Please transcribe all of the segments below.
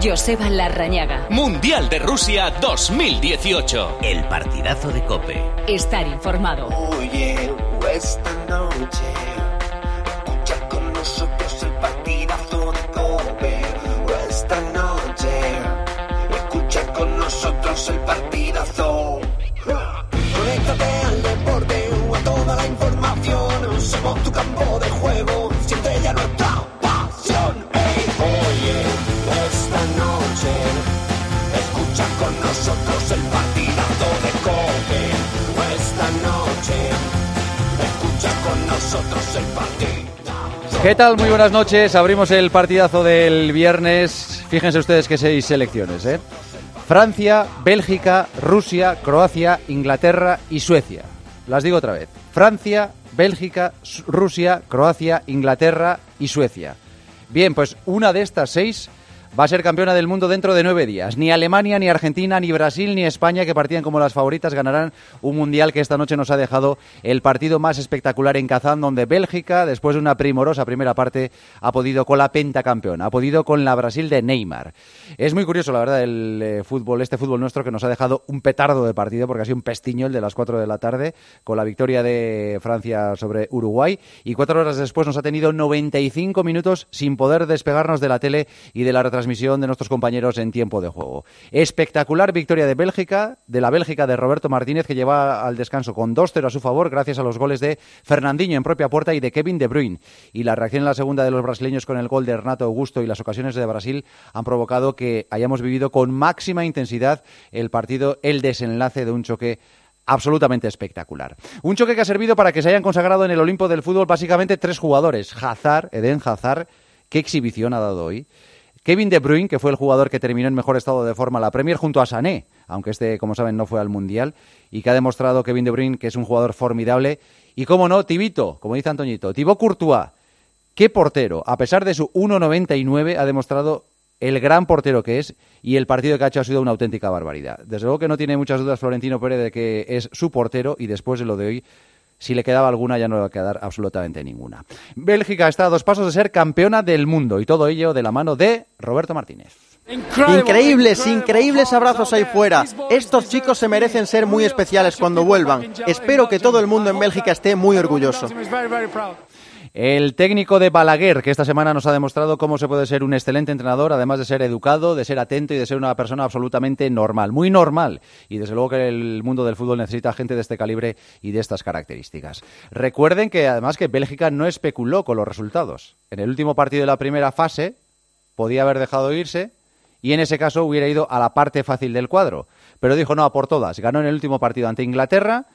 Joseba Larrañaga. Mundial de Rusia 2018. El partidazo de Cope. Estar informado. Oye, esta noche, escucha con nosotros el partidazo de Cope. Esta noche, escucha con nosotros el partidazo. Conéctate al deporte o a toda la información. Somos tu campo ¿Qué tal? Muy buenas noches. Abrimos el partidazo del viernes. Fíjense ustedes que seis selecciones, ¿eh? Francia, Bélgica, Rusia, Croacia, Inglaterra y Suecia. Las digo otra vez. Francia, Bélgica, Rusia, Croacia, Inglaterra y Suecia. Bien, pues una de estas seis va a ser campeona del mundo dentro de nueve días. Ni Alemania, ni Argentina, ni Brasil, ni España, que partían como las favoritas, ganarán un mundial que esta noche nos ha dejado el partido más espectacular en Kazán, donde Bélgica, después de una primorosa primera parte, ha podido con la pentacampeona, ha podido con la Brasil de Neymar. Es muy curioso, la verdad, el eh, fútbol, este fútbol nuestro que nos ha dejado un petardo de partido, porque ha sido un pestiño el de las 4 de la tarde, con la victoria de Francia sobre Uruguay, y cuatro horas después nos ha tenido 95 minutos sin poder despegarnos de la tele y de la retransmisión de nuestros compañeros en tiempo de juego. Espectacular victoria de Bélgica, de la Bélgica de Roberto Martínez, que lleva al descanso con 2-0 a su favor, gracias a los goles de Fernandinho en propia puerta y de Kevin De Bruyne. Y la reacción en la segunda de los brasileños con el gol de Renato Augusto y las ocasiones de Brasil han provocado que hayamos vivido con máxima intensidad el partido, el desenlace de un choque absolutamente espectacular. Un choque que ha servido para que se hayan consagrado en el Olimpo del fútbol básicamente tres jugadores. Hazard, Eden Hazard, qué exhibición ha dado hoy. Kevin De Bruyne, que fue el jugador que terminó en mejor estado de forma la Premier junto a Sané, aunque este, como saben, no fue al Mundial, y que ha demostrado Kevin De Bruyne que es un jugador formidable. Y cómo no, Tibito, como dice Antoñito, Thibaut Courtois, qué portero, a pesar de su 1.99, ha demostrado el gran portero que es y el partido que ha hecho ha sido una auténtica barbaridad. Desde luego que no tiene muchas dudas Florentino Pérez de que es su portero y después de lo de hoy, si le quedaba alguna ya no le va a quedar absolutamente ninguna. Bélgica está a dos pasos de ser campeona del mundo y todo ello de la mano de Roberto Martínez. Increíbles, increíbles abrazos ahí fuera. Estos chicos se merecen ser muy especiales cuando vuelvan. Espero que todo el mundo en Bélgica esté muy orgulloso. El técnico de Balaguer, que esta semana nos ha demostrado cómo se puede ser un excelente entrenador, además de ser educado, de ser atento y de ser una persona absolutamente normal, muy normal. Y desde luego que el mundo del fútbol necesita gente de este calibre y de estas características. Recuerden que además que Bélgica no especuló con los resultados. En el último partido de la primera fase podía haber dejado irse y en ese caso hubiera ido a la parte fácil del cuadro. Pero dijo no a por todas. Ganó en el último partido ante Inglaterra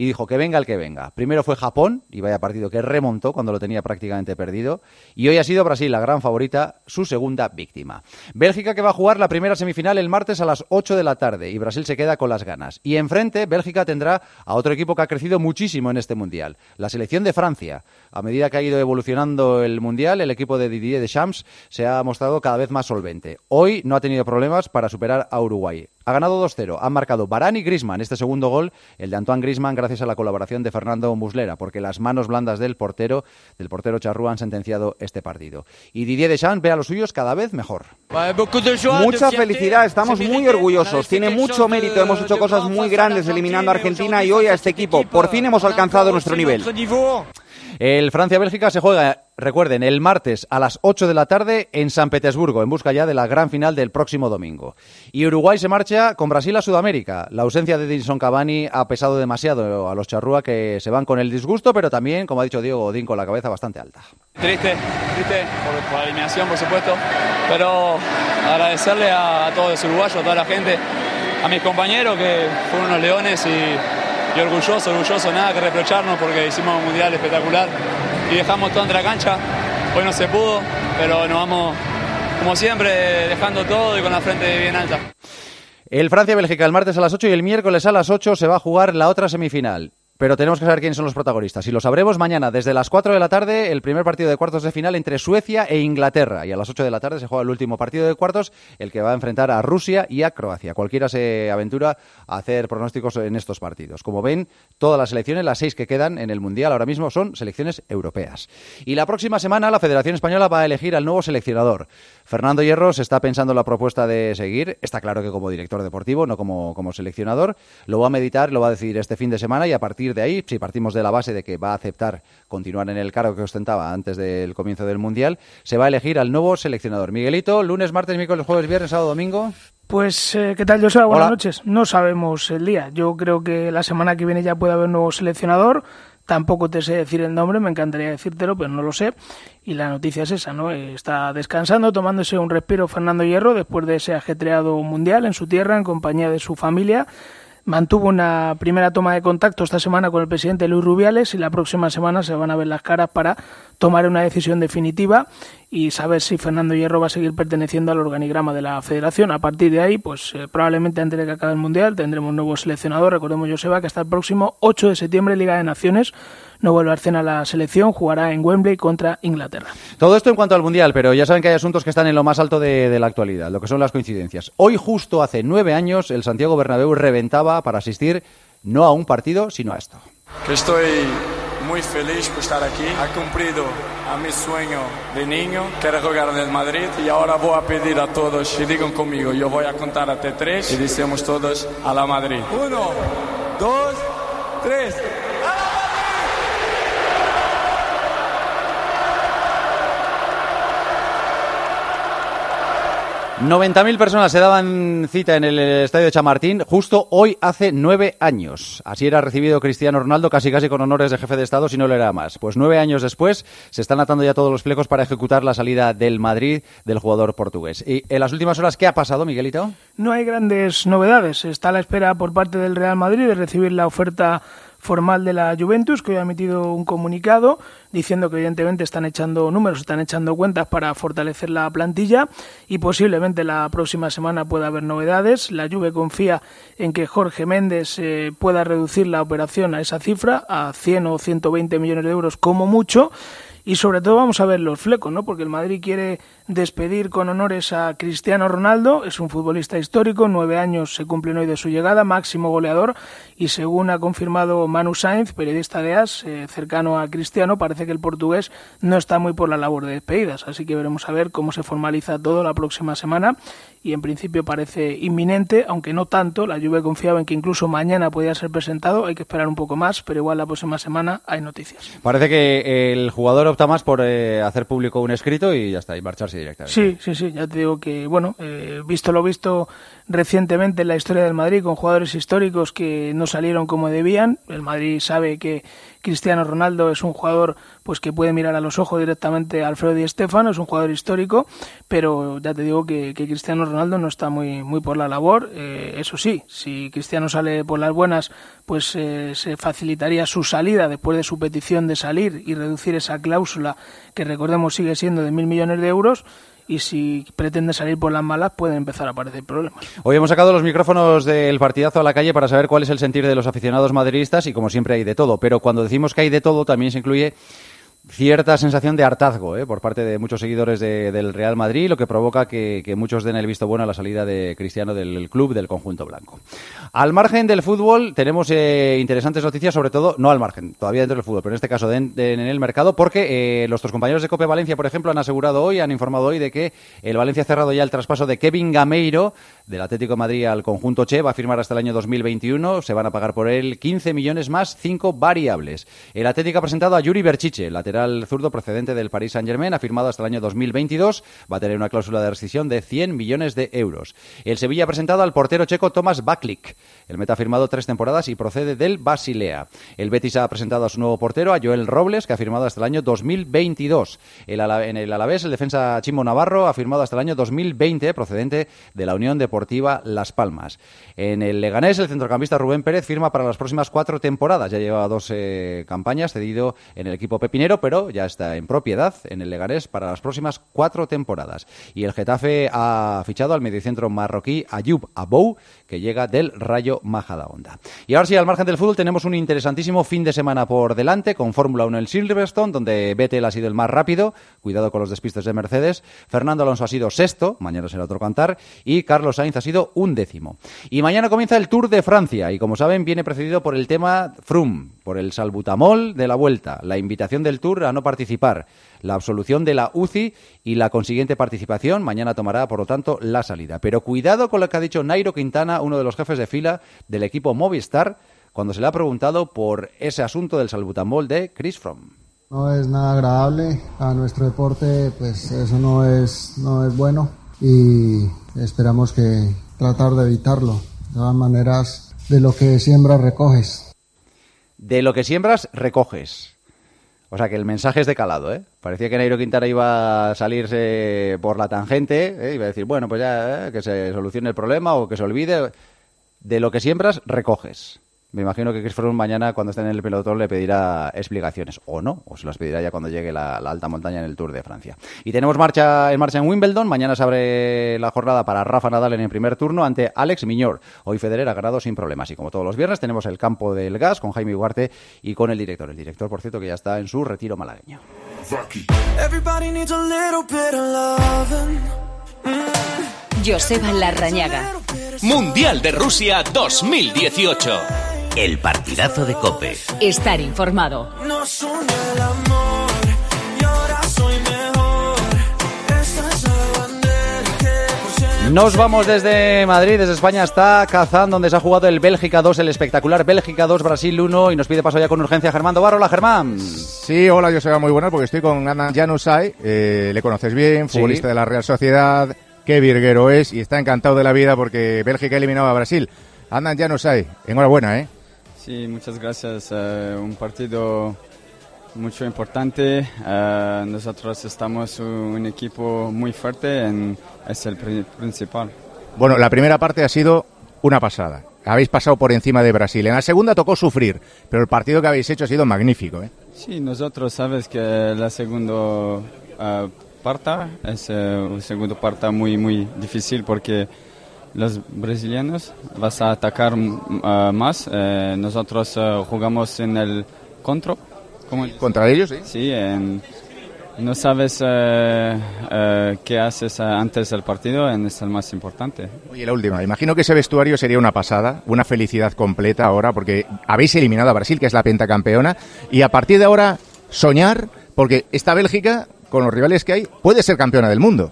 y dijo que venga el que venga. Primero fue Japón, y vaya partido que remontó cuando lo tenía prácticamente perdido, y hoy ha sido Brasil, la gran favorita, su segunda víctima. Bélgica que va a jugar la primera semifinal el martes a las 8 de la tarde, y Brasil se queda con las ganas. Y enfrente, Bélgica tendrá a otro equipo que ha crecido muchísimo en este Mundial, la selección de Francia. A medida que ha ido evolucionando el Mundial, el equipo de Didier Deschamps se ha mostrado cada vez más solvente. Hoy no ha tenido problemas para superar a Uruguay. Ha ganado 2-0. Han marcado Barán y Grisman este segundo gol, el de Antoine Grisman, gracias a la colaboración de Fernando Muslera, porque las manos blandas del portero, del portero Charrúa, han sentenciado este partido. Y Didier Deschamps ve a los suyos cada vez mejor. Mucha felicidad, estamos muy orgullosos. Tiene mucho mérito, hemos hecho cosas muy grandes eliminando a Argentina y hoy a este equipo. Por fin hemos alcanzado nuestro nivel. El Francia-Bélgica se juega, recuerden, el martes a las 8 de la tarde en San Petersburgo, en busca ya de la gran final del próximo domingo. Y Uruguay se marcha con Brasil a Sudamérica. La ausencia de Edinson Cavani ha pesado demasiado a los charrúa que se van con el disgusto, pero también, como ha dicho Diego Godín, con la cabeza bastante alta. Triste, triste por, por la eliminación, por supuesto, pero agradecerle a, a todos los uruguayos, a toda la gente, a mis compañeros que fueron unos leones y, y orgulloso, orgulloso, nada que reprocharnos porque hicimos un mundial espectacular y dejamos todo entre la cancha. Hoy no se pudo, pero nos vamos, como siempre, dejando todo y con la frente bien alta. El Francia-Bélgica el martes a las 8 y el miércoles a las 8 se va a jugar la otra semifinal. Pero tenemos que saber quiénes son los protagonistas. Y lo sabremos mañana, desde las 4 de la tarde, el primer partido de cuartos de final entre Suecia e Inglaterra. Y a las 8 de la tarde se juega el último partido de cuartos, el que va a enfrentar a Rusia y a Croacia. Cualquiera se aventura a hacer pronósticos en estos partidos. Como ven, todas las selecciones, las seis que quedan en el Mundial ahora mismo, son selecciones europeas. Y la próxima semana la Federación Española va a elegir al nuevo seleccionador. Fernando Hierro se está pensando en la propuesta de seguir. Está claro que como director deportivo, no como, como seleccionador. Lo va a meditar, lo va a decidir este fin de semana y a partir de ahí, si partimos de la base de que va a aceptar continuar en el cargo que ostentaba antes del comienzo del Mundial, se va a elegir al nuevo seleccionador. Miguelito, lunes, martes, miércoles, jueves, viernes, sábado, domingo. Pues, eh, ¿qué tal, José? Buenas noches. No sabemos el día. Yo creo que la semana que viene ya puede haber nuevo seleccionador. Tampoco te sé decir el nombre, me encantaría decírtelo, pero no lo sé. Y la noticia es esa, ¿no? Está descansando, tomándose un respiro Fernando Hierro después de ese ajetreado mundial en su tierra, en compañía de su familia mantuvo una primera toma de contacto esta semana con el presidente Luis Rubiales y la próxima semana se van a ver las caras para tomar una decisión definitiva y saber si Fernando Hierro va a seguir perteneciendo al organigrama de la federación. A partir de ahí, pues eh, probablemente antes de que acabe el Mundial tendremos un nuevo seleccionador. Recordemos, Joseba, que hasta el próximo 8 de septiembre Liga de Naciones no vuelve a escena la selección, jugará en Wembley contra Inglaterra. Todo esto en cuanto al Mundial, pero ya saben que hay asuntos que están en lo más alto de, la actualidad, lo que son las coincidencias. Hoy, justo hace nueve años, el Santiago Bernabéu reventaba para asistir no a un partido, sino a esto. estoy muy feliz por estar aquí. Ha cumplido a mi sueño de niño, que era jugar en el Madrid. Y ahora voy a pedir a todos, y digan conmigo, yo voy a contar a T3 y decimos todos a la Madrid. Uno, dos, tres. 90.000 personas se daban cita en el estadio de Chamartín justo hoy hace nueve años. Así era recibido Cristiano Ronaldo casi casi con honores de jefe de Estado si no lo era más. Pues nueve años después se están atando ya todos los flecos para ejecutar la salida del Madrid del jugador portugués. ¿Y en las últimas horas qué ha pasado, Miguelito? No hay grandes novedades. Está a la espera por parte del Real Madrid de recibir la oferta formal de la Juventus, que hoy ha emitido un comunicado diciendo que evidentemente están echando números, están echando cuentas para fortalecer la plantilla y posiblemente la próxima semana pueda haber novedades. La Juve confía en que Jorge Méndez eh, pueda reducir la operación a esa cifra, a 100 o 120 millones de euros como mucho. Y sobre todo vamos a ver los flecos, ¿no? Porque el Madrid quiere despedir con honores a Cristiano Ronaldo, es un futbolista histórico, nueve años se cumplen hoy de su llegada, máximo goleador, y según ha confirmado Manu Sainz, periodista de AS, eh, cercano a Cristiano, parece que el portugués no está muy por la labor de despedidas, así que veremos a ver cómo se formaliza todo la próxima semana, y en principio parece inminente, aunque no tanto, la Juve confiaba en que incluso mañana podía ser presentado, hay que esperar un poco más, pero igual la próxima semana hay noticias. Parece que el jugador opta más por eh, hacer público un escrito y ya está, y marcharse Sí, sí, sí, ya te digo que, bueno, eh, visto lo visto recientemente en la historia del Madrid con jugadores históricos que no salieron como debían, el Madrid sabe que Cristiano Ronaldo es un jugador pues que puede mirar a los ojos directamente a Alfredo Di Stéfano, es un jugador histórico, pero ya te digo que, Cristiano Ronaldo no está muy, muy por la labor. Eh, eso sí, si Cristiano sale por las buenas, pues eh, se facilitaría su salida después de su petición de salir y reducir esa cláusula que recordemos sigue siendo de mil millones de euros y si pretende salir por las malas pueden empezar a aparecer problemas. Hoy hemos sacado los micrófonos del partidazo a la calle para saber cuál es el sentir de los aficionados madridistas y como siempre hay de todo, pero cuando decimos que hay de todo también se incluye cierta sensación de hartazgo ¿eh? por parte de muchos seguidores del Real Madrid, lo que provoca que, muchos den el visto bueno a la salida de Cristiano del club del conjunto blanco. Al margen del fútbol, tenemos eh, interesantes noticias, sobre todo, no al margen, todavía dentro del fútbol, pero en este caso en el mercado, porque eh, nuestros compañeros de Cope Valencia, por ejemplo, han asegurado hoy, han informado hoy de que el Valencia ha cerrado ya el traspaso de Kevin Gameiro del Atlético de Madrid al conjunto Che, va a firmar hasta el año 2021, se van a pagar por él 15 millones más 5 variables. El Atlético ha presentado a Yuri Berchiche, lateral zurdo procedente del Paris Saint-Germain, ha firmado hasta el año 2022, va a tener una cláusula de rescisión de 100 millones de euros. El Sevilla ha presentado al portero checo Tomás Baklik. El meta ha firmado tres temporadas y procede del Basilea. El Betis ha presentado a su nuevo portero, a Joel Robles, que ha firmado hasta el año 2022. El en el Alavés, el defensa Chimo Navarro ha firmado hasta el año 2020, procedente de la Unión Deportiva Las Palmas. En el Leganés, el centrocampista Rubén Pérez firma para las próximas cuatro temporadas. Ya lleva dos eh, campañas cedido en el equipo pepinero pero ya está en propiedad en el Leganés para las próximas cuatro temporadas. Y el Getafe ha fichado al mediocentro marroquí Ayub Abou, que llega del Rayo Majadahonda. Y ahora sí, al margen del fútbol, tenemos un interesantísimo fin de semana por delante con Fórmula 1 en Silverstone, donde Vettel ha sido el más rápido. Cuidado con los despistes de Mercedes. Fernando Alonso ha sido sexto, mañana será otro cantar. Y Carlos Sainz ha sido un décimo. Y mañana comienza el Tour de Francia. Y como saben, viene precedido por el tema Frum, por el salbutamol de la vuelta, la invitación del Tour a no participar, la absolución de la UCI y la consiguiente participación. Mañana tomará, por lo tanto, la salida. Pero cuidado con lo que ha dicho Nairo Quintana, uno de los jefes de fila del equipo Movistar, cuando se le ha preguntado por ese asunto del salbutamol de Chris Froome. No es nada agradable a nuestro deporte, pues eso no es, no es bueno y esperamos que tratar de evitarlo. De todas maneras, de lo que siembras recoges. De lo que siembras recoges. O sea que el mensaje es de calado, ¿eh? Parecía que Nairo Quintana iba a salirse por la tangente, ¿eh? iba a decir, bueno, pues ya, ¿eh? que se solucione el problema o que se olvide. De lo que siembras, recoges. Me imagino que Chris Froome mañana, cuando esté en el pelotón, le pedirá explicaciones. O no, o se las pedirá ya cuando llegue la, la, alta montaña en el Tour de Francia. Y tenemos marcha en marcha en Wimbledon. Mañana se abre la jornada para Rafa Nadal en el primer turno ante Alex Miñor. Hoy Federer ha ganado sin problemas. Y como todos los viernes, tenemos el campo del gas con Jaime Iguarte y con el director. El director, por cierto, que ya está en su retiro malagueño. Joseba Larrañaga. Mundial de Rusia 2018. El partidazo de Cope. Estar informado. Nos une el amor Nos vamos desde Madrid, desde España hasta Kazán, donde se ha jugado el Bélgica 2, el espectacular Bélgica 2, Brasil 1. Y nos pide paso ya con urgencia Germán Dobar. Hola, Germán. Sí, hola, yo soy muy buena porque estoy con Ana Janusay. Eh, le conoces bien, futbolista Sí. de la Real Sociedad. Qué virguero es y está encantado de la vida porque Bélgica ha eliminado a Brasil. Andan Janusay, enhorabuena, ¿eh? Sí, muchas gracias. Eh, un partido mucho importante. Eh, nosotros estamos un equipo muy fuerte, en- es el pri- principal. Bueno, la primera parte ha sido una pasada. Habéis pasado por encima de Brasil. En la segunda tocó sufrir, pero el partido que habéis hecho ha sido magnífico, ¿eh? Sí, nosotros sabes que la segunda eh, parte es eh, un segundo parte muy muy difícil porque los brasileños vas a atacar mm, más. Nosotros jugamos en el contra. Contra ellos, sí. Sí, en- no sabes eh, eh, qué haces eh, antes del partido, en- es el más importante. Oye, la última. Imagino que ese vestuario sería una pasada, una felicidad completa ahora, porque habéis eliminado a Brasil, que es la pentacampeona, y a partir de ahora soñar, porque esta Bélgica, con los rivales que hay, puede ser campeona del mundo.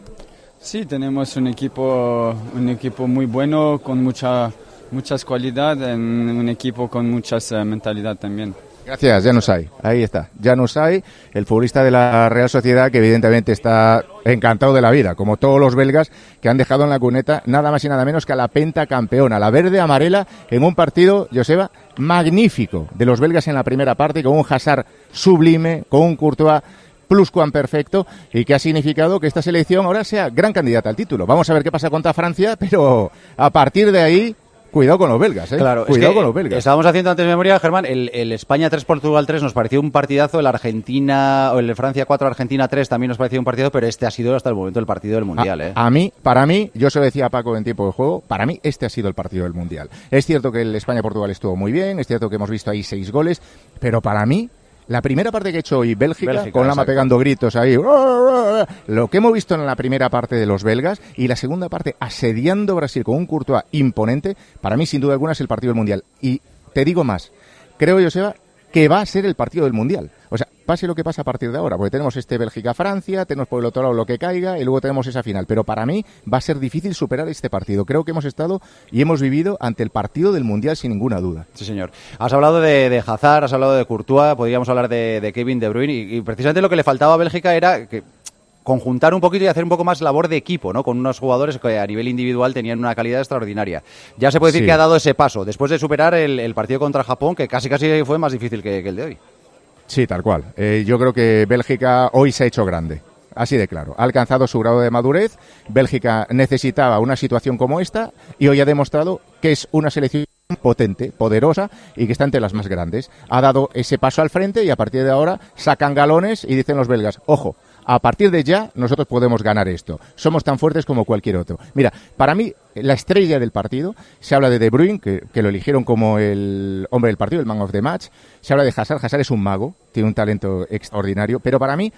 Sí, tenemos un equipo, un equipo muy bueno, con mucha, muchas cualidades, un equipo con muchas eh, mentalidad también. Gracias, Janusay. Ahí está. Janusay, el futbolista de la Real Sociedad, que evidentemente está encantado de la vida, como todos los belgas que han dejado en la cuneta nada más y nada menos que a la pentacampeona, la verde amarela, en un partido, Joseba, magnífico de los belgas en la primera parte, con un Hazard sublime, con un Courtois perfecto y que ha significado que esta selección ahora sea gran candidata al título. Vamos a ver qué pasa contra Francia, pero a partir de ahí, cuidado con los belgas, ¿eh? Claro, es cuidado que con los belgas. Estábamos haciendo antes memoria, Germán, el, el España 3, Portugal 3 nos pareció un partidazo, el Argentina, o el Francia 4, Argentina 3 también nos pareció un partido, pero este ha sido hasta el momento el partido del Mundial, ¿eh? A mí, para mí, yo se lo decía a Paco en tiempo de juego, para mí este ha sido el partido del Mundial. Es cierto que el España-Portugal estuvo muy bien, es cierto que hemos visto ahí seis goles, pero para mí, la primera parte que ha hecho hoy Bélgica, Bélgica, con Lama exacto. pegando gritos ahí, lo que hemos visto en la primera parte de los belgas y la segunda parte asediando Brasil con un Courtois imponente, para mí sin duda alguna es el partido del Mundial. Y te digo más, creo, Joseba, que va a ser el partido del Mundial. O sea, pase lo que pase a partir de ahora, porque tenemos este Bélgica-Francia, tenemos por el otro lado lo que caiga y luego tenemos esa final. Pero para mí va a ser difícil superar este partido. Creo que hemos estado y hemos vivido ante el partido del Mundial sin ninguna duda. Sí, señor. Has hablado de, de Hazard, has hablado de Courtois, podríamos hablar de, de Kevin De Bruyne y, y precisamente lo que le faltaba a Bélgica era que conjuntar un poquito y hacer un poco más labor de equipo, ¿no? Con unos jugadores que a nivel individual tenían una calidad extraordinaria. Ya se puede decir Sí. que ha dado ese paso después de superar el, el partido contra Japón, que casi casi fue más difícil que, que el de hoy. Sí, tal cual. Eh, yo creo que Bélgica hoy se ha hecho grande. Así de claro. Ha alcanzado su grado de madurez. Bélgica necesitaba una situación como esta y hoy ha demostrado que es una selección potente, poderosa y que está entre las más grandes. Ha dado ese paso al frente y a partir de ahora sacan galones y dicen los belgas, ojo, a partir de ya nosotros podemos ganar esto. Somos tan fuertes como cualquier otro. Mira, para mí la estrella del partido, se habla de De Bruyne, que, lo eligieron como el hombre del partido, el man of the match. Se habla de Hazard, Hazard es un mago, tiene un talento extraordinario, pero para mí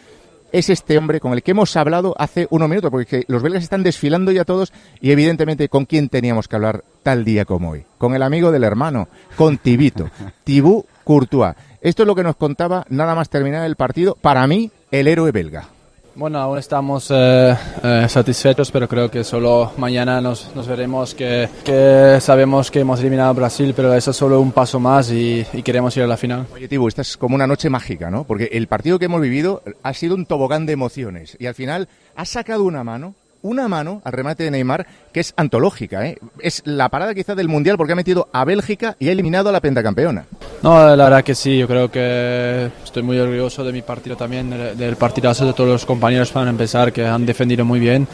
es este hombre con el que hemos hablado hace unos minutos, porque los belgas están desfilando ya todos y evidentemente con quién teníamos que hablar tal día como hoy. Con el amigo del hermano, con Tibito, Tibú Courtois. Esto es lo que nos contaba nada más terminar el partido. Para mí, el héroe belga. Bueno, aún estamos eh, eh, satisfechos, pero creo que solo mañana nos, nos veremos que, que, sabemos que hemos eliminado a Brasil, pero eso es solo un paso más y, y queremos ir a la final. Oye, Tibu, esta es como una noche mágica, ¿no? Porque el partido que hemos vivido ha sido un tobogán de emociones y al final has sacado una mano una mano al remate de Neymar que es antológica. ¿eh? Es la parada quizá del Mundial porque ha metido a Bélgica y ha eliminado a la pentacampeona. No, la verdad que sí, yo creo que estoy muy orgulloso de mi partido también, del partidazo de todos los compañeros para empezar, que han defendido muy bien.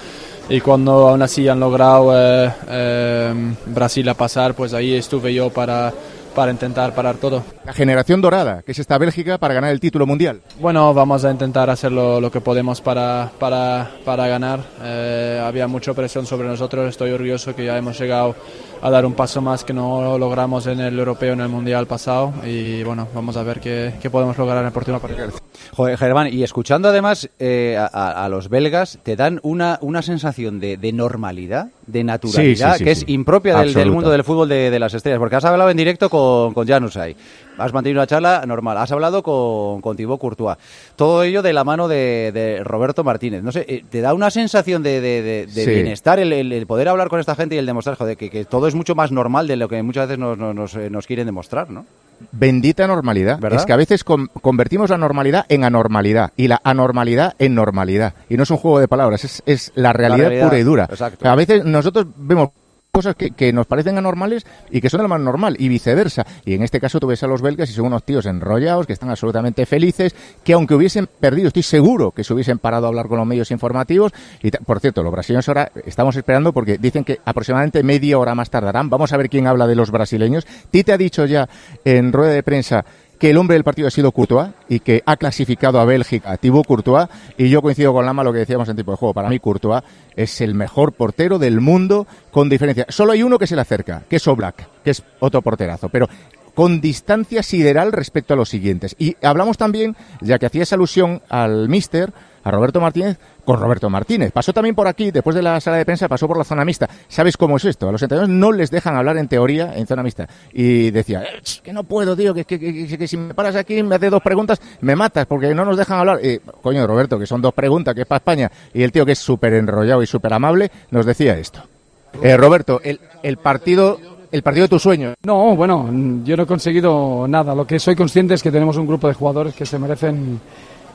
Y cuando aún así han logrado eh, eh, Brasil a pasar, pues ahí estuve yo para para intentar parar todo. La generación dorada, que es esta Bélgica para ganar el título mundial. Bueno, vamos a intentar hacer lo, que podemos para, para, para ganar. Eh, había mucha presión sobre nosotros, estoy orgulloso que ya hemos llegado a dar un paso más que no logramos en el europeo, en el mundial pasado. Y bueno, vamos a ver qué, qué podemos lograr en el próximo partido. Joder, Germán, y escuchando además eh, a, a, los belgas, te dan una, una sensación de, de normalidad, de naturalidad, sí, sí, sí, que es impropia del, del, mundo del fútbol de, de, las estrellas. Porque has hablado en directo con, con Janusay, has mantenido una charla normal, has hablado con, con Thibaut Courtois. Todo ello de la mano de, de Roberto Martínez. No sé, eh, te da una sensación de, de bienestar el, el, el, poder hablar con esta gente y el demostrar joder, que, que, todo es mucho más normal de lo que muchas veces nos, nos, nos quieren demostrar, ¿no? bendita normalidad. ¿verdad? Es que a veces con, convertimos la normalidad en anormalidad y la anormalidad en normalidad. Y no es un juego de palabras, es, es la, realidad la, realidad pura y dura. Exacto. A veces nosotros vemos cosas que, nos parecen anormales y que son lo más normal y viceversa. Y en este caso tú ves a los belgas y son unos tíos enrollados que están absolutamente felices, que aunque hubiesen perdido, estoy seguro que se hubiesen parado a hablar con los medios informativos. Y por cierto, los brasileños ahora estamos esperando porque dicen que aproximadamente media hora más tardarán. Vamos a ver quién habla de los brasileños. Tite ha dicho ya en rueda de prensa que el hombre del partido ha sido Courtois y que ha clasificado a Bélgica Thibaut Courtois y yo coincido con Lama lo que decíamos en tipo de juego. Para mí Courtois es el mejor portero del mundo con diferencia. Solo hay uno que se le acerca, que es Oblak, que es otro porterazo, pero con distancia sideral respecto a los siguientes. Y hablamos también, ya que hacías alusión al míster, a Roberto Martínez, con Roberto Martínez. Pasó también por aquí, después de la sala de prensa, pasó por la zona mixta. ¿Sabes cómo es esto? A los entrenadores no les dejan hablar en teoría en zona mixta. Y decía, eh, que no puedo, tío, que, que, que, si me paras aquí, me haces dos preguntas, me matas, porque no nos dejan hablar. Coño, Roberto, que son dos preguntas, que es para España. Y el tío, que es súper enrollado y súper amable, nos decía esto. Eh, Roberto, el, el partido el partido de tus sueños. No, bueno, yo no he conseguido nada. Lo que soy consciente es que tenemos un grupo de jugadores que se merecen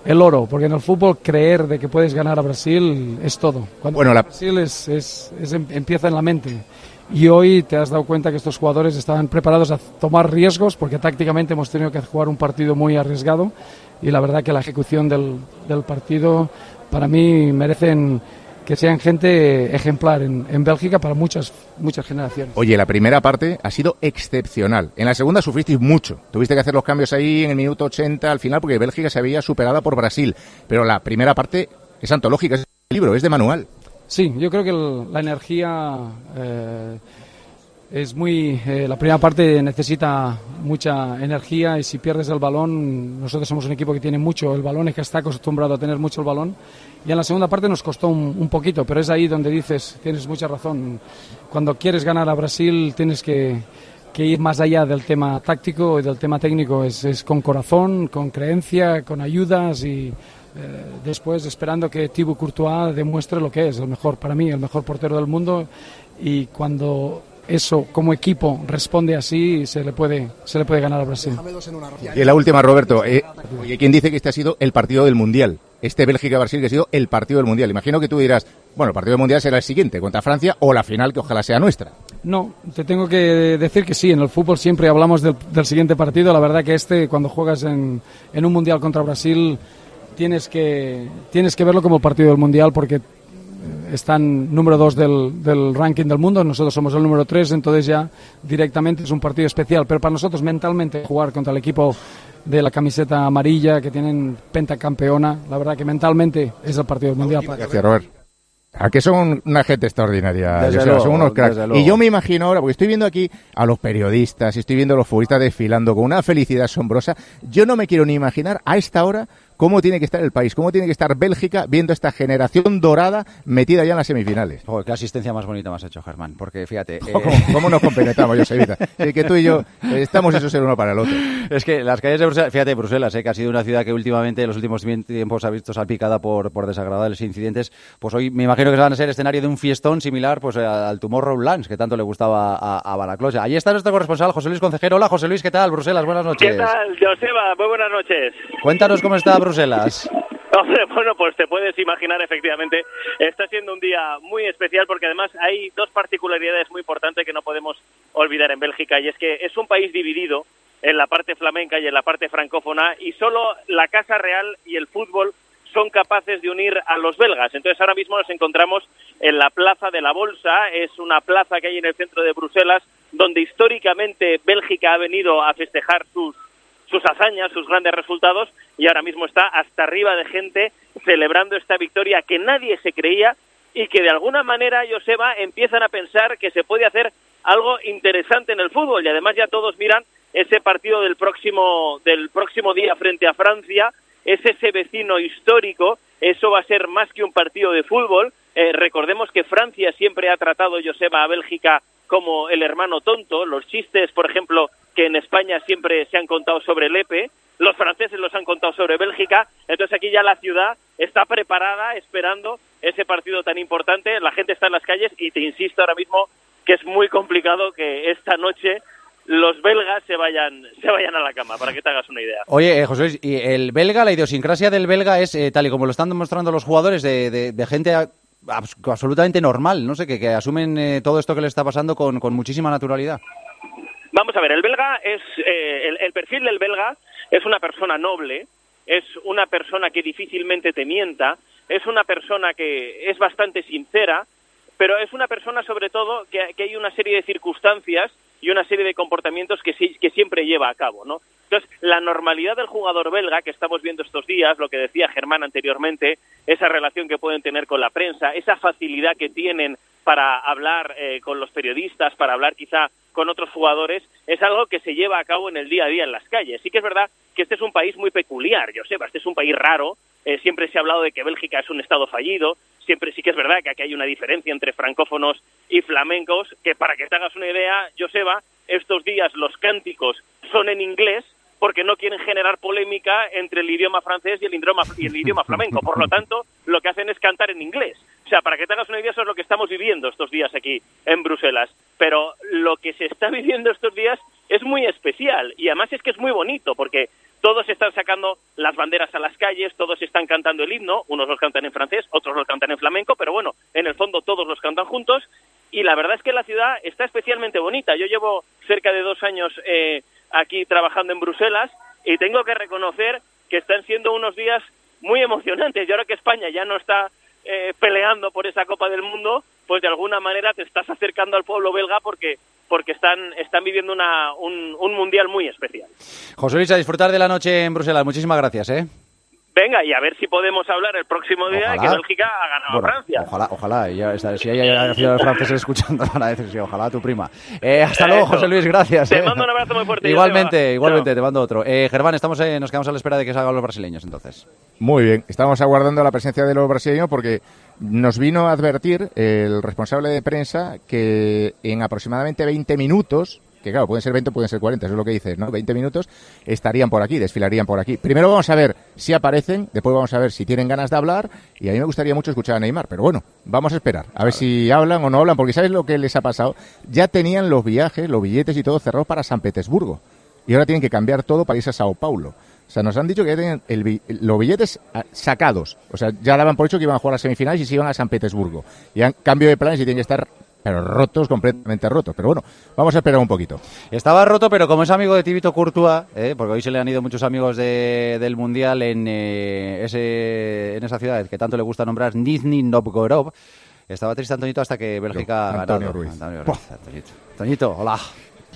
el oro, porque en el fútbol creer de que puedes ganar a Brasil es todo. Cuando bueno, la... Brasil es, es, es, empieza en la mente. Y hoy te has dado cuenta que estos jugadores estaban preparados a tomar riesgos, porque tácticamente hemos tenido que jugar un partido muy arriesgado. Y la verdad que la ejecución del, del partido, para mí, merecen que sean gente ejemplar en, en, Bélgica para muchas muchas generaciones. Oye, la primera parte ha sido excepcional. En la segunda sufristeis mucho. Tuviste que hacer los cambios ahí en el minuto 80 al final porque Bélgica se había superada por Brasil. Pero la primera parte es antológica, es libro, es de manual. Sí, yo creo que el, la energía eh, es muy. Eh, la primera parte necesita mucha energía y si pierdes el balón, nosotros somos un equipo que tiene mucho el balón y que está acostumbrado a tener mucho el balón. Y en la segunda parte nos costó un, un poquito, pero es ahí donde dices, tienes mucha razón. Cuando quieres ganar a Brasil, tienes que, que ir más allá del tema táctico y del tema técnico. Es, es con corazón, con creencia, con ayudas y eh, después esperando que Thibaut Courtois demuestre lo que es el mejor para mí, el mejor portero del mundo. Y cuando eso como equipo responde así, se le puede, se le puede ganar a Brasil. Y la última, Roberto. Eh, oye, ¿quién dice que este ha sido el partido del Mundial? Este Bélgica-Brasil que ha sido el partido del Mundial. Imagino que tú dirás, bueno, el partido del Mundial será el siguiente, contra Francia, o la final que ojalá sea nuestra. No, te tengo que decir que sí, en el fútbol siempre hablamos del, del siguiente partido. La verdad que este, cuando juegas en, en un Mundial contra Brasil, tienes que, tienes que verlo como partido del Mundial porque están número dos del, del ranking del mundo, nosotros somos el número tres, entonces ya directamente es un partido especial. Pero para nosotros mentalmente jugar contra el equipo de la camiseta amarilla que tienen pentacampeona, la verdad que mentalmente es el partido mundial. Gracias, Robert. A que son una gente extraordinaria, Desde Joseba, luego, son unos cracks. Y yo me imagino ahora, porque estoy viendo aquí a los periodistas, y estoy viendo a los futbolistas desfilando con una felicidad asombrosa. Yo no me quiero ni imaginar a esta hora cómo tiene que estar el país, cómo tiene que estar Bélgica viendo esta generación dorada metida ya en las semifinales. Joder, qué asistencia más bonita me has hecho, Germán. Porque fíjate. eh, ¿Cómo, cómo nos compenetramos, Josebita? Sí, que tú y yo estamos esos el uno para el otro. Es que las calles de Bruselas, fíjate, Bruselas, eh, que ha sido una ciudad que últimamente en los últimos tiempos ha visto salpicada por, por desagradables incidentes, pues hoy me imagino que van a ser escenario de un fiestón similar pues eh, al Tomorrowlands, que tanto le gustaba a, a Balaclosa. Allí está nuestro corresponsal, José Luis Concejero. Hola, José Luis, ¿qué tal? Bruselas, buenas noches. ¿Qué tal, Joseba? Muy buenas noches. Cuéntanos cómo está Bruselas. Hombre, bueno, pues te puedes imaginar, efectivamente, está siendo un día muy especial porque además hay dos particularidades muy importantes que no podemos olvidar en Bélgica y es que es un país dividido en la parte flamenca y en la parte francófona y solo la Casa Real y el fútbol son capaces de unir a los belgas. Entonces ahora mismo nos encontramos en la Plaza de la Bolsa, es una plaza que hay en el centro de Bruselas donde históricamente Bélgica ha venido a festejar sus sus hazañas, sus grandes resultados y ahora mismo está hasta arriba de gente celebrando esta victoria que nadie se creía y que de alguna manera, Joseba, empiezan a pensar que se puede hacer algo interesante en el fútbol y además ya todos miran ese partido del próximo del próximo día frente a Francia, es ese vecino histórico, eso va a ser más que un partido de fútbol. Eh, recordemos que Francia siempre ha tratado, Joseba, a Bélgica como el hermano tonto. Los chistes, por ejemplo, que en España siempre se han contado sobre el EPE, los franceses los han contado sobre Bélgica, entonces aquí ya la ciudad está preparada esperando ese partido tan importante, la gente está en las calles y te insisto ahora mismo que es muy complicado que esta noche los belgas se vayan se vayan a la cama, para que te hagas una idea. Oye, eh, José y el belga, la idiosincrasia del belga es, eh, tal y como lo están demostrando los jugadores, de, de- de gente absolutamente normal, no sé, que, que asumen eh, todo esto que le está pasando con, con muchísima naturalidad. Vamos a ver, el belga es eh, el, perfil del belga es una persona noble, es una persona que difícilmente te mienta, es una persona que es bastante sincera, pero es una persona sobre todo que hay una serie de circunstancias y una serie de comportamientos que, que siempre lleva a cabo, ¿no? Entonces, la normalidad del jugador belga que estamos viendo estos días, lo que decía Germán anteriormente, esa relación que pueden tener con la prensa, esa facilidad que tienen para hablar eh, con los periodistas, para hablar quizá con otros jugadores, es algo que se lleva a cabo en el día a día en las calles. Sí que es verdad que este es un país muy peculiar, Joseba, este es un país raro, eh, siempre se ha hablado de que Bélgica es un estado fallido, siempre sí que es verdad que aquí hay una diferencia entre francófonos y flamencos, que para que te hagas una idea, Joseba, estos días los cánticos son en inglés porque no quieren generar polémica entre el idioma francés y el idioma, y el idioma flamenco. Por lo tanto, lo que hacen es cantar en inglés. O sea, para que te hagas una idea, eso es lo que estamos viviendo estos días aquí en Bruselas. Pero lo que se está viviendo estos días es muy especial y además es que es muy bonito porque todos están sacando las banderas a las calles, todos están cantando el himno, unos los cantan en francés, otros los cantan en flamenco, pero bueno, en el fondo todos los cantan juntos y la verdad es que la ciudad está especialmente bonita. Yo llevo cerca de dos años eh, aquí trabajando en Bruselas y tengo que reconocer que están siendo unos días muy emocionantes. Y ahora que España ya no está eh, peleando por esa Copa del Mundo, pues de alguna manera te estás acercando al pueblo belga porque porque están están viviendo una, un, un mundial muy especial. José Luis, a disfrutar de la noche en Bruselas. Muchísimas gracias, ¿eh? Venga, y a ver si podemos hablar el próximo día de que Ojalá. Bélgica ha ganado Bueno, a Francia. Ojalá, ojalá. ya está, si hay aficionados franceses escuchando, van a decir sí, ojalá tu prima. Eh, hasta luego, Eso. José Luis, gracias. Te eh. mando un abrazo muy fuerte. Igualmente, igualmente, te mando otro. Eh, Germán, estamos, eh, nos quedamos a la espera de que salgan los brasileños, entonces. Muy bien, estamos aguardando la presencia de los brasileños porque nos vino a advertir el responsable de prensa que en aproximadamente 20 minutos, que claro, pueden ser 20 pueden ser 40, eso es lo que dices, ¿no? 20 minutos estarían por aquí, desfilarían por aquí. Primero vamos a ver si aparecen, después vamos a ver si tienen ganas de hablar y a mí me gustaría mucho escuchar a Neymar, pero bueno, vamos a esperar, a ver si hablan o no hablan, porque ¿sabes lo que les ha pasado? Ya tenían los viajes, los billetes y todo cerrados para San Petersburgo y ahora tienen que cambiar todo para irse a Sao Paulo. O sea, nos han dicho que ya tenían el los billetes ah, sacados. O sea, ya daban por hecho que iban a jugar las semifinales y se iban a San Petersburgo. Y han cambio de planes y tienen que estar pero rotos, completamente rotos. Pero bueno, vamos a esperar un poquito. Estaba roto, pero como es amigo de Tibito Courtois, eh, porque hoy se le han ido muchos amigos de- del Mundial en, eh, ese, en esa ciudad que tanto le gusta nombrar, Nizhny Novgorod, Estaba triste Antoñito hasta que Bélgica ha Antonio ganado. Ruiz. Antonio Ruiz. Antoñito. Antoñito, hola.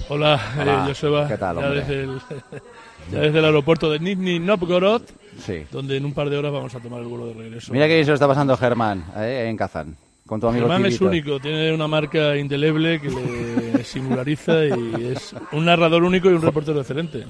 Hola, Hola. eh, Joseba. ¿Qué tal, ya, desde el, ya desde el aeropuerto de Nizhny Novgorod, Sí. donde en un par de horas vamos a tomar el vuelo de regreso. Mira que lo está pasando Germán eh, en Kazán. Con tu amigo Germán es único, tiene una marca indeleble que le singulariza y es un narrador único y un reportero excelente.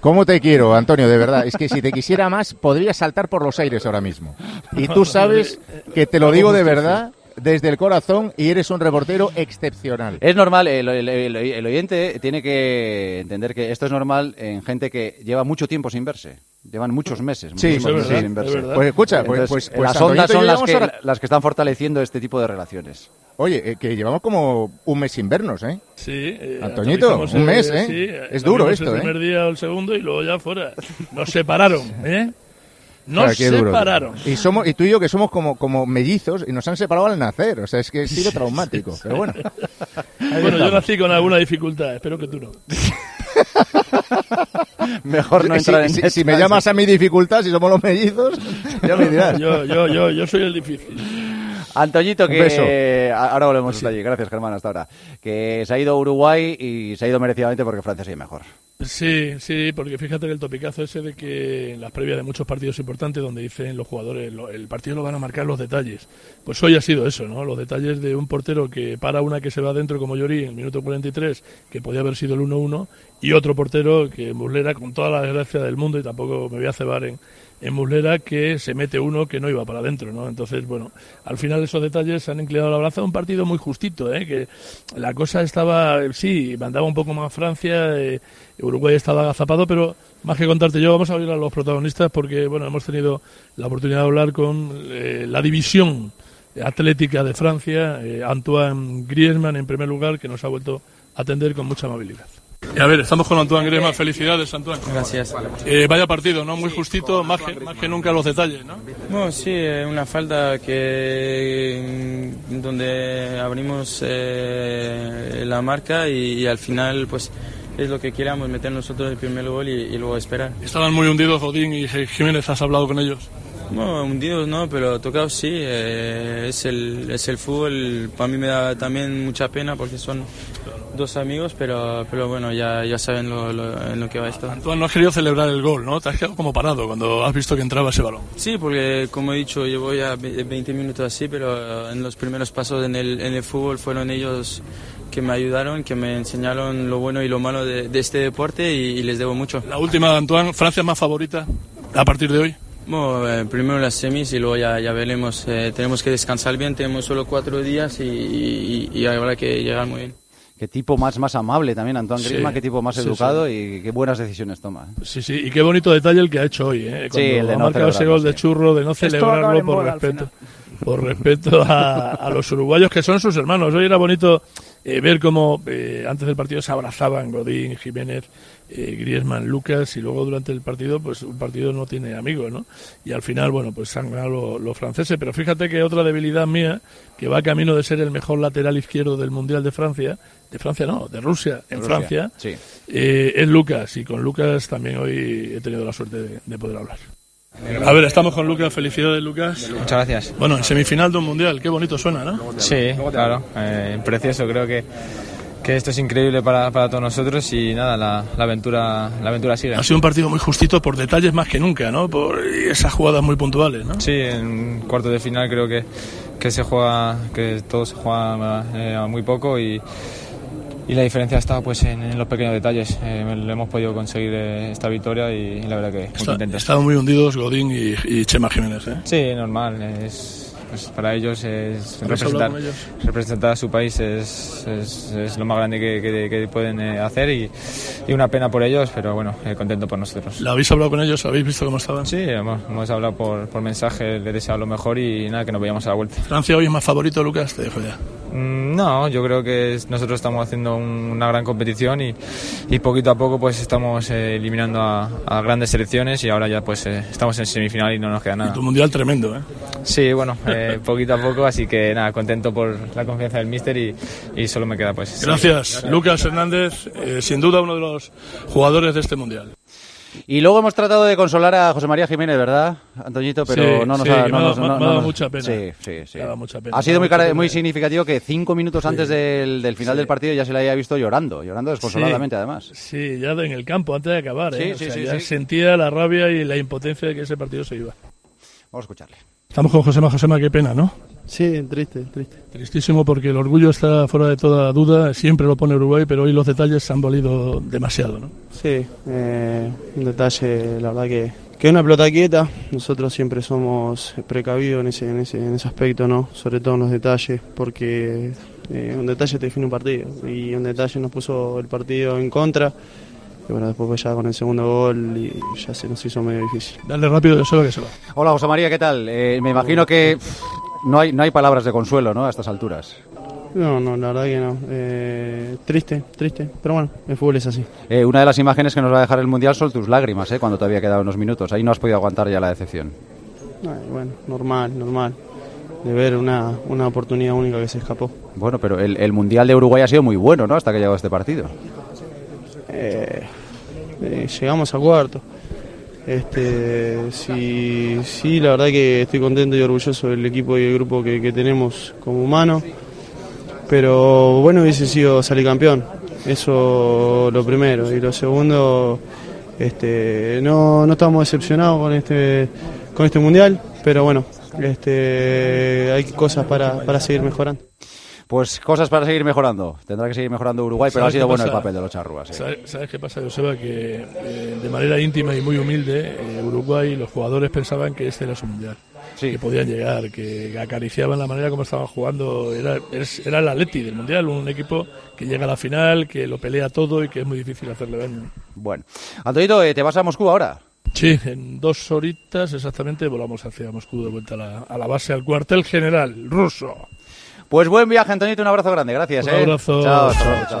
¿Cómo te quiero, Antonio? De verdad. Es que si te quisiera más, podría saltar por los aires ahora mismo. Y tú sabes que te lo digo de verdad desde el corazón y eres un reportero excepcional. Es normal, el, el- el- el oyente tiene que entender que esto es normal en gente que lleva mucho tiempo sin verse. Llevan muchos meses, Sí, muchísimos es meses verdad, sin verse. es. Pues escucha, pues- Entonces, pues- pues las ondas son las que, ahora- las que están fortaleciendo este tipo de relaciones. Oye, eh, que llevamos como un mes sin vernos, ¿eh? Sí, eh, Antoñito, un mes, ¿eh? sí, es duro esto, El ¿eh? primer día o el segundo y luego ya fuera. Nos separaron, ¿eh? Nos Claro, duro. separaron. Y somos y tú y yo que somos como, como mellizos y nos han separado al nacer. O sea, es que ha sido traumático. Pero bueno. Ahí Bueno, yo estamos. nací con alguna dificultad, espero que tú no. Mejor no entrar si, en si me llamas a mi dificultad, si somos los mellizos, ya me dirás. Yo, yo, yo, yo soy el difícil. Antoñito, que beso. ahora volvemos hasta allí. Gracias, Germán, hasta ahora. Que se ha ido a Uruguay y se ha ido merecidamente porque Francia sigue mejor. Sí, sí, porque fíjate que el topicazo ese de que en las previas de muchos partidos importantes donde dicen los jugadores lo- el partido lo van a marcar los detalles. Pues hoy ha sido eso, ¿no? Los detalles de un portero que para una que se va adentro como Llorí en el minuto 43, que podía haber sido el 1-1, y otro portero que Muslera, con toda la desgracia del mundo, y tampoco me voy a cebar en, en Muslera, que se mete uno que no iba para adentro, ¿no? Entonces, bueno, al final esos detalles han inclinado la balanza un partido muy justito, ¿eh? Que la cosa estaba, sí, mandaba un poco más Francia, eh, Uruguay estaba agazapado, pero más que contarte yo, vamos a abrir a los protagonistas porque, bueno, hemos tenido la oportunidad de hablar con eh, la división atlética de Francia, eh, Antoine Griezmann en primer lugar, que nos ha vuelto a atender con mucha amabilidad. A ver, estamos con Antoine Griezmann. Felicidades, Antoine. Gracias. Eh, vaya partido, ¿no? Muy justito, más que, más que nunca los detalles, ¿no? Bueno, sí, eh, una falta que mm, donde abrimos eh, la marca y, y al final pues es lo que queríamos, meter nosotros el primer gol y, y luego esperar. Estaban muy hundidos Godín y Jiménez, ¿has hablado con ellos? No, hundidos no, pero tocados sí, eh, es, el, es el fútbol, para mí me da también mucha pena porque son dos amigos, pero, pero bueno, ya, ya saben lo, lo- en lo que va esto. Tú no has querido celebrar el gol, ¿no? Te has quedado como parado cuando has visto que entraba ese balón. Sí, porque como he dicho, llevo ya ve- 20 minutos así, pero eh, en los primeros pasos en el, en el fútbol fueron ellos que me ayudaron, que me enseñaron lo bueno y lo malo de, de este deporte y, y les debo mucho. La última Antoine, ¿Francia más favorita a partir de hoy? Bueno, eh, primero las semis y luego ya, ya veremos. Eh, tenemos que descansar bien, tenemos solo cuatro días y, y, y habrá que llegar muy bien. Qué tipo más, más amable también, Antoine Sí, Griezmann, qué tipo más sí, educado y qué buenas decisiones toma. Sí, sí, y qué bonito detalle el que ha hecho hoy, ¿eh? Cuando Sí, el de ha no marcado ese gol de sí. churro, de no Esto celebrarlo por respeto, por respeto a, a los uruguayos que son sus hermanos. Hoy era bonito eh, ver cómo eh, antes del partido se abrazaban Godín, Jiménez, eh, Griezmann, Lucas y luego durante el partido, pues un partido no tiene amigos, ¿no? Y al final, bueno, pues han ganado los, los franceses. Pero fíjate que otra debilidad mía, que va camino de ser el mejor lateral izquierdo del Mundial de Francia, de Francia no, de Rusia, en Rusia, Francia, sí. eh, es Lucas. Y con Lucas también hoy he tenido la suerte de, de poder hablar. A ver, estamos con Lucas. Felicidades, Lucas. Muchas gracias. Bueno, en semifinal de un mundial. Qué bonito suena, ¿no? Sí, claro, eh, precioso. Creo que, que esto es increíble para, para todos nosotros y nada, la, la aventura la aventura sigue. Ha sido un partido muy justito por detalles más que nunca, ¿no? Por esas jugadas muy puntuales, ¿no? Sí, en cuarto de final creo que, que se juega, que todo se juega eh, a muy poco y, y la diferencia ha estado pues en, en los pequeños detalles. Eh, le hemos podido conseguir eh, esta victoria y, la verdad que muy Está- estaban muy hundidos Godín y, y Chema Jiménez, ¿eh? Sí, normal. Es, pues para ellos es ¿Habéis representar, ellos? representar a su país es, es, es lo más grande que, que- que pueden eh, hacer y, y una pena por ellos, pero bueno, eh, contento por nosotros. ¿La habéis hablado con ellos? ¿Habéis visto cómo estaban? Sí, hemos, hemos hablado por, por mensaje, le deseado lo mejor y nada, que nos veíamos a la vuelta. Francia hoy es más favorito, Lucas, te dejo ya. Mm, No, yo creo que nosotros estamos haciendo un- una gran competición y, y poquito a poco pues estamos eh, eliminando a, a grandes selecciones y ahora ya pues eh, estamos en semifinal y no nos queda nada. Tu mundial tremendo, ¿eh? Sí, bueno, eh, poquito a poco, así que nada, contento por la confianza del míster y, y solo me queda pues... Gracias, Lucas Hernández, eh, sin duda uno de los jugadores de este mundial. Y luego hemos tratado de consolar a José María Jiménez, ¿verdad, Antoñito? Pero Sí, no nos sí, ha, no no- dado no nos- mucha pena. Sí, sí, sí. Me ha dado mucha pena, Ha sido me muy, ha dado cara- mucha muy pena. significativo que cinco minutos Sí. antes del, del final Sí. del partido ya se le haya visto llorando, llorando desconsoladamente, Sí. además. Sí, ya en el campo, antes de acabar. Sí, ¿eh? O sí, sea, sí, ya sí. sentía la rabia y la impotencia de que ese partido se iba. Vamos a escucharle. Estamos con Josema. Josema, qué pena, ¿no? Sí, triste, triste. Tristísimo porque el orgullo está fuera de toda duda. Siempre lo pone Uruguay, pero hoy los detalles se han valido demasiado, ¿no? Sí, eh, un detalle, la verdad que, que una pelota quieta. Nosotros siempre somos precavidos en ese, en ese, en ese aspecto, ¿no? Sobre todo en los detalles, porque eh, un detalle te define un partido. Y un detalle nos puso el partido en contra. Bueno, después ya con el segundo gol y ya se nos hizo medio difícil. Dale rápido, Joseba, que se va. Hola, José María, ¿qué tal? Eh, me imagino que pff, no hay, no hay palabras de consuelo, ¿no? A estas alturas. No, no, la verdad que no. Eh, triste, triste. Pero bueno, el fútbol es así. Eh, una de las imágenes que nos va a dejar el Mundial son tus lágrimas, ¿eh? Cuando todavía quedaban unos minutos. Ahí no has podido aguantar ya la decepción. Ay, bueno, normal, normal. De ver una, una oportunidad única que se escapó. Bueno, pero el, el Mundial de Uruguay ha sido muy bueno, ¿no? Hasta que llegó este partido. Eh, eh, llegamos a cuarto. Este, sí, sí, la verdad que estoy contento y orgulloso del equipo y el grupo que, que tenemos como humano. Pero bueno hubiese sido salir campeón. Eso lo primero. Y lo segundo, este, no, no estamos decepcionados con este, con este mundial, pero bueno, este, hay cosas para, para seguir mejorando. Pues cosas para seguir mejorando. Tendrá que seguir mejorando Uruguay, pero ha ¿Sabes sido bueno el papel de los charrúas. ¿Sabes, sabes qué pasa, Joseba? Que eh, de manera íntima y muy humilde, eh, Uruguay, los jugadores pensaban que este era su mundial. Que podían llegar, que acariciaban la manera como estaban jugando. Era, era el Atleti del mundial, un equipo que llega a la final, que lo pelea todo y que es muy difícil hacerle daño. Bueno. Antonito, eh, ¿te vas a Moscú ahora? Sí, en dos horitas exactamente volamos hacia Moscú de vuelta a la, a la base, al cuartel general ruso. Pues buen viaje, Antonito. Un abrazo grande. Gracias. Un ¿eh? abrazo. Chao, chao, chao.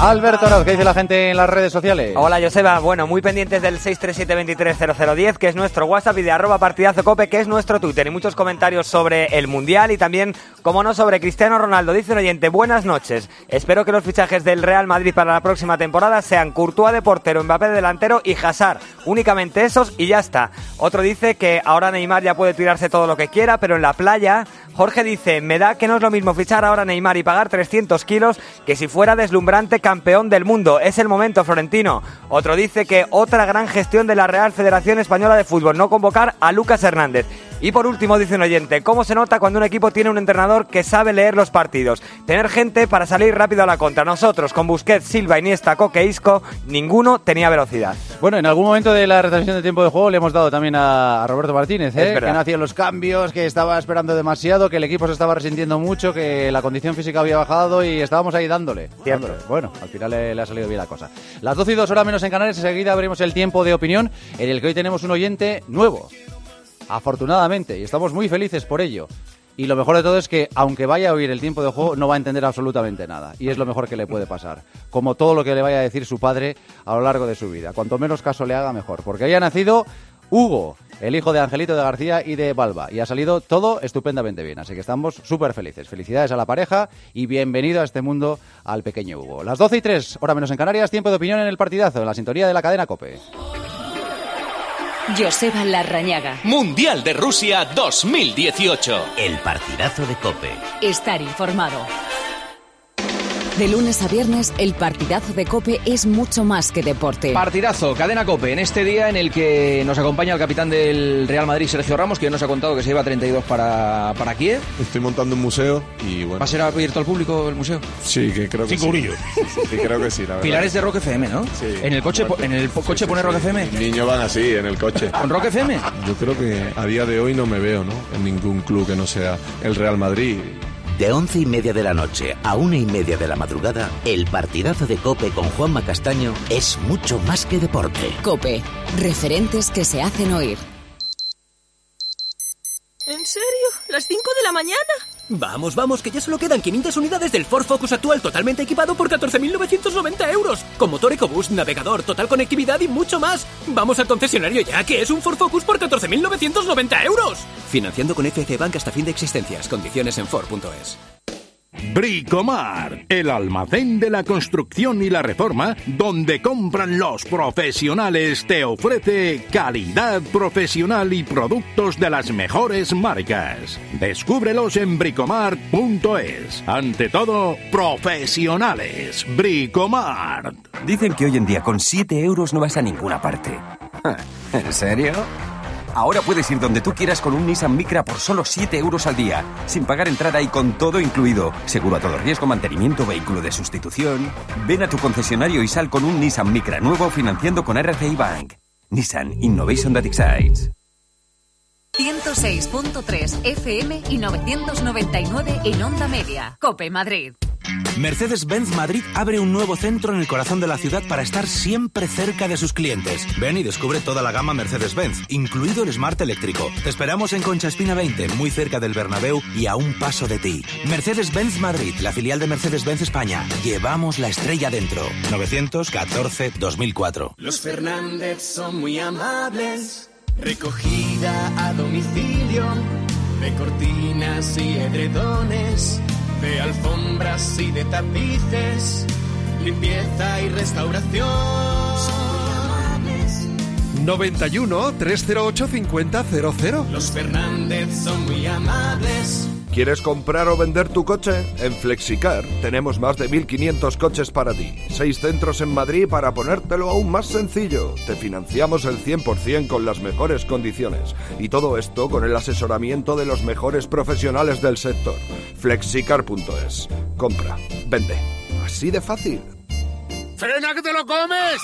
Alberto Arauz, ¿qué dice la gente en las redes sociales? Hola Joseba, bueno, muy pendientes del 637-230010, que es nuestro WhatsApp, y de arroba partidazo cope, que es nuestro Twitter, y muchos comentarios sobre el Mundial y también, como no, sobre Cristiano Ronaldo. Dice un oyente, buenas noches, espero que los fichajes del Real Madrid para la próxima temporada sean Courtois de portero, Mbappé de delantero y Hazard, únicamente esos y ya está. Otro dice que ahora Neymar ya puede tirarse todo lo que quiera, pero en la playa... Jorge dice, me da que no es lo mismo fichar ahora Neymar y pagar 300 kilos que si fuera deslumbrante campeón del mundo. Es el momento, Florentino. Otro dice que otra gran gestión de la Real Federación Española de Fútbol, no convocar a Lucas Hernández. Y por último, dice un oyente, ¿cómo se nota cuando un equipo tiene un entrenador que sabe leer los partidos? Tener gente para salir rápido a la contra. Nosotros, con Busquets, Silva, Iniesta, Coque, Isco, ninguno tenía velocidad. Bueno, en algún momento de la retransmisión de tiempo de juego le hemos dado también a, Roberto Martínez, ¿eh? que no hacía los cambios, que estaba esperando demasiado, que el equipo se estaba resintiendo mucho, que la condición física había bajado y estábamos ahí dándole. Dándole. Bueno, al final le, le ha salido bien la cosa. Las 12 y 2 horas menos en Canarias, enseguida abrimos el tiempo de opinión en el que hoy tenemos un oyente nuevo. Afortunadamente, y estamos muy felices por ello. Y lo mejor de todo es que, aunque vaya a oír el tiempo de juego, no va a entender absolutamente nada. Y es lo mejor que le puede pasar. Como todo lo que le vaya a decir su padre a lo largo de su vida. Cuanto menos caso le haga, mejor. Porque haya nacido Hugo, el hijo de Angelito de García y de Balba. Y ha salido todo estupendamente bien. Así que estamos súper felices. Felicidades a la pareja y bienvenido a este mundo al pequeño Hugo. Las 12 y 3, hora menos en Canarias, tiempo de opinión en el partidazo, en la sintonía de la cadena COPE. Joseba Larrañaga. Mundial de Rusia 2018. El partidazo de Cope. Estar informado. De lunes a viernes, el partidazo de Cope es mucho más que deporte. Partidazo, cadena Cope, en este día en el que nos acompaña el capitán del Real Madrid, Sergio Ramos, que ya nos ha contado que se lleva 32 para, para Kiev. Estoy montando un museo y bueno. ¿Va a ser abierto al público el museo? Sí, que creo que Cinco sí. Sí, creo que sí, la verdad. Pilares de Rock FM, ¿no? Sí. ¿En el coche, en el coche sí, pone sí. Rock FM? Niños van así, en el coche. ¿Con Rock FM? Yo creo que a día de hoy no me veo, ¿no? En ningún club que no sea el Real Madrid. De once y media de la noche a una y media de la madrugada, el partidazo de Cope con Juanma Castaño es mucho más que deporte. Cope, referentes que se hacen oír. ¿En serio? ¿Las 5 de la mañana? Vamos, vamos, que ya solo quedan 500 unidades del Ford Focus actual totalmente equipado por 14.990 euros. Con motor EcoBoost, navegador, total conectividad y mucho más. Vamos al concesionario ya, que es un Ford Focus por 14.990 euros. Financiando con FC Bank hasta fin de existencias. Condiciones en Ford.es. Bricomar, el almacén de la construcción y la reforma, donde compran los profesionales, te ofrece calidad profesional y productos de las mejores marcas. Descúbrelos en bricomar.es. Ante todo, profesionales. Bricomar. Dicen que hoy en día con 7 euros no vas a ninguna parte. ¿En serio? Ahora puedes ir donde tú quieras con un Nissan Micra por solo 7 euros al día, sin pagar entrada y con todo incluido. Seguro a todo riesgo, mantenimiento, vehículo de sustitución. Ven a tu concesionario y sal con un Nissan Micra nuevo financiando con RCI Bank. Nissan Innovation That Excites. 106.3 FM y 999 en onda media. Cope Madrid. Mercedes-Benz Madrid abre un nuevo centro en el corazón de la ciudad para estar siempre cerca de sus clientes. Ven y descubre toda la gama Mercedes-Benz, incluido el Smart eléctrico. Te esperamos en Concha Espina 20, muy cerca del Bernabéu y a un paso de ti. Mercedes-Benz Madrid, la filial de Mercedes-Benz España. Llevamos la estrella dentro. 914-2004. Los Fernández son muy amables. Recogida a domicilio de cortinas y edredones, de alfombras y de tapices, limpieza y restauración. 91 308 5000. Los Fernández son muy amables. ¿Quieres comprar o vender tu coche? En Flexicar tenemos más de 1500 coches para ti. Seis centros en Madrid para ponértelo aún más sencillo. Te financiamos el 100% con las mejores condiciones. Y todo esto con el asesoramiento de los mejores profesionales del sector. Flexicar.es. Compra, vende. Así de fácil. ¡Frena que te lo comes!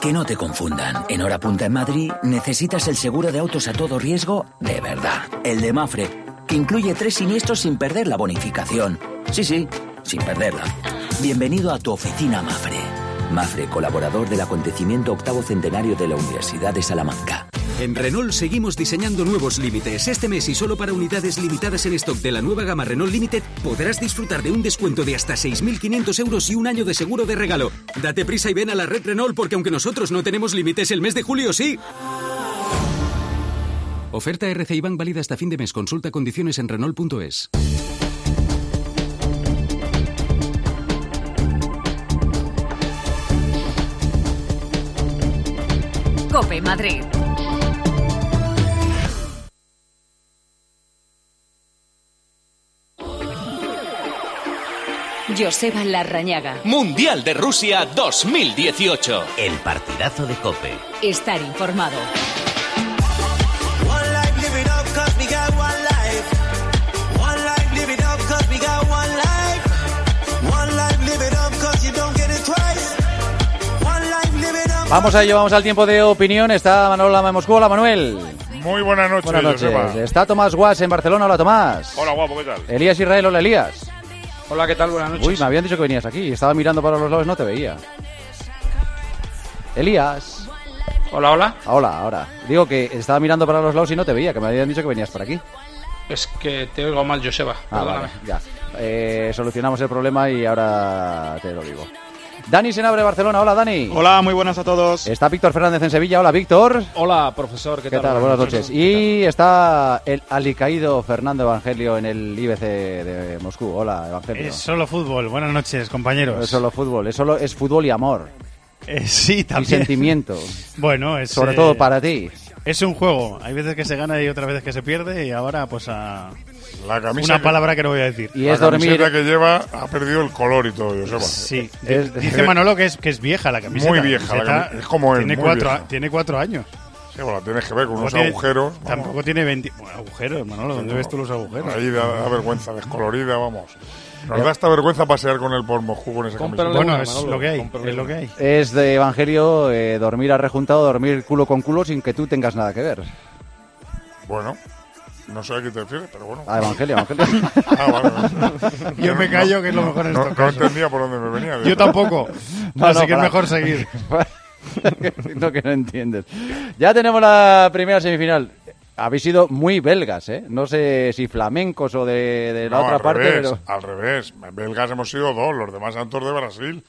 Que no te confundan. En hora punta en Madrid necesitas el seguro de autos a todo riesgo de verdad. El de Mafre, que incluye tres siniestros sin perder la bonificación. Sí, sí, sin perderla. Bienvenido a tu oficina Mafre. Mafre, colaborador del acontecimiento octavo centenario de la Universidad de Salamanca. En Renault seguimos diseñando nuevos límites. Este mes y solo para unidades limitadas en stock de la nueva gama Renault Limited podrás disfrutar de un descuento de hasta 6.500 euros y un año de seguro de regalo. Date prisa y ven a la red Renault porque aunque nosotros no tenemos límites, el mes de julio sí. Oferta RCI Bank válida hasta fin de mes. Consulta condiciones en Renault.es. Cope Madrid. Joseba Larrañaga. Mundial de Rusia 2018. El partidazo de Cope. Estar informado. Vamos a ello, vamos al tiempo de opinión. Está Manuel Lama de Moscú. Hola, Manuel. Muy buenas noches, Buenas noches. Joseba. Está Tomás Guas en Barcelona. Hola, Tomás. Hola, guapo, ¿qué tal? Elías Israel. Hola, Elías. Hola, ¿qué tal? Buenas noches. Uy, me habían dicho que venías aquí. Estaba mirando para los lados, no te veía. Elías. Hola, hola. Hola, ahora. Digo que estaba mirando para los lados y no te veía, que me habían dicho que venías por aquí. Es que te oigo mal, Joseba. Ah, Perdóname. vale, ya. Eh, solucionamos el problema y ahora te lo digo. Dani Senabre, Barcelona. Hola, Dani. Hola, muy buenas a todos. Está Víctor Fernández en Sevilla. Hola, Víctor. Hola, profesor, ¿qué, ¿Qué tal? Buenas noches. Y está el alicaído Fernando Evangelio en el IBC de Moscú. Hola, Evangelio. Es solo fútbol. Buenas noches, compañeros. Es solo fútbol. Es, solo, es fútbol y amor. Eh, sí, Y también. sentimiento. Bueno, es. Sobre eh, todo para ti. Es un juego. Hay veces que se gana y otras veces que se pierde. Y ahora, pues a. La camisa Una que- palabra que no voy a decir. Y la es dormir- camiseta que lleva ha perdido el color y todo, Joseba. Sí. Es- Dice Manolo que es, que es vieja la camiseta. Muy vieja, la camiseta cami- es como él, Tiene, muy cuatro, vieja. tiene cuatro años. Sí, bueno, la tienes que ver con unos tiene- agujeros. vamos. Tampoco tiene 20. Bueno, agujeros, Manolo. ¿Dónde ves tú los agujeros? Ahí da, da vergüenza, descolorida, vamos. Nos da esta vergüenza pasear con el por Moscú con esa camiseta. Bueno, es lo que hay. Es lo que hay. Es de Evangelio eh, dormir arrejuntado, dormir culo con culo sin que tú tengas nada que ver. Bueno, no sé a qué te refieres, pero bueno. A Evangelio, Evangelio. Ah, vale, vale. Yo me callo, que es lo mejor en no, estos no casos. entendía por dónde me venía. de Yo verdad. tampoco. Así que es mejor seguir. no, que no entiendes. Ya tenemos la primera semifinal. Habéis sido muy belgas, ¿eh? No sé si flamencos o de, de la No, otra al parte, revés, pero... al revés. Belgas hemos sido dos, los demás santos de Brasil.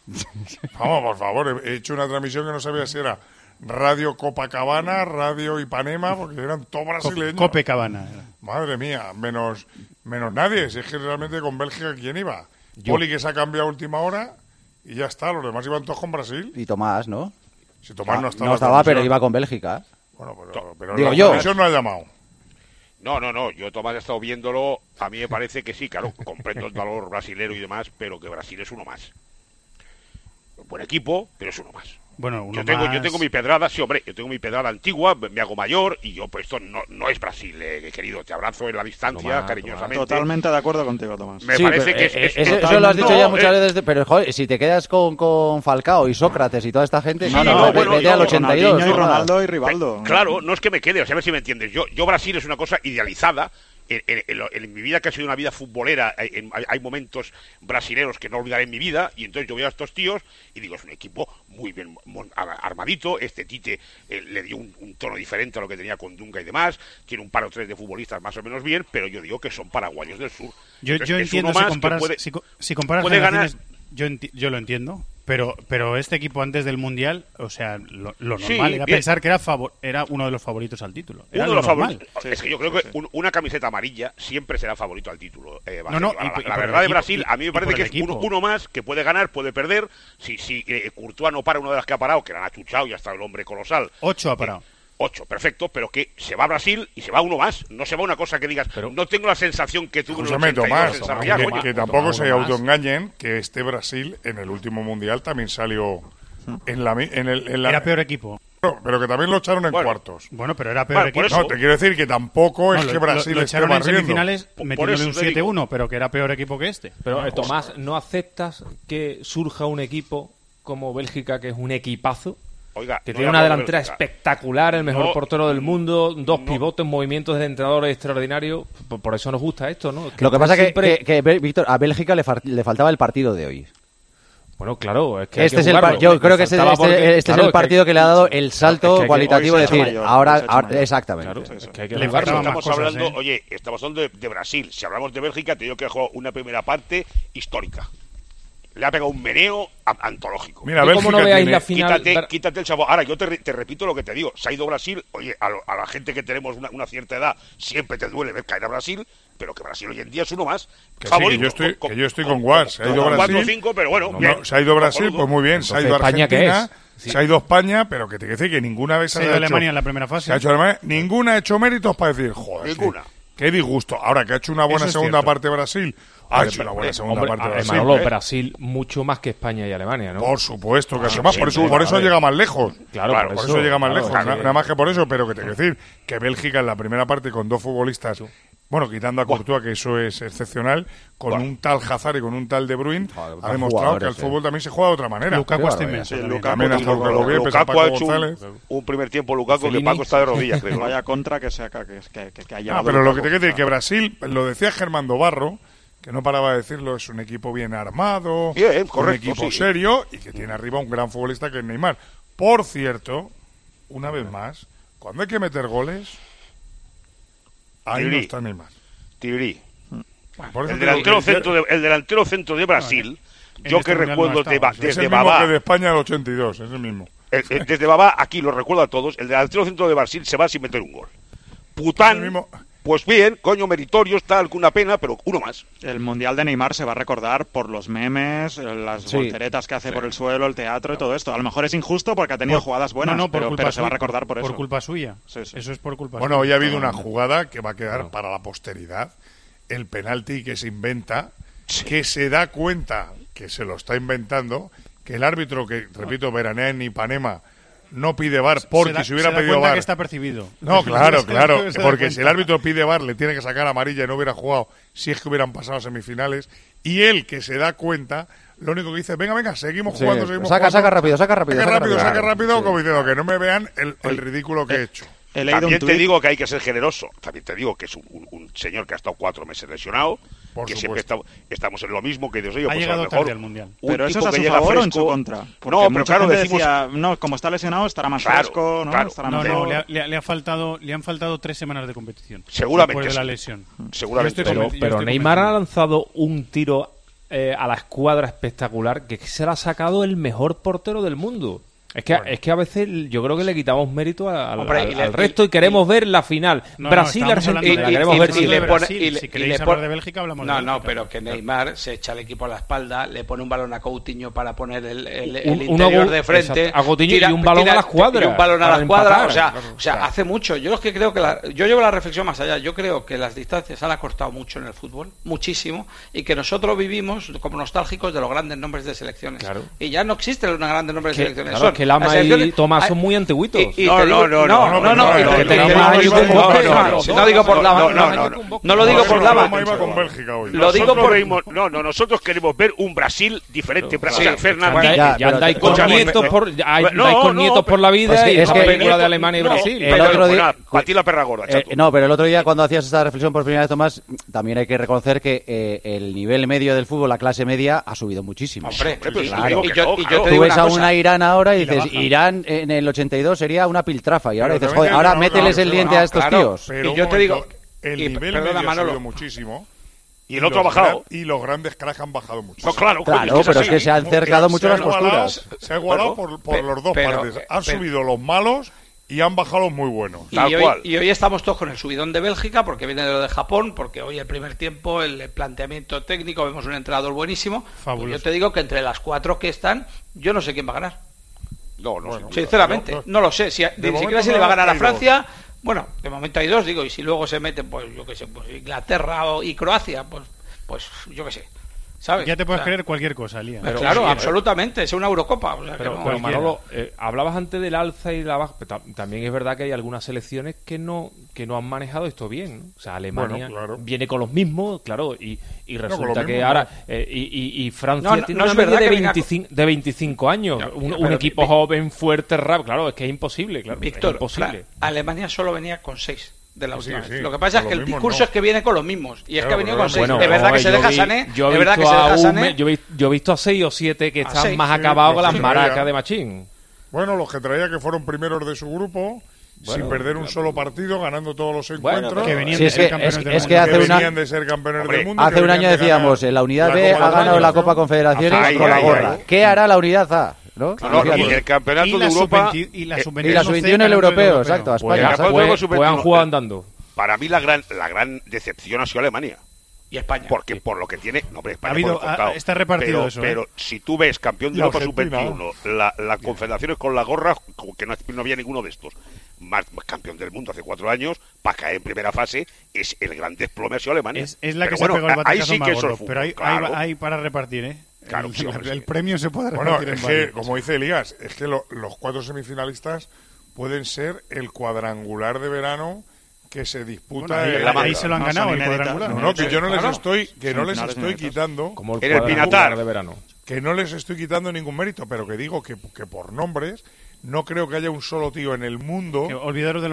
Vamos, por favor, he hecho una transmisión que no sabía si era Radio Copacabana, Radio Ipanema, porque eran todos brasileños. Copacabana. Madre mía, menos, menos nadie. Si es que realmente con Bélgica, ¿quién iba? Yo. Poli que se ha cambiado a última hora y ya está. Los demás iban todos con Brasil. Y Tomás, ¿no? Si Tomás no estaba. No estaba, pero iba con Bélgica. Bueno, pero, pero Digo la yo. comisión no ha llamado. No, no, no. Yo, Tomás, he estado viéndolo. A mí me parece que sí, claro, comprendo el valor brasilero y demás, pero que Brasil es uno más. Buen equipo, pero es uno más. Bueno, uno yo tengo, más- yo tengo mi pedrada, sí, hombre, yo tengo mi pedrada antigua, me hago mayor y yo, pues esto no, no es Brasil, eh, querido. Te abrazo en la distancia, Tomás, cariñosamente. Totalmente de acuerdo contigo, Tomás. Me Sí, parece pero, que es, eh, es- eso, es- eso lo has dicho no, ya muchas eh, veces, pero joder, si te quedas con, con Falcao y Sócrates y toda esta gente, Sí, no, no, no, bueno, vete yo- al 82. Ronaldinho y no, nada. Ronaldo y Rivaldo. Claro, no es que me quede, o sea, a ver si me entiendes. Yo, yo Brasil es una cosa idealizada. En, mi vida, que ha sido una vida futbolera, hay, en- hay- hay momentos brasileños que no olvidaré en mi vida, y entonces yo veo a estos tíos y digo, es un equipo muy bien armadito, este Tite eh, le dio un, un tono diferente a lo que tenía con Dunga y demás, tiene un par o tres de futbolistas más o menos bien, pero yo digo que son paraguayos del sur. Yo, Entonces, yo es entiendo si más que comparas, puede- si, si comparas puede ganar- yo, enti- yo lo entiendo, pero pero este equipo antes del Mundial, o sea, lo, lo Sí, normal era bien. pensar que era favor- era uno de los favoritos al título. Era Uno de lo los normal. favoritos. es que yo creo que un- una camiseta amarilla siempre será favorito al título. eh, No, no, Barcelona. y- y la, la verdad de Brasil, y- a mí me parece que es uno, más que puede ganar, puede perder. Si, si eh, Courtois no para una de las que ha parado, que la han achuchado y hasta el hombre colosal. Ocho ha parado. Ocho, perfecto, pero que se va a Brasil y se va uno más. No se va una cosa que digas, no tengo la sensación que tuve en el Escúchame, 82 Tomás, en Sarriá, que, coño. que tampoco se autoengañen que este Brasil en el último mundial también salió en la, en el, en la- Era peor equipo. No, pero que también lo echaron en Bueno, cuartos. Bueno, pero era peor Bueno, equipo. No, te quiero decir que tampoco No, es lo- que Brasil lo, lo esté echaron en semifinales metiéndole un te digo. 7-1, pero que era peor equipo que este. Pero, eh, Tomás, ¿no aceptas que surja un equipo como Bélgica, que es un equipazo? Oiga, que no tiene una delantera espectacular, el mejor No, portero del mundo, dos pivotes, movimientos de entrenadores extraordinarios. Por, por eso nos gusta esto, ¿no? Lo que pasa que, siempre- que, que, Bé- Víctor, a Bélgica le, le faltaba el partido de hoy. Bueno, claro, es que hay Este que es el jugarlo. yo Le creo que este, faltaba este- porque- este claro, es el partido que, le ha dado el salto es que que- cualitativo, hecho decir, mayor, ahora, exactamente. Claro, es que que Le estamos cosas, hablando, ¿eh? oye, estamos hablando de, de Brasil. Si hablamos de Bélgica, te digo que ha jugado una primera parte histórica. Le ha pegado un meneo a- antológico. Mira, ¿Y cómo no Bélgica veáis tiene- la final? Quítate, quítate el sabor. Ahora, yo te, re- te repito lo que te digo. Se ha ido Brasil. Oye, a, lo- a la gente que tenemos una, una cierta edad, siempre te duele ver caer a Brasil, pero que Brasil hoy en día es uno más. Que sí, Favorito, que yo estoy, con- que yo estoy con Guas. Se ha ido con cuatro o Brasil. cinco, pero bueno, No, bien. no, se ha ido Brasil, pues muy bien. Se ha ido ¿España qué Argentina. es? Sí. Se ha ido España, pero que te quiero decir que ninguna vez Se ha ha ido hecho- Alemania en la primera fase. Se ha hecho Alemania. Ninguna ha hecho méritos para decir, joder. Ninguna. Qué, qué disgusto. Ahora que ha hecho una buena Eso segunda cierto. parte Brasil. Hecho una buena segunda hombre, parte a- Brasil. Manolo, ¿eh? Brasil mucho más que España y Alemania, ¿no? Por supuesto que Ah, hace más. sí, Por eso, sí, por eso llega más lejos. Claro, por, por eso, eso, llega más claro, lejos. que- Nada más que por eso, pero que te quiero decir que Bélgica en la primera parte con dos futbolistas, bueno, quitando a Courtois, que eso es excepcional, con un tal Hazard y con un tal De Bruyne, ha demostrado que eh. fútbol también se juega de otra manera. Lukaku está Claro, inmenso también. También ha estado Lukaku ha hecho un, un primer tiempo, Lukaku, que. Paco está de rodillas, creo. ¿no? Vaya contra que se ha, que, que, que, que ha Ah, pero lo que te quiero decir que Brasil, lo decía Germán Barro, que no paraba de decirlo, es un equipo bien armado, Bien, un equipo sí. serio y que tiene arriba un gran futbolista que es Neymar. Por cierto, una vez más, cuando hay que meter goles, ahí no está Neymar. Por eso El te delantero, centro de, el delantero centro de Brasil, yo este que mundial recuerdo no de es desde el mismo Babá, que de España del 82, es el mismo. eh, eh, desde Babá, aquí lo recuerdo a todos, el delantero centro de Brasil se va sin meter un gol. Pután, El mismo- pues bien, coño, meritorios, tal, alguna pena, pero uno más. El Mundial de Neymar se va a recordar por los memes, las Sí. volteretas que hace por el suelo, el teatro y todo esto. A lo mejor es injusto porque ha tenido Por- jugadas buenas, no, no, por pero, se va a recordar por, eso. culpa suya. Sí, sí. Eso es por culpa Bueno, suya. hoy ha habido una jugada que va a quedar para la posteridad. El penalti que se inventa, que se da cuenta que se lo está inventando, que el árbitro, que repito, veranea en Ipanema, no pide bar porque da, si hubiera se da pedido bar. que está percibido. No, claro, claro. Porque si el árbitro pide bar, le tiene que sacar amarilla y no hubiera jugado si es que hubieran pasado a semifinales. Y él, que se da cuenta, lo único que dice, venga, venga, seguimos Sí, jugando, seguimos saca, jugando. saca rápido, saca rápido, Saca saca rápido, rápido. saca Claro, rápido, sí. como diciendo que no me vean el, el ridículo que he hecho. También te digo que hay que ser generoso. También te digo que es un, un- un señor que ha estado cuatro meses lesionado, Por que siempre supuesto. está- estamos en lo mismo que Dios Ha pues a lo llegado mejor tarde al Mundial. un Pero eso es a su favor o en su contra. Porque No, pero claro, gente decimos... decía, no, como está lesionado estará más Claro, fresco, ¿no? claro. Estará No, más no, le, ha- le ha- faltado, le han faltado tres semanas de competición. Seguramente Después de la lesión. Seguramente Pero, pero Neymar ha lanzado un tiro eh, a la escuadra espectacular que se le ha sacado el mejor portero del mundo. Es que, es que a veces yo creo que le quitamos mérito al, resto y queremos ver la final. No, Brasil, Argentina. Y, le pone, si queréis hablar de Bélgica, hablamos no, de Bélgica. No, no, pero que Neymar se echa el equipo a la espalda, le pone un balón a Coutinho para poner el, un, interior de frente. A Coutinho y un balón a las cuadras. Y un balón a las cuadras. O sea, o sea hace mucho. Yo es que creo que la, yo llevo la reflexión más allá. Yo creo que las distancias han acortado mucho en el fútbol, muchísimo, y que nosotros vivimos como nostálgicos de los grandes nombres de selecciones. Y ya no existen los grandes nombres de selecciones Gelama y Tomás son muy antiguitos. No, no, no, no, no, no, no, digo por Lama, no, no, no lo digo por Lama. Lo digo por no, no, nosotros queremos ver un Brasil diferente, o sea, Ya andáis con nietos por la vida y es que película de Alemania y Brasil. No, pero el otro día cuando hacías esta reflexión por primera vez Tomás, también hay que reconocer que el nivel medio del fútbol, la clase media ha subido muchísimo. Hombre, y tú ves a una Irán ahora y Irán en el 82 sería una piltrafa. Y ahora dices, joder, ahora mételes el diente a estos ah, tíos. y yo te digo, el nivel medio ha subido muchísimo. Y el otro ha bajado. Y los grandes cracks han bajado mucho. Claro, claro pero es que se han cercado mucho las posturas. Se ha igualado por, los dos partes. Eh, han subido los malos y han bajado los muy buenos. Y, tal y cual. Hoy, y hoy estamos todos con el subidón de Bélgica, porque viene de lo de Japón, porque hoy el primer tiempo, el planteamiento técnico, vemos un entrenador buenísimo. Pues yo te digo que entre las cuatro que están, yo no sé quién va a ganar. No, no bueno, Sinceramente, no, lo sé. Si, ni siquiera se le va a ganar a Francia. Bueno, de momento hay dos, digo, y si luego se meten, pues yo qué sé, pues Inglaterra y Croacia, pues, pues yo qué sé. Ya te puedes creer cualquier cosa, Lía. Pero, claro, absolutamente, es una Eurocopa. Pero, Manolo, eh, hablabas antes del alza y la baja, pero también es verdad que hay algunas selecciones que no que no han manejado esto bien. ¿no? O sea, Alemania viene con los mismos, claro, y, y resulta que ahora eh, y, y, Francia tiene una media de, 25, con... de 25 años, un, equipo joven, fuerte, rápido, claro, es que es imposible, claro. Víctor, imposible. Alemania solo venía con 6 de la última lo que pasa es que el discurso es que viene con los mismos. Y es que ha venido con seis. Bueno, es verdad que se deja Sané. Yo he, es verdad visto a seis o siete que están más acabados con las maracas de Machín. Bueno, los que traía que fueron primeros de su grupo. Sin perder un solo partido, ganando todos los encuentros. Bueno, que venían sí, de campeones es, del mundo. Que que venían de ser campeones del mundo. Hace un año decíamos, la unidad B ha ganado la Copa Confederaciones con la gorra. ¿Qué hará la unidad A? ¿no? Claro, y el campeonato y de Europa. Y la eh, sub-21 europeo, exacto. Pues España. han jugado andando. Para mí la gran, la gran decepción ha sido Alemania. Y España. Porque por lo que tiene. No, hombre, España ha habido, está repartido pero, eso. ¿eh? Pero si tú ves campeón de la Europa Sub-21, las la confederaciones con la gorra, que no, había ninguno de estos. Más, campeón del mundo hace cuatro años, para caer en primera fase, es el gran desplome hacia Alemania. Es, es la pero que bueno, se pegó el ahí sí que Pero hay, hay, hay para repartir, ¿eh? El, premio se puede Bueno, es que, como dice Elías, es que los cuatro semifinalistas pueden ser el cuadrangular de verano que se disputa bueno, ahí, el, ahí, se lo han ganado el cuadrangular. No, no, que yo no les estoy que no les estoy quitando como el, en el pinatar. de verano. Que no les estoy quitando ningún mérito, pero que digo que, que por nombres no creo que haya un solo tío en el mundo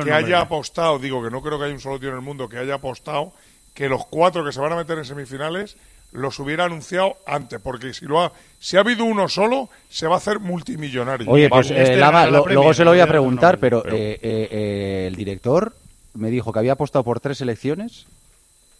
que, haya apostado, digo que no creo que haya un solo tío en el mundo que haya apostado que los cuatro que se van a meter en semifinales los hubiera anunciado antes, porque si lo ha, si ha habido uno solo, se va a hacer multimillonario. Oye, pues este eh, luego se lo voy a preguntar, pero, eh, eh, eh, el director me dijo que había apostado por tres elecciones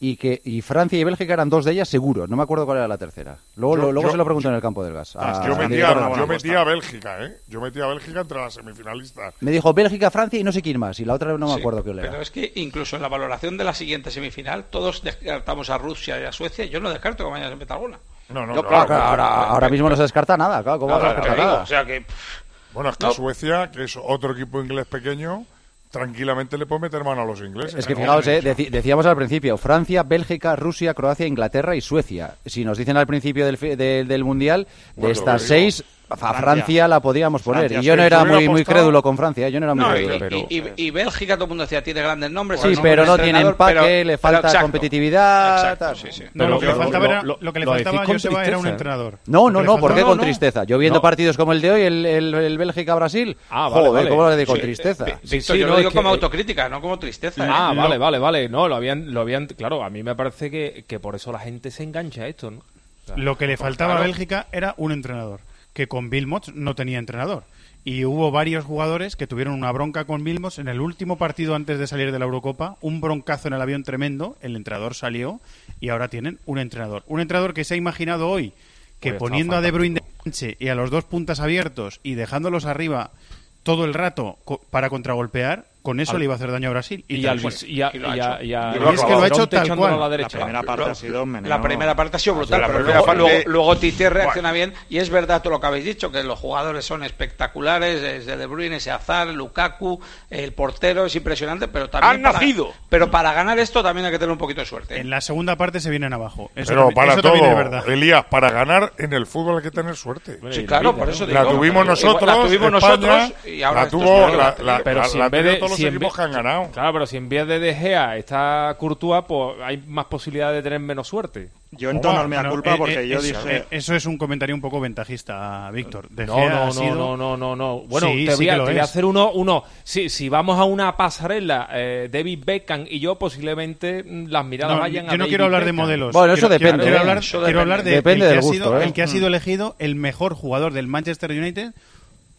y que y Francia y Bélgica eran dos de ellas seguro. No me acuerdo cuál era la tercera. Luego, luego se lo pregunto en el campo del gas. Ah, ah, a, yo metía a, yo metí a Bélgica, ¿eh? Yo metía a Bélgica entre las semifinalistas. Me dijo Bélgica, Francia y no sé quién más. Y la otra no me acuerdo qué era. Pero es que incluso en la valoración de la siguiente semifinal, todos descartamos a Rusia y a Suecia. Yo no descarto que mañana se meta alguna. No, no, yo, claro, ahora, ahora mismo no se descarta nada. Claro, ¿cómo a descartar nada? O sea que. Bueno, es que. Suecia, que es otro equipo inglés pequeño tranquilamente le puede meter mano a los ingleses. Es que ¿eh? fijaos, eh, decíamos al principio, Francia, Bélgica, Rusia, Croacia, Inglaterra y Suecia. Si nos dicen al principio del, del, del Mundial, de estas seis, a Francia, la podíamos poner. Francia, y yo no era muy, muy crédulo con Francia, yo no era muy no, crédulo. Y, pero... y, y, y, Bélgica, todo el mundo decía, tiene grandes nombres. Sí, nombre pero no tiene empaque, pero, le falta exacto, competitividad. Exacto, sí, sí. No, lo, que faltaba lo, lo, lo, que le faltaba a Joseba era un entrenador. No, no, no, ¿por qué con tristeza? Yo viendo partidos como el de hoy, el, el, el Bélgica-Brasil, ah, vale, joder, vale. ¿cómo lo de con tristeza? Víctor, yo lo digo como eh, autocrítica, no como tristeza. ¿eh? Ah, vale, vale, vale. No, lo habían, lo habían, claro, a mí me parece que por eso la gente se engancha a esto, ¿no? Lo que le pues faltaba a Bélgica era un entrenador que con Vilmots no tenía entrenador. Y hubo varios jugadores que tuvieron una bronca con Vilmots en el último partido antes de salir de la Eurocopa, un broncazo en el avión tremendo, el entrenador salió y ahora tienen un entrenador. Un entrenador que se ha imaginado hoy que pues poniendo a De Bruyne de y a los dos puntas abiertos y dejándolos arriba todo el rato para contragolpear, con eso le iba a hacer daño a Brasil. Y, y, al, y, y es que lo ha hecho tal cual. La, primera parte ha sido. La primera parte ha brutal, luego, parte... Tite reacciona bien. Y es verdad todo lo que habéis dicho, que los jugadores son espectaculares, desde De Bruyne, ese azar, Lukaku, el portero es impresionante, pero también... ¡Han nacido! Pero para ganar esto también hay que tener un poquito de suerte. En la segunda parte se vienen abajo. Pero para todo. Elías, para ganar en el fútbol hay que tener suerte. Sí, claro, por eso ¿no? digo, La tuvimos nosotros, La tuvimos nosotros y ahora... La tuvo los equipos que han ganado. Claro, pero si en vez de De Gea está Courtois, pues hay más posibilidad de tener menos suerte. Yo en tono me da culpa eh, porque eh, yo dije... Eh, eso es un comentario un poco ventajista, Víctor. No, no, no, no, no, no. Bueno, te, voy a, hacer uno... uno. Si, si vamos a una pasarela, David Beckham y yo, posiblemente mm, las miradas vayan a Yo no quiero hablar de modelos. Bueno, eso depende. Quiero hablar de... Depende del gusto. El que ha sido elegido el mejor jugador del Manchester United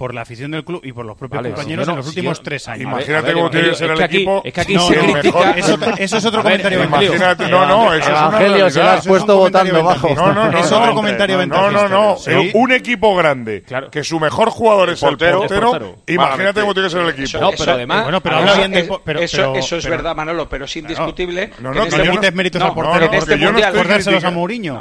por la afición del club y por los propios compañeros en los últimos tres años. Imagínate cómo tiene que ser el equipo. Es que aquí no. Eso, es otro ver, comentario Imagínate, no, no, eso es una otro comentario ventajoso. No, no, no. Eh, un equipo grande, que su mejor jugador es el portero, imagínate cómo tiene que ser el equipo. No, pero además... Bueno, pero bien de... Eso es verdad, Manolo, pero es indiscutible... No, no, este no. méritos al portero. Porque este yo no estoy.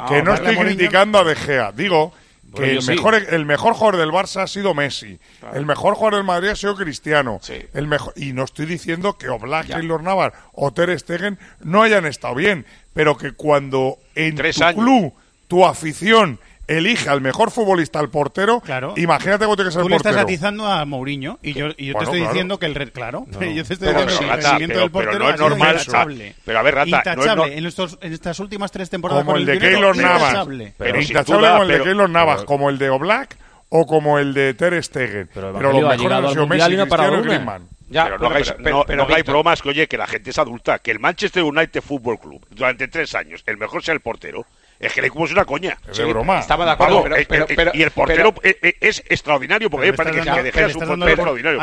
Que no estoy criticando a De Gea. Digo que el mejor, el mejor jugador del Barça ha sido Messi, el mejor jugador del Madrid ha sido Cristiano, el mejor, y no estoy diciendo que Oblak, Keylor Navas o Ter Stegen no hayan estado bien, pero que cuando en tu club, tu afición elige al mejor futbolista, al portero. Claro. Imagínate cómo tiene que ser el portero. Tú le estás atizando a Mourinho y yo, y yo te estoy diciendo que el. Re... Claro. No. Yo te estoy diciendo que el rendimiento del portero pero no es. Intachable. Pero a ver, Rata. Intachable. En, estos, en, estas últimas tres temporadas. Como el, de Keylor Navas. Pero intachable como el de Keylor Navas. Como el de Oblak o como el de Ter Stegen. Pero, lo mejor ha Messi, Ya, pero no, hagáis, pero, no, hay bromas que, oye, que la gente es adulta, que el Manchester United Football Club, durante tres años, el mejor sea el portero, es que el equipo es una coña. Es de broma. Estaba de acuerdo. Eh, eh, pero, y el portero e-, e-, es, extraordinario, porque a mí me parece que, que Dejea es un portero extraordinario.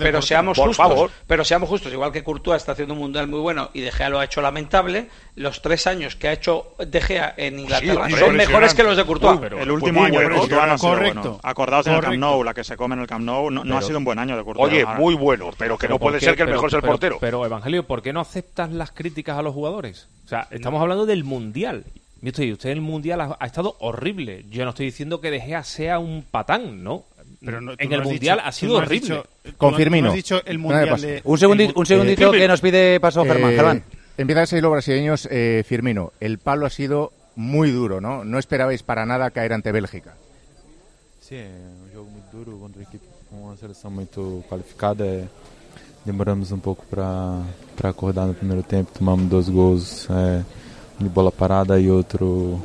Pero, seamos, por justos. Favor. Pero seamos justos. Igual que Courtois está haciendo un mundial muy bueno y De Gea lo ha hecho lamentable, los tres años que ha hecho De Gea en Inglaterra sí, son mejores que los de Courtois. El último año bueno, de Courtois no ha sido correcto, bueno. Acordaos del Camp Nou, la que se come en el Camp Nou. No, no ha sido un buen año de Courtois. Oye, muy bueno, pero que no puede ser que el mejor sea el portero. Pero, Evangelio, ¿por qué no aceptas las críticas a los jugadores? O sea, estamos hablando del mundial usted, usted en el Mundial ha, ha, estado horrible. Yo no estoy diciendo que De Gea sea un patán, ¿no? Pero no, en el Mundial dicho, ha sido horrible. Confirmino. un, segundito, un segundito eh, que nos pide paso Germán. Eh, Germán. Empiezan a salir los brasileños, eh, Firmino. El palo ha sido muy duro, ¿no? No esperabais para nada caer ante Bélgica. Sí, un um juego muy duro contra equipo con una selección muy cualificada. Demoramos um un poco para, para acordar no primer tiempo, tomamos dos goles. Eh, de bola parada e outro.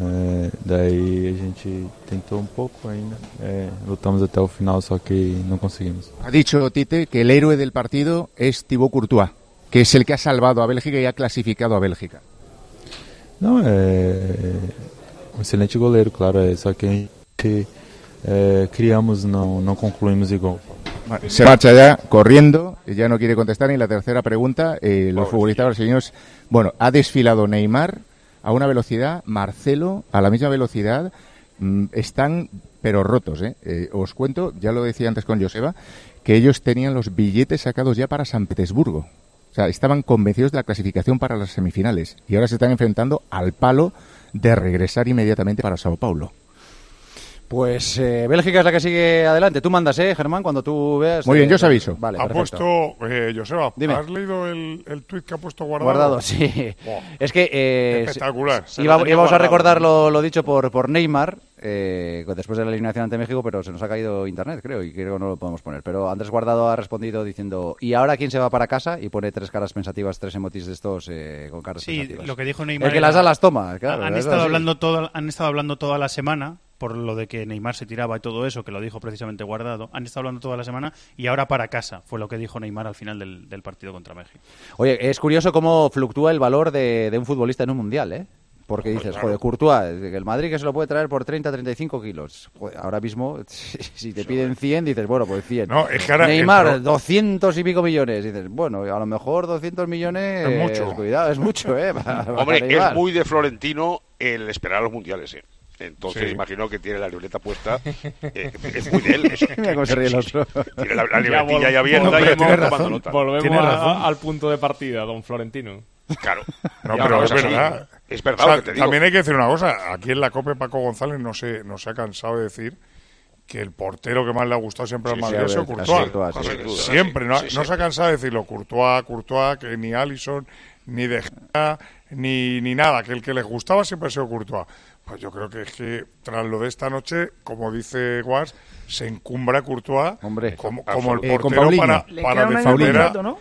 É, daí a gente tentou um pouco ainda, é, lutamos até o final, só que não conseguimos. Ha dicho Tite que el héroe del partido es Thibaut Courtois, que es el que ha salvado a Bélgica y ha clasificado a Bélgica. No, é, um excelente goleiro, claro, é, só que a gente eh, criamos no, no concluimos el gol. Se marcha ya corriendo, ya no quiere contestar ni la tercera pregunta. Eh, los futbolistas tío. brasileños, bueno, ha desfilado Neymar a una velocidad, Marcelo a la misma velocidad, mm, están pero rotos. ¿eh? Eh, os cuento, ya lo decía antes con Joseba, que ellos tenían los billetes sacados ya para San Petersburgo. O sea, estaban convencidos de la clasificación para las semifinales y ahora se están enfrentando al palo de regresar inmediatamente para Sao Paulo. Pues eh, Bélgica es la que sigue adelante. Tú mandas, ¿eh, Germán? Cuando tú veas. Muy bien, eh, yo os aviso. Vale, ha puesto, eh, Joseba, Dime. ¿has leído el, el tuit que ha puesto guardado? Guardado, sí. Es que. Eh, Espectacular. Iba, íbamos a recordar lo, lo, dicho por, por Neymar. Eh, después de la eliminación ante México, pero se nos ha caído internet, creo, y creo que no lo podemos poner. Pero Andrés Guardado ha respondido diciendo: ¿Y ahora quién se va para casa? Y pone tres caras pensativas, tres emotis de estos con caras sí, lo que dijo Neymar. El que las da las toma, claro. Han estado, hablando toda, han estado hablando toda la semana por lo de que Neymar se tiraba y todo eso, que lo dijo precisamente guardado, han estado hablando toda la semana y ahora para casa, fue lo que dijo Neymar al final del, partido contra México. Oye, es curioso cómo fluctúa el valor de, un futbolista en un mundial, ¿eh? Porque pues dices, joder, Courtois, el Madrid que se lo puede traer por 30, 35 kilos. Ahora mismo, si te piden 100, dices, bueno, pues 100. No, es que Neymar, pro... 200 y pico millones. Dices, bueno, a lo mejor 200 millones... Es mucho. Cuidado, es mucho, ¿eh? Hombre, es muy de Florentino el esperar a los mundiales, ¿eh? Entonces Sí. imagino que tiene la libreta puesta. eh, es muy de él. eso. Mira cómo se ríe el otro. Tiene la, la Ya libretilla ya abierta y volvemos- nota. Volvemos Tiene a- razón. al punto de partida, don Florentino. Claro. No, Ya, pero es así. verdad. Es verdad O sea, lo que te digo. También hay que decir una cosa. Aquí en la COPE Paco González no se, no se ha cansado de decir que el portero que más le ha gustado siempre al Sí, Madrid sí, ha sido a ver, Courtois. así, Courtois, sí. Sin duda. Sí, Siempre. No, sí, no se ha cansado de decirlo. Courtois, Courtois, que ni Allison, ni De Gea, ni, ni nada. Que el que les gustaba siempre ha sido Courtois. Pues yo creo que es que tras lo de esta noche, como dice Guas, se encumbra Courtois Hombre, como, como el Eh, con portero Paulinho. para, para defender, de a- ¿no?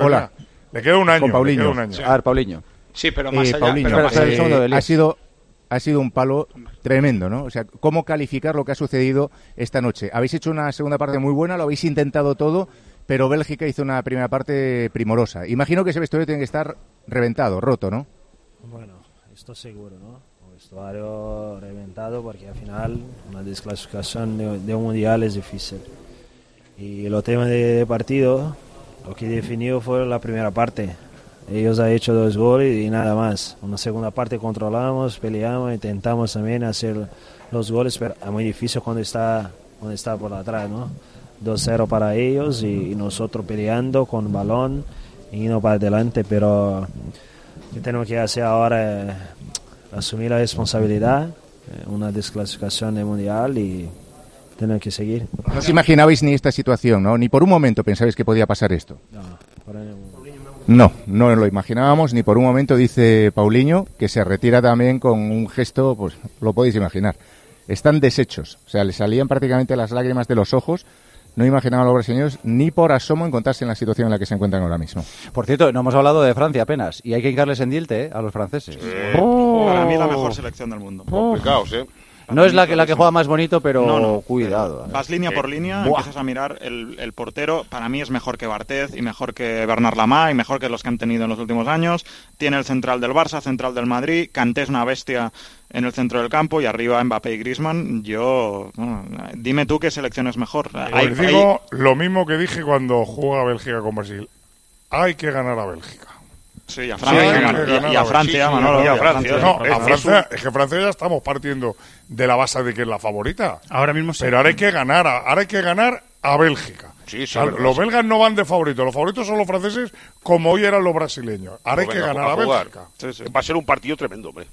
Hola. Le queda un año. Con le Paulinho. queda un año. A ver, Paulinho. Sí, pero Eh, más allá. Paulinho, pero más eh, ha sido ha sido un palo tremendo, ¿no? O sea, ¿cómo calificar lo que ha sucedido esta noche? Habéis hecho una segunda parte muy buena, lo habéis intentado todo, pero Bélgica hizo una primera parte primorosa. Imagino que ese vestuario tiene que estar reventado, roto, ¿no? Bueno, esto seguro, ¿no? Vestuario reventado porque al final una desclasificación de, de un mundial es difícil. Y lo tema de partido, lo que definió fue la primera parte. Ellos han hecho dos goles y nada más. Una segunda parte controlamos, peleamos, intentamos también hacer los goles, pero es muy difícil cuando está, cuando está por atrás, ¿no? 2-0 para ellos y, y nosotros peleando con balón y yendo para adelante, pero que tenemos que hacer ahora asumir la responsabilidad, eh, una desclasificación de mundial y tenemos que seguir. No os imaginabais ni esta situación, ¿no? Ni por un momento pensabais que podía pasar esto. Por ahí- No, no lo imaginábamos ni por un momento, dice Paulinho, que se retira también con un gesto, pues lo podéis imaginar. Están deshechos, o sea, le salían prácticamente las lágrimas de los ojos. No imaginaban los brasileños ni por asomo encontrarse en la situación en la que se encuentran ahora mismo. Por cierto, no hemos hablado de Francia apenas. Y hay que hincarles en diente ¿eh? a los franceses. Para mí la mejor selección del mundo. Complicados, ¿eh? No es la que, la que juega más bonito, pero No, no, cuidado. ¿eh? Vas línea por línea, Buah. empiezas a mirar el, el portero. Para mí es mejor que Barthez y mejor que Bernard Lamá y mejor que los que han tenido en los últimos años. Tiene el central del Barça, central del Madrid. Kanté es una bestia en el centro del campo y arriba Mbappé y Griezmann. Yo, bueno, dime tú qué selección es mejor. Hay- Pues hay- digo lo mismo que dije cuando juega Bélgica con Brasil. Hay que ganar a Bélgica. Sí, a Francia, hay que y- y a. Francia, Manolo, y a Francia. No, Es- a Francia, es que Francia ya estamos partiendo de la base de que es la favorita. Ahora mismo sí. Pero ahora hay que ganar, a- ahora hay que ganar a Bélgica. Sí, sí, O sea, verdad, los belgas no van de favoritos, los favoritos son los franceses como hoy eran los brasileños. Ahora hay Pues que venga, ganar a, jugar. Bélgica. Va a ser un partido tremendo, hombre.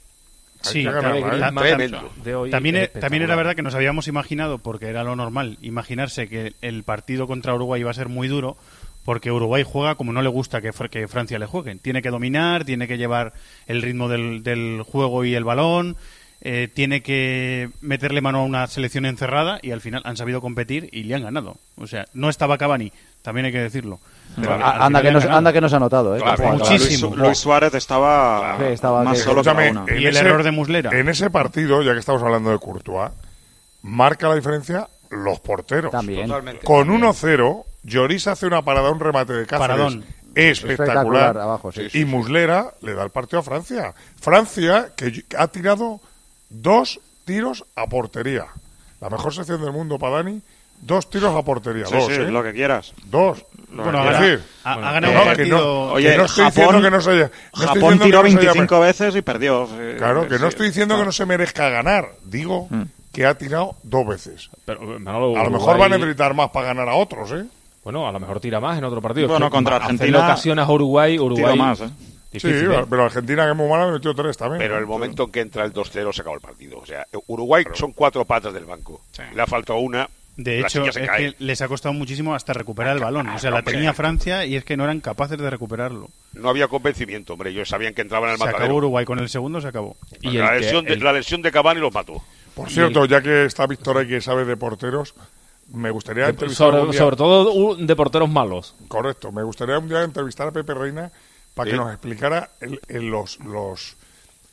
Sí, que ¿eh? también, también era verdad que nos habíamos imaginado, porque era lo normal, imaginarse que el partido contra Uruguay iba a ser muy duro, porque Uruguay juega como no le gusta que, Fr- que Francia le juegue. Tiene que dominar, tiene que llevar el ritmo del, del juego y el balón, eh, tiene que meterle mano a una selección encerrada y al final han sabido competir y le han ganado. O sea, no estaba Cavani, también hay que decirlo. Pero anda, que nos, anda que nos ha notado. ¿eh? Claro, muchísimo. Luis, Luis Suárez estaba, Sí, estaba más que- solo que una. Y el error de Muslera. En ese partido, ya que estamos hablando de Courtois, marca la diferencia los porteros. También. Totalmente. Con 1-0, Lloris hace una parada, un remate de Cáceres Paradón. espectacular. Espectacular, abajo, sí. y Muslera le da el partido a Francia. Francia, que ha tirado dos tiros a portería. La mejor sección del mundo para Dani, dos tiros a portería. Sí, dos, sí, ¿eh? lo que quieras. Dos. Lo Bueno, que decir, ha- ganado que un que partido... no, Oye, que no estoy Japón- diciendo que no se haya- no Japón tiró que no se haya 25 veces y perdió. Eh, Claro, que no sí, estoy diciendo que claro. no se merezca ganar. Digo Mm. Que ha tirado dos veces. Pero, Manolo, A lo mejor Uruguay- van a necesitar más para ganar a otros, ¿eh? Bueno, a lo mejor tira más en otro partido. Bueno, Es que contra Argentina ocasiones a Uruguay, Uruguay... Tiro más, ¿eh? Difícil, sí, ¿eh? pero Argentina, que es muy mala, metió tres también. Pero el momento en que entra el 2-0 se acabó el partido. O sea, Uruguay son cuatro patas del banco. Le ha faltado una. De hecho, es cae. que les ha costado muchísimo hasta recuperar el balón. O sea, la hombre. tenía Francia y es que no eran capaces de recuperarlo. No había convencimiento, hombre. Ellos sabían que entraban al Se acabó matadero. Uruguay, con el segundo se acabó. Y la, el que- lesión de, la lesión de Cavani los mató. Por cierto, ya que está Víctor ahí que sabe de porteros, me gustaría entrevistar sobre, día- sobre todo un- de porteros malos. Correcto, me gustaría un día entrevistar a Pepe Reina para que nos explicara el- el- los, los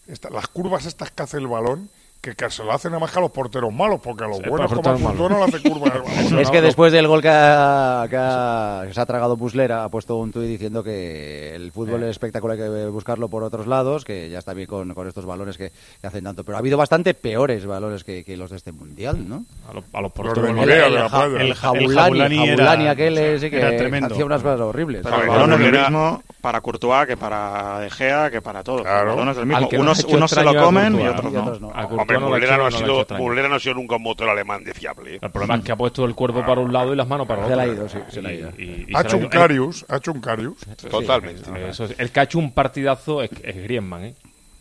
esta- las curvas estas que hace el balón, que, que se lo hacen nada más que a los porteros malos, porque a los Sí, buenos como a porteros Courtois no le hace balón. Es que después del gol que, ha- que ha- que se ha tragado Muslera, ha puesto un tuit diciendo que el fútbol es espectacular, hay que buscarlo por otros lados, que ya está bien con, con estos balones que, que hacen tanto. Pero ha habido bastante peores balones que, que los de este mundial, ¿no? A, lo- a los Los porteros. Nivea, el, ja- playa. el El Jaulani, Jaulani era- aquel ese que hacía unas cosas horribles. Pero el Pero balón es el el era- mismo para Courtois que para De Gea, que para todos. Claro. El balón es el mismo. Unos, unos se lo comen y otros y no. Ha Muslera no, ha no sido, hecho extraño. Muslera no ha sido nunca un motor alemán de fiable. ¿eh? El problema es que ha puesto el cuerpo para un lado y las manos para el Se otro. le ha ido, sí, se ha ido. y- y se Ha hecho un. Carius, ha hecho un Carius. Totalmente. Eso es- el que ha hecho un partidazo es, es Griezmann, ¿eh?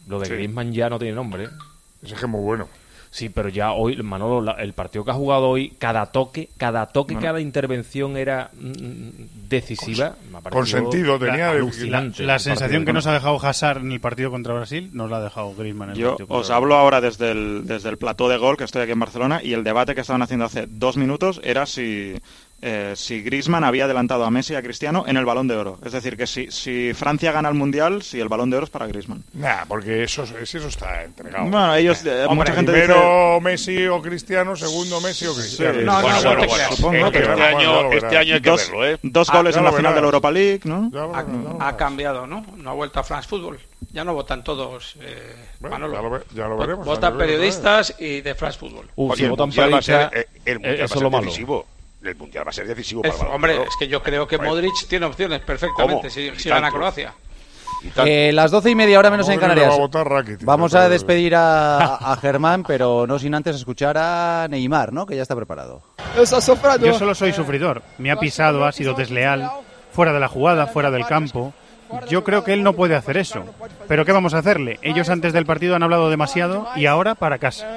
Lo de Sí. Griezmann ya no tiene nombre, ¿eh? Ese es que es muy bueno. Sí, pero ya hoy, Manolo, la- el partido que ha jugado hoy, cada toque, cada toque, Bueno. cada intervención era mm, decisiva. Ha parecido con sentido, tenía la- de- alucinante La el sensación que nos ha dejado Hazard en el partido contra Brasil nos la ha dejado Griezmann en el Yo partido os hablo ahora desde el, desde el plató de gol que estoy aquí en Barcelona y el debate que estaban haciendo hace dos minutos era si, eh, si Griezmann había adelantado a Messi y a Cristiano en el Balón de Oro. Es decir, que si, si Francia gana el Mundial, si el Balón de Oro es para Griezmann. Nah, porque eso, eso está entregado. Bueno, ellos, eh, Hombre, mucha gente primero Messi o Cristiano, segundo Messi o Cristiano. No, no, Bueno, no, bueno, bueno. Supongo este año- este año hay que Dos- verlo, ¿eh? dos goles ya en la final de la Europa League, ¿no? Ha, cambiado, ¿no? No ha vuelto a France Football. Ya no votan todos, eh, Manolo. ya lo ya veremos, Votan periodistas y de France Football. Uh, Oye, si votan periodistas, eh, eh, eso es lo malo. El mundial va a ser decisivo Es- para el hombre, de Oro. es que yo creo que Modric tiene opciones perfectamente ¿Cómo? si, si gana. Croacia. Eh, las doce y media, hora menos en Modric Canarias. va a votar Rakitic, Vamos a despedir a, a Germán, pero no sin antes escuchar a Neymar, ¿no? Que ya está preparado. Yo solo soy sufridor. Me ha pisado, ha sido desleal, fuera de la jugada, fuera del campo. Yo creo que él no puede hacer eso. Pero ¿qué vamos a hacerle? Ellos antes del partido han hablado demasiado y ahora para casa.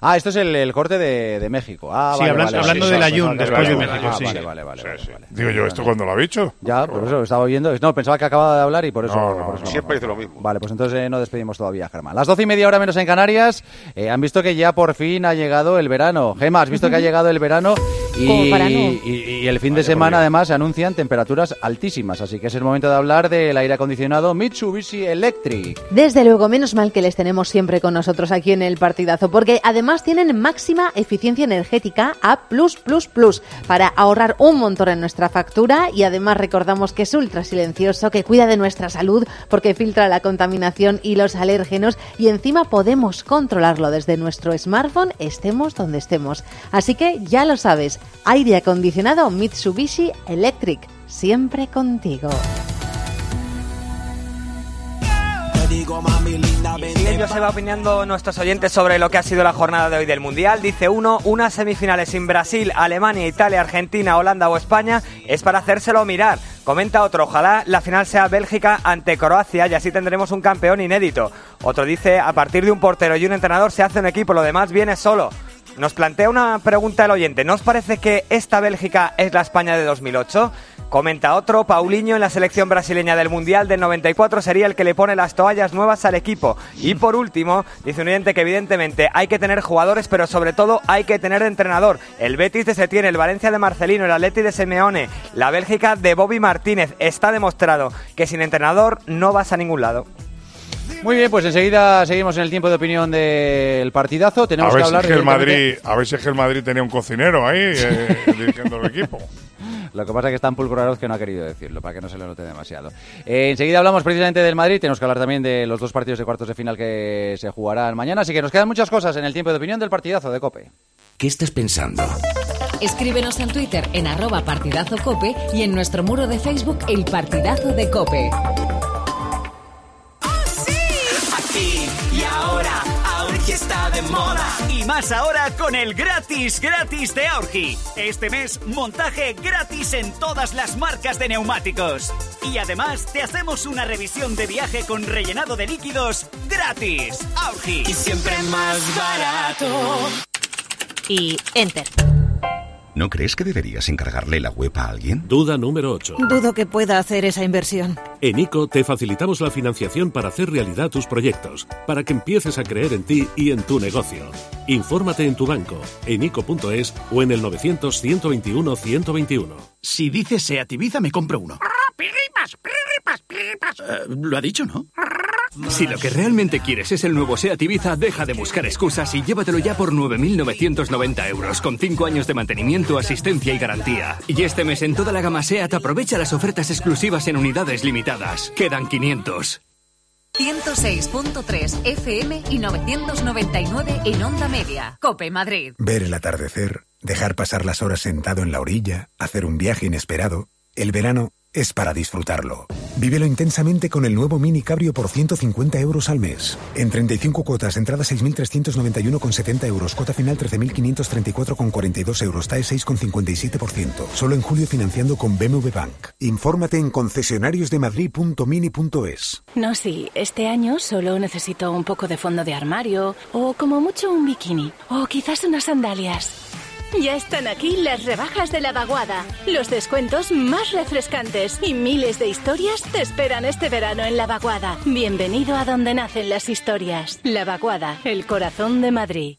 Ah, esto es el, el corte de, de México. Ah, Sí, vale, hablan- vale, hablando sí, del Ayun vale, después vale, de México, ah, sí. Vale, vale, vale. Digo yo, ¿esto cuando lo ha dicho? Ya, por eso estaba viendo. No, pensaba que acababa de hablar y por eso. No, no, por eso no. Siempre dice lo mismo. Vale, pues entonces eh, no despedimos todavía a Germán. Las doce y media hora menos en Canarias. eh, han visto que ya por fin ha llegado el verano. Gema, has visto que ha llegado el verano y, Como para no. y- y el fin de semana además se anuncian temperaturas altísimas. Así que es el momento de hablar del aire acondicionado Mitsubishi Electric. Desde luego, menos mal que les tenemos siempre con nosotros aquí en el partidazo, porque además tienen máxima eficiencia energética A para ahorrar un montón en nuestra factura y además recordamos que es ultra silencioso, que cuida de nuestra salud porque filtra la contaminación y los alérgenos y encima podemos controlarlo desde nuestro smartphone estemos donde estemos. Así que ya lo sabes, aire acondicionado Mitsubishi Electric, siempre contigo. Siguen yo se va opinando nuestros oyentes sobre lo que ha sido la jornada de hoy del Mundial. Dice uno, unas semifinales sin Brasil, Alemania, Italia, Argentina, Holanda o España es para hacérselo mirar. Comenta otro, ojalá la final sea Bélgica ante Croacia y así tendremos un campeón inédito. Otro dice, a partir de un portero y un entrenador se hace un equipo, lo demás viene solo. Nos plantea una pregunta el oyente, ¿no os parece que esta Bélgica es la España de 2008? Comenta otro, Paulinho en la selección brasileña del Mundial del 94 sería el que le pone las toallas nuevas al equipo. Y por último, dice un oyente que evidentemente hay que tener jugadores, pero sobre todo hay que tener entrenador. El Betis de Setién, el Valencia de Marcelino, el Atleti de Simeone, la Bélgica de Bobby Martínez. Está demostrado que sin entrenador no vas a ningún lado. Muy bien, pues enseguida seguimos en el tiempo de opinión del partidazo. A Tenemos ver, que si hablar el Madrid, a ver si es que el Madrid tenía un cocinero ahí eh, dirigiendo el equipo. Lo que pasa es que es tan pulcraroz que no ha querido decirlo, para que no se lo note demasiado. Eh, enseguida hablamos precisamente del Madrid, tenemos que hablar también de los dos partidos de cuartos de final que se jugarán mañana, así que nos quedan muchas cosas en el tiempo de opinión del partidazo de COPE. ¿Qué estás pensando? Escríbenos en Twitter en arroba partidazo cope y en nuestro muro de Facebook El Partidazo de Cope. Ahora, Aurgi está de moda. Y más ahora con el gratis, gratis de Aurgi. Este mes, montaje gratis en todas las marcas de neumáticos. Y además, te hacemos una revisión de viaje con rellenado de líquidos gratis. Aurgi. Y siempre más barato. Y enter. ¿No crees que deberías encargarle la web a alguien? Duda número 8. Dudo que pueda hacer esa inversión. En ICO te facilitamos la financiación para hacer realidad tus proyectos, para que empieces a creer en ti y en tu negocio. Infórmate en tu banco, en ICO.es o en el 900 121 121. Si dices Seat Ibiza, me compro uno. Eh, lo ha dicho, ¿no? Si lo que realmente quieres es el nuevo Seat Ibiza, deja de buscar excusas y llévatelo ya por 9.990 euros, con 5 años de mantenimiento, asistencia y garantía. Y este mes en toda la gama Seat aprovecha las ofertas exclusivas en unidades limitadas. Quedan 500. 106.3 FM y 999 en onda media. Cope Madrid. Ver el atardecer, dejar pasar las horas sentado en la orilla, hacer un viaje inesperado. El verano es para disfrutarlo. Vívelo intensamente con el nuevo Mini Cabrio por 150 euros al mes. En 35 cuotas, entrada 6.391,70 euros, cuota final 13.534,42 euros, TAE 6,57%. Solo en julio financiando con BMW Bank. Infórmate en concesionariosdemadrid.mini.es. No, sí, este año solo necesito un poco de fondo de armario, o como mucho un bikini, o quizás unas sandalias. Ya están aquí las rebajas de la vaguada, los descuentos más refrescantes y miles de historias te esperan este verano en la vaguada. Bienvenido a donde nacen las historias. La vaguada, el corazón de Madrid.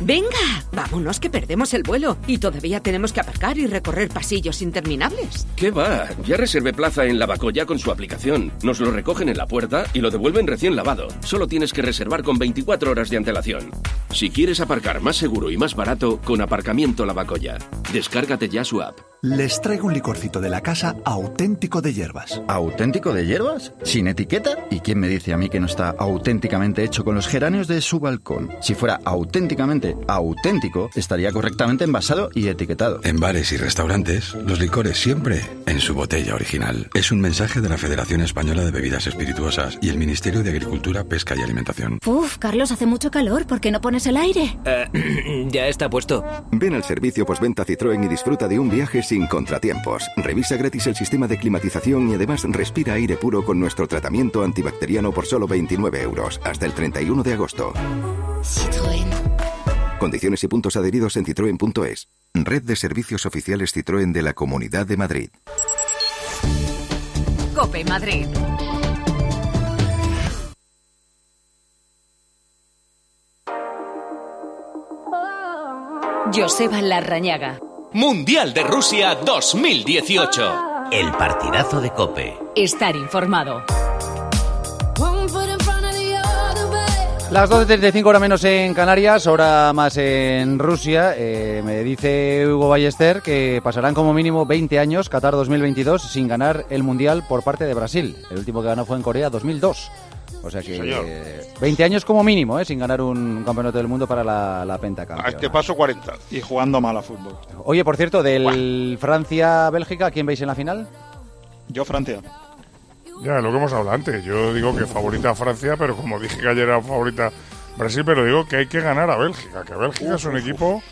Venga, vámonos que perdemos el vuelo y todavía tenemos que aparcar y recorrer pasillos interminables. ¿Qué va? Ya reservé plaza en Lavacoya con su aplicación. Nos lo recogen en la puerta y lo devuelven recién lavado. Solo tienes que reservar con 24 horas de antelación. Si quieres aparcar más seguro y más barato, con Aparcamiento Lavacoya. Descárgate ya su app. Les traigo un licorcito de la casa auténtico de hierbas. ¿Auténtico de hierbas? ¿Sin etiqueta? ¿Y quién me dice a mí que no está auténticamente hecho con los geranios de su balcón? Si fuera auténticamente auténtico, estaría correctamente envasado y etiquetado. En bares y restaurantes, los licores siempre en su botella original. Es un mensaje de la Federación Española de Bebidas Espirituosas y el Ministerio de Agricultura, Pesca y Alimentación. Uf, Carlos, hace mucho calor, ¿por qué no pones el aire? Eh, ya está puesto. Ven al servicio postventa Citroën y disfruta de un viaje sin contratiempos. Revisa gratis el sistema de climatización y además respira aire puro con nuestro tratamiento antibacteriano por solo 29 euros, hasta el 31 de agosto. Citroën. Condiciones y puntos adheridos en citroen.es. Red de servicios oficiales Citroën de la Comunidad de Madrid. Cope Madrid. Joseba Larrañaga. Mundial de Rusia 2018. El partidazo de Cope. Estar informado. Las 12.35 hora menos en Canarias, hora más en Rusia. Eh, me dice Hugo Ballester que pasarán como mínimo 20 años, Qatar 2022, sin ganar el Mundial por parte de Brasil. El último que ganó fue en Corea 2002. O sea que señor. eh, 20 años como mínimo, eh, sin ganar un campeonato del mundo para la, la A pentacampeona. este paso 40. Y jugando mal a fútbol. Oye, por cierto, del Francia-Bélgica, ¿quién veis en la final? Yo, Francia. Ya, lo que hemos hablado antes. Yo digo que favorita Francia, pero como dije que ayer era favorita Brasil, pero digo que hay que ganar a Bélgica. Que Bélgica es un equipo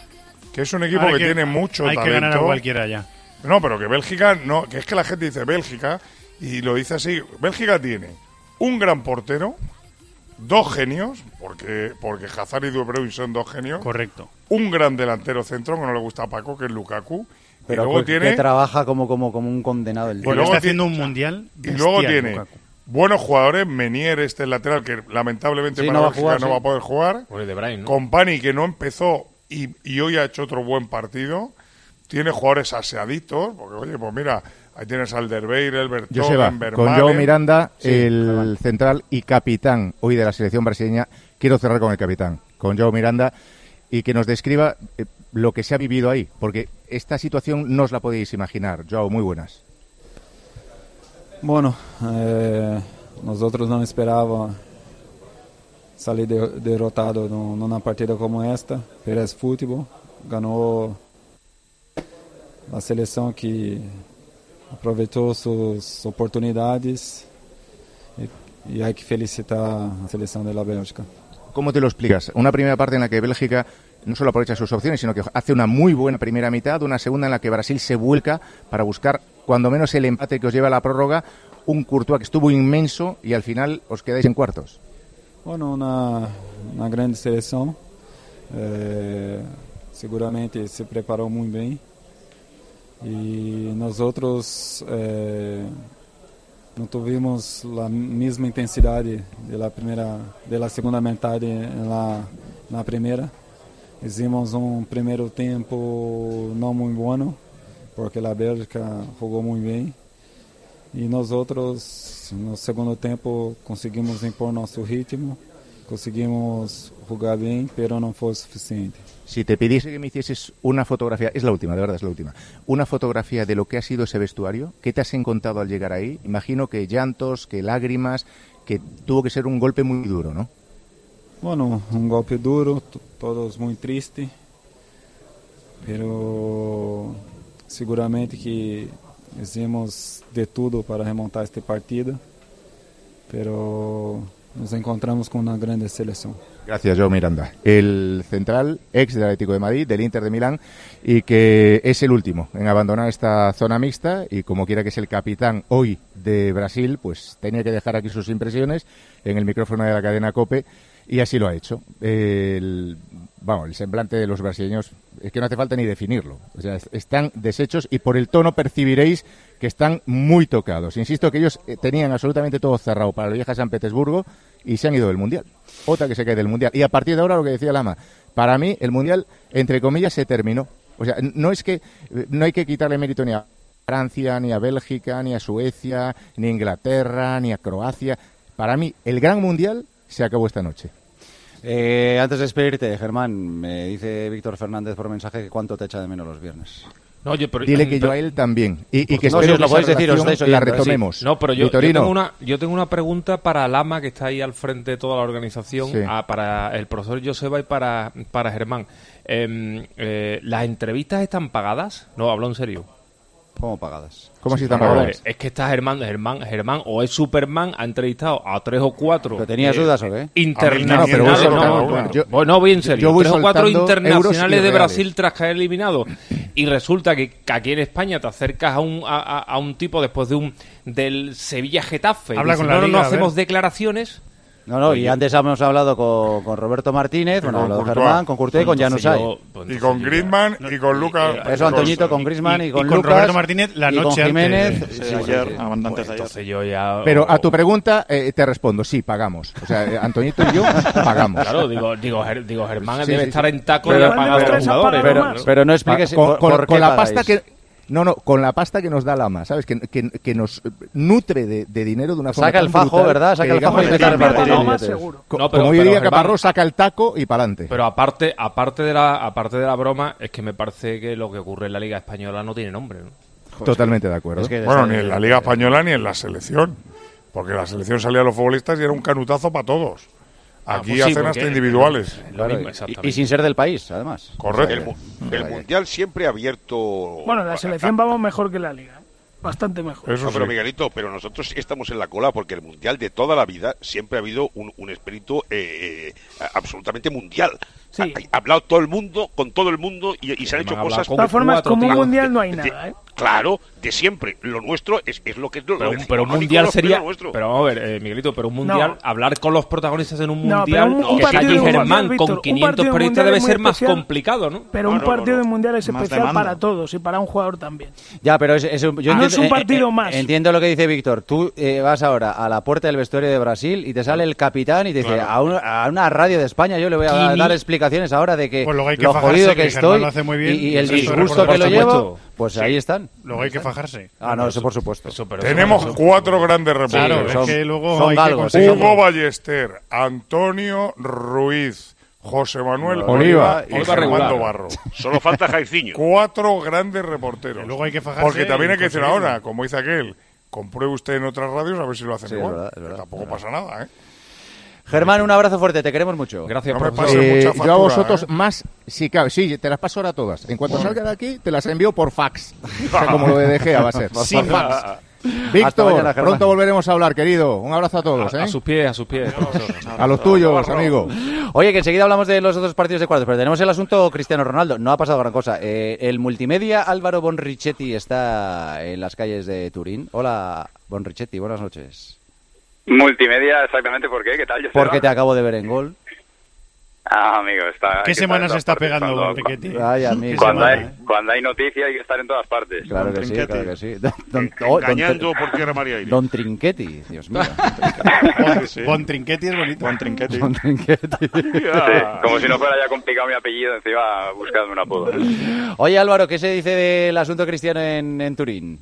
que es un equipo que, tiene mucho hay que talento. ganar a cualquiera ya. No, pero que Bélgica no, que es que la gente dice Bélgica y lo dice así. Bélgica tiene un gran portero, dos genios, porque porque Hazard y Bruyne son dos genios. Correcto. Un gran delantero centro que no le gusta a Paco, que es Lukaku. Pero y luego que, tiene que trabaja como, como, como un condenado el y tío. luego está tiene- haciendo un mundial. y luego tiene Lukaku. buenos jugadores, Menier, este el lateral, que lamentablemente Sí, para no va a jugar, no sí. va a poder jugar. Oye, de Bruyne, ¿no? Compani, que no empezó y, y hoy ha hecho otro buen partido. Tiene jugadores aseaditos, porque oye, pues mira, ahí tienes al Derbeir, Bertón, con Joe Miranda, el central y capitán hoy de la selección brasileña. Quiero cerrar con el capitán, con Joe Miranda, y que nos describa eh, lo que se ha vivido ahí, porque esta situación no os la podéis imaginar. Joe, muy buenas. Bueno, eh, nosotros no esperábamos salir de- derrotado en una partida como esta, pero es fútbol. Ganó la selección que aprovechó sus oportunidades y, y hay que felicitar a la selección de la Bélgica. ¿Cómo te lo explicas? Una primera parte en la que Bélgica no solo aprovecha sus opciones, sino que hace una muy buena primera mitad, una segunda en la que Brasil se vuelca para buscar cuando menos el empate que os lleva a la prórroga, un Courtois que estuvo inmenso y al final os quedáis en cuartos. Bueno, una, una grande seleção. eh, seguramente se preparou muito bem. E nós outros eh, não tivemos a mesma intensidade da primeira, da segunda metade na na primeira. Fizemos um primeiro tempo não muito bom, porque a Bélgica jogou muito bem. E nós outros, no segundo tempo, conseguimos impor nosso ritmo, conseguimos jugar bem, pero não foi suficiente. Si te pidiese que me hicieses una fotografía, es la última, de verdad es la última, una fotografía de lo que ha sido ese vestuario, ¿qué te has encontrado al llegar ahí? Imagino que llantos, que lágrimas, que tuvo que ser un golpe muy duro, ¿no? Bueno, um golpe duro, todos muito tristes, pero seguramente que hicimos de todo para remontar este partido, pero nos encontramos con una grande selección. Gracias, Joe Miranda. El central, ex del Atlético de Madrid, del Inter de Milán, y que es el último en abandonar esta zona mixta, y como quiera que es el capitán hoy de Brasil, pues tenía que dejar aquí sus impresiones en el micrófono de la cadena COPE, y así lo ha hecho. El, vamos, el semblante de los brasileños es que no hace falta ni definirlo. O sea, es- están deshechos y por el tono percibiréis que están muy tocados. Insisto que ellos eh, tenían absolutamente todo cerrado para la vieja San Petersburgo y se han ido del Mundial. Otra que se cae del Mundial. Y a partir de ahora lo que decía Lama, para mí el Mundial, entre comillas, se terminó. O sea, no es que no hay que quitarle mérito ni a Francia, ni a Bélgica, ni a Suecia, ni a Inglaterra, ni a Croacia. Para mí, el gran Mundial se acabó esta noche. Eh, antes de despedirte, Germán, me dice Víctor Fernández por mensaje que cuánto te echa de menos los viernes. No, yo, pero- Dile que yo a él también. Y, y que No, espero si os lo que podéis decir, os estáis la retomemos. Sí. No, pero yo, tengo una, yo tengo una pregunta para Lama, que está ahí al frente de toda la organización, Sí. ah, para el profesor Joseba y para, para Germán. Em, eh, ¿Las entrevistas están pagadas? No, hablo en serio. ¿Cómo pagadas? ¿Cómo si están A ver, pagadas? Es que está Germán, Germán, Germán o es Superman, ha entrevistado a tres o cuatro. ¿Pero tenías eh, dudas o qué? Internacionales. No, pero voy no, soltando no, una. no, Yo- bueno, voy en serio. yo voy tres o cuatro internacionales de. Brasil tras caer eliminado. Y resulta que, que aquí en España te acercas a un, a, a- a un tipo después de un del Sevilla Getafe. y Habla dices, con la no, no, liga, no hacemos declaraciones. No, no, y antes hemos hablado con, con Roberto Martínez, bueno, con de Courtois. Germán, con Courtois y con Pues Januzaj. pues Y con Griezmann y con Lucas. Eso, Antoñito, con Griezmann y, y con con Lucas. Roberto Martínez la y con noche antes. Jiménez. Sí, Sí, ayer, sí. antes de ayer. Entonces yo ya... Pero a tu pregunta eh, te respondo, sí, pagamos. O sea, eh, Antoñito y yo pagamos. Claro, digo, digo, Ger- digo Germán Sí, debe sí, estar sí. en taco Pero- y ha pagado a los jugadores. pero, ¿no? pero no expliques Pa- con, por, con- por con qué la pasta que no no con la pasta que nos da Lama sabes que, que, que nos nutre de, de dinero de una forma Saca el fajo, brutal ¿verdad? Saca el fajo y empieza a repartir No, pero- como yo diría Caparrós saca el taco y para adelante Pero aparte, aparte de la, aparte de la broma, es que me parece que lo que ocurre en la Liga Española no tiene nombre, ¿no? totalmente de acuerdo Es que- Bueno, ni en la Liga Española ni en la selección. Porque la selección salía a los futbolistas y era un canutazo para todos. Ah, Aquí pues hacen hasta individuales. Lo Claro, mismo, y- sin ser del país, además. Correcto. El, el Mundial siempre ha abierto... Bueno, en la selección vamos mejor que la liga. Bastante mejor. Eso No, pero sí. Miguelito, pero nosotros sí estamos en la cola porque el mundial de toda la vida siempre ha habido un, un espíritu eh, eh, absolutamente mundial. Sí. Ha, ha hablado todo el mundo, con todo el mundo y, y se han hecho cosas. De todas formas, como un mundial no hay nada, ¿eh? Claro, de siempre. Lo nuestro es, es lo que es lo, Pero, pero un mundial lo que es sería. Pero vamos a ver, eh, Miguelito, pero un mundial, No. hablar con los protagonistas en un No, mundial, pero un- un que mundial, Germán Víctor, con un 500 partido de periodistas debe ser más especial. complicado, ¿no? Pero No, un no, partido no. de mundial es Más especial para todos y para un jugador también. Ya, pero es, es un, yo Ah, no entiendo- es un eh, partido eh, más. Entiendo lo que dice Víctor. Tú eh, vas ahora a la puerta del vestuario de Brasil y te sale el capitán y te dice a, un- a una radio de España yo le voy a Quini- dar explicaciones ahora de que Pues luego hay que lo fajarse, jodido que, que estoy lo hace muy bien, y, y y el disgusto que lo llevo, pues ahí están. Luego hay que fajarse. Ah, no, eso por supuesto. Eso, pero Tenemos eso- cuatro grandes reporteros. Claro, son- es que luego son hay galgos, que sí. Hugo Ballester, Antonio Ruiz, José Manuel Oliva. Oliva y Fernando. Barro. Solo falta Jairzinho. Cuatro grandes reporteros. Que luego hay que fajarse Porque también y hay que decir ahora, como dice aquel, compruebe usted en otras radios a ver si lo hacen Sí, es igual. verdad, es verdad, tampoco es verdad. pasa nada, ¿eh? Germán, un abrazo fuerte, te queremos mucho. Gracias, No profesor. pase Eh, mucha yo a vosotros ¿eh? más sí cabe sí te las paso ahora todas en cuanto salga de aquí te las envío por fax o sea, como lo de Gea va a ser sin fax Víctor mañana, pronto volveremos a hablar querido un abrazo a todos A, ¿eh? a sus pies, a sus pies. a los tuyos amigo Oye, que enseguida hablamos de los otros partidos de cuartos, pero tenemos el asunto Cristiano Ronaldo. No ha pasado gran cosa. Eh, el multimedia Álvaro Bonrichetti está en las calles de Turín. Hola, Bonrichetti, buenas noches. Multimedia, exactamente, ¿por qué? ¿Qué tal? Joseba? Porque te acabo de ver en gol. Ah, amigo, está... ¿Qué semana se en todas está partes pegando cuando- Enriquetti? Ay, amigo. ¿Qué Cuando semana, hay, eh? cuando hay noticia hay que estar en todas partes. Claro que sí, Trinquetti. claro que sí. Don, don- En- oh, don- Engañando por tierra, María Aire. Don Trinquetti, Dios mío. Bon- Sí. Bon Trinquetti es bonito. Buen trinquete. Don Trinquetti. Sí, como si no fuera ya complicado mi apellido, encima buscando un apodo. Oye, Álvaro, ¿qué se dice del asunto cristiano en, en Turín?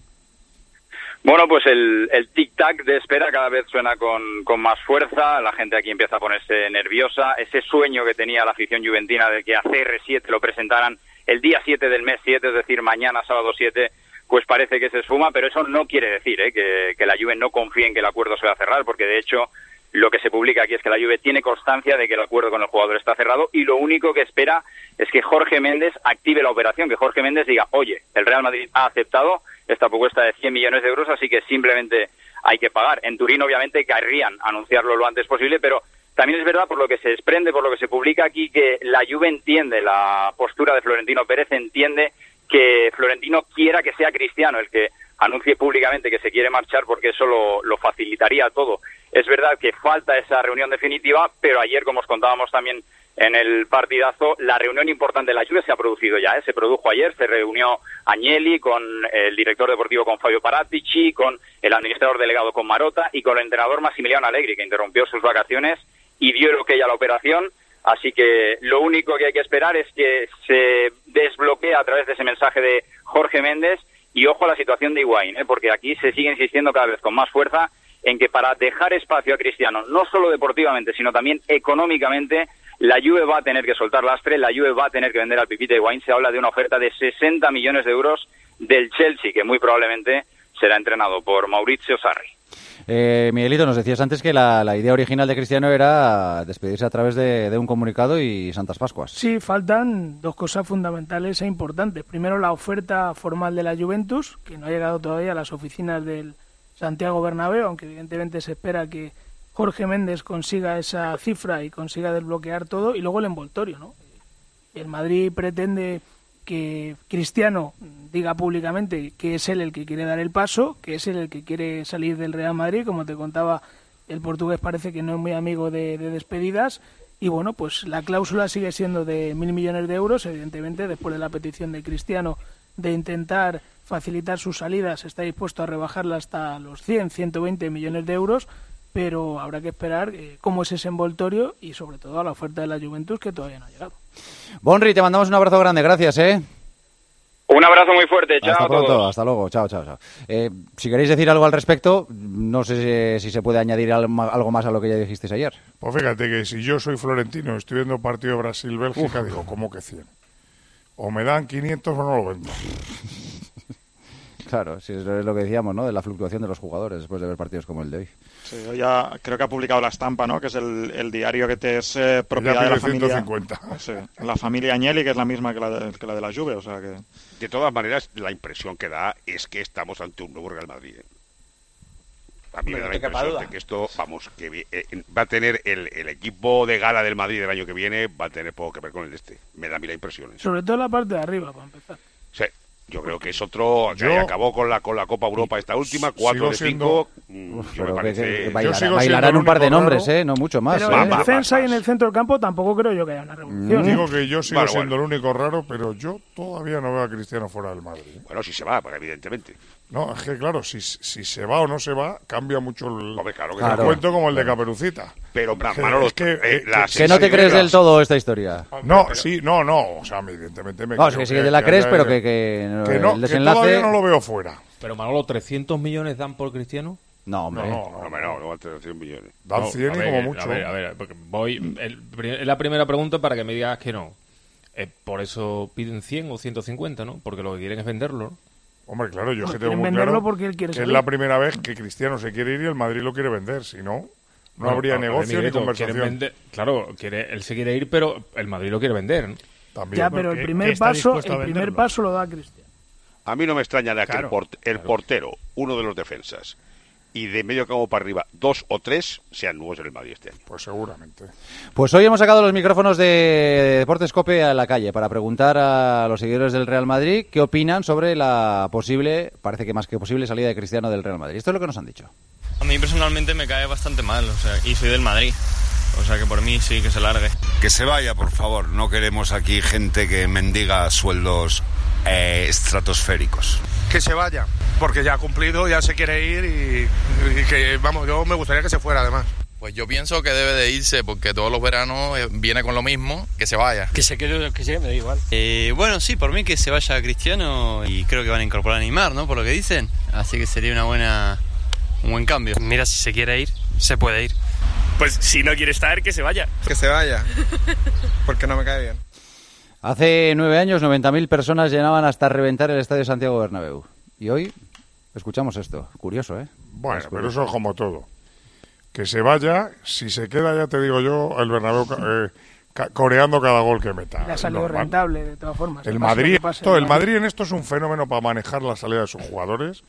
Bueno, pues el, el tic-tac de espera cada vez suena con, con más fuerza, la gente aquí empieza a ponerse nerviosa, ese sueño que tenía la afición juventina de que a CR7 lo presentaran el día 7 del mes 7, es decir, mañana sábado 7, pues parece que se esfuma, pero eso no quiere decir ¿eh? que, la Juve no confíe en que el acuerdo se va a cerrar, porque de hecho lo que se publica aquí es que la Juve tiene constancia de que el acuerdo con el jugador está cerrado y lo único que espera es que Jorge Méndez active la operación, que Jorge Méndez diga, oye, el Real Madrid ha aceptado esta propuesta de 100 millones de euros, así que simplemente hay que pagar. En Turín, obviamente, querrían anunciarlo lo antes posible, pero también es verdad, por lo que se desprende, por lo que se publica aquí, que la Juve entiende la postura de Florentino Pérez, entiende que Florentino quiera que sea Cristiano el que anuncie públicamente que se quiere marchar porque eso lo, facilitaría todo. Es verdad que falta esa reunión definitiva, pero ayer, como os contábamos también en el partidazo, la reunión importante de la Juve se ha producido ya, ¿eh? se produjo ayer, se reunió Agnelli con el director deportivo con Fabio Paratici, con el administrador delegado con Marota y con el entrenador Massimiliano Allegri, que interrumpió sus vacaciones y dio lo que a la operación. Así que lo único que hay que esperar es que se desbloquee a través de ese mensaje de Jorge Méndez y ojo a la situación de Higuaín, ¿eh? porque aquí se sigue insistiendo cada vez con más fuerza en que para dejar espacio a Cristiano, no solo deportivamente, sino también económicamente, la Juve va a tener que soltar lastre, la Juve va a tener que vender al Pipita Higuaín. Se habla de una oferta de 60 millones de euros del Chelsea, que muy probablemente será entrenado por Mauricio Sarri. Eh, Miguelito, nos decías antes que la, idea original de Cristiano era despedirse a través de, de, un comunicado y Santas Pascuas. Sí, faltan dos cosas fundamentales e importantes. Primero, la oferta formal de la Juventus, que no ha llegado todavía a las oficinas del Santiago Bernabéu, aunque evidentemente se espera que Jorge Méndez consiga esa cifra y consiga desbloquear todo, y luego el envoltorio, ¿no? El Madrid pretende que Cristiano diga públicamente que es él el que quiere dar el paso, que es él el que quiere salir del Real Madrid, como te contaba, el portugués parece que no es muy amigo de, de despedidas, y bueno, pues la cláusula sigue siendo de mil millones de euros, evidentemente, después de la petición de Cristiano de intentar facilitar sus salidas, está dispuesto a rebajarla hasta los 100, 120 millones de euros, pero habrá que esperar eh, cómo es ese envoltorio y sobre todo a la oferta de la Juventus que todavía no ha llegado. Bonri, te mandamos un abrazo grande, gracias, ¿eh? Un abrazo muy fuerte, chao. Hasta a pronto, todos. hasta luego, chao, chao, chao. Eh, si queréis decir algo al respecto, no sé si, si se puede añadir al- algo más a lo que ya dijisteis ayer. Pues fíjate que si yo soy florentino, estoy viendo partido Brasil-Bélgica, digo, ¿cómo que 100? O me dan 500 o no lo vendo. Claro, si es lo que decíamos, ¿no? De la fluctuación de los jugadores después de ver partidos como el de hoy. Sí, yo ya creo que ha publicado La Estampa, ¿no? Que es el, el diario que te es eh, propiedad de la familia... 150. Sí, la familia Agnelli, que es la misma que la de, que la de la Juve, o sea que... De todas maneras, la impresión que da es que estamos ante un nuevo Real Madrid. ¿eh? A mí me da la impresión de que esto, vamos, que eh, va a tener el, el equipo de gala del Madrid del año que viene, va a tener poco que ver con el de este. Me da a mí la impresión. Sobre todo la parte de arriba, para empezar. Sí, yo creo que es otro. o sea, Yo- acabó con la, con la Copa Europa esta última, cuatro Sigo de siendo- cinco. mm, bailarán un par de nombres, raro. ¿eh? No mucho más. Pero ¿eh? en más, defensa más, y en el centro del campo tampoco creo yo que haya una revolución. Digo que yo sigo Bueno, siendo el único raro, pero yo todavía no veo a Cristiano fuera del Madrid. Bueno, si se va, pues, evidentemente. No, es que claro, si, si se va o no se va, cambia mucho el, Hombre, claro que el Claro. cuento como el de Caperucita. Pero, Manolo, es que- eh, eh, la que- Que no te crees del todo esta historia. No, sí, no, no. O sea, evidentemente me No, creo sí, sí que te la crees, pero que, que, que no, el que desenlace... todavía no lo veo fuera. Pero Manolo, ¿300 millones dan por Cristiano? No, hombre. No, no, No, no, no va a tener 100 millones. Dan No, 100 a y ver, como mucho. A ver, a ver, voy. es la primera pregunta para que me digas que no. Eh, por eso piden 100 o 150, ¿no? Porque lo que quieren es venderlo. ¿no? Hombre, claro, yo es No, que tengo muy claro porque él quiere que es la primera vez que Cristiano se quiere ir y el Madrid lo quiere vender. Si no, no habría negocio ni conversación. vender- claro, quiere, él se quiere ir, pero el Madrid lo quiere vender. ¿no? También. Ya, pero el primer paso, el primer paso lo da Cristiano. A mí no me extraña nada que el, Claro, port- el portero, uno de los defensas, y de medio campo para arriba, dos o tres, sean nuevos en el Madrid este año. Pues seguramente. Pues hoy hemos sacado los micrófonos de Deportes Cope a la calle para preguntar a los seguidores del Real Madrid qué opinan sobre la posible, parece que más que posible, salida de Cristiano del Real Madrid. Esto es lo que nos han dicho. A mí personalmente me cae bastante mal, o sea, y soy del Madrid. O sea que por mí sí que se largue. Que se vaya, por favor. No queremos aquí gente que mendiga sueldos eh, estratosféricos. que se vaya, porque ya ha cumplido, ya se quiere ir y, y que, vamos, yo me gustaría que se fuera además. Pues yo pienso que debe de irse porque todos los veranos eh, viene con lo mismo, que se vaya. Que se quede, que se me da igual. Eh, bueno, sí, por mí que se vaya Cristiano y creo que van a incorporar a Neymar, ¿no? Por lo que dicen. Así que sería una buena, un buen cambio. Mira, si se quiere ir, se puede ir. Pues si no quiere estar, que se vaya. Que se vaya, porque no me cae bien. Hace nueve años, 90.000 personas llenaban hasta reventar el Estadio Santiago Bernabéu. Y hoy escuchamos esto. Curioso, ¿eh? Bueno, Es pero curioso. eso es como todo. que se vaya, si se queda ya te digo yo, el Bernabéu eh, ca- coreando cada gol que meta. Le ha salido Normal. rentable, de todas formas. El Madrid, pase, esto- el. Madrid en esto es un fenómeno para manejar la salida de sus jugadores.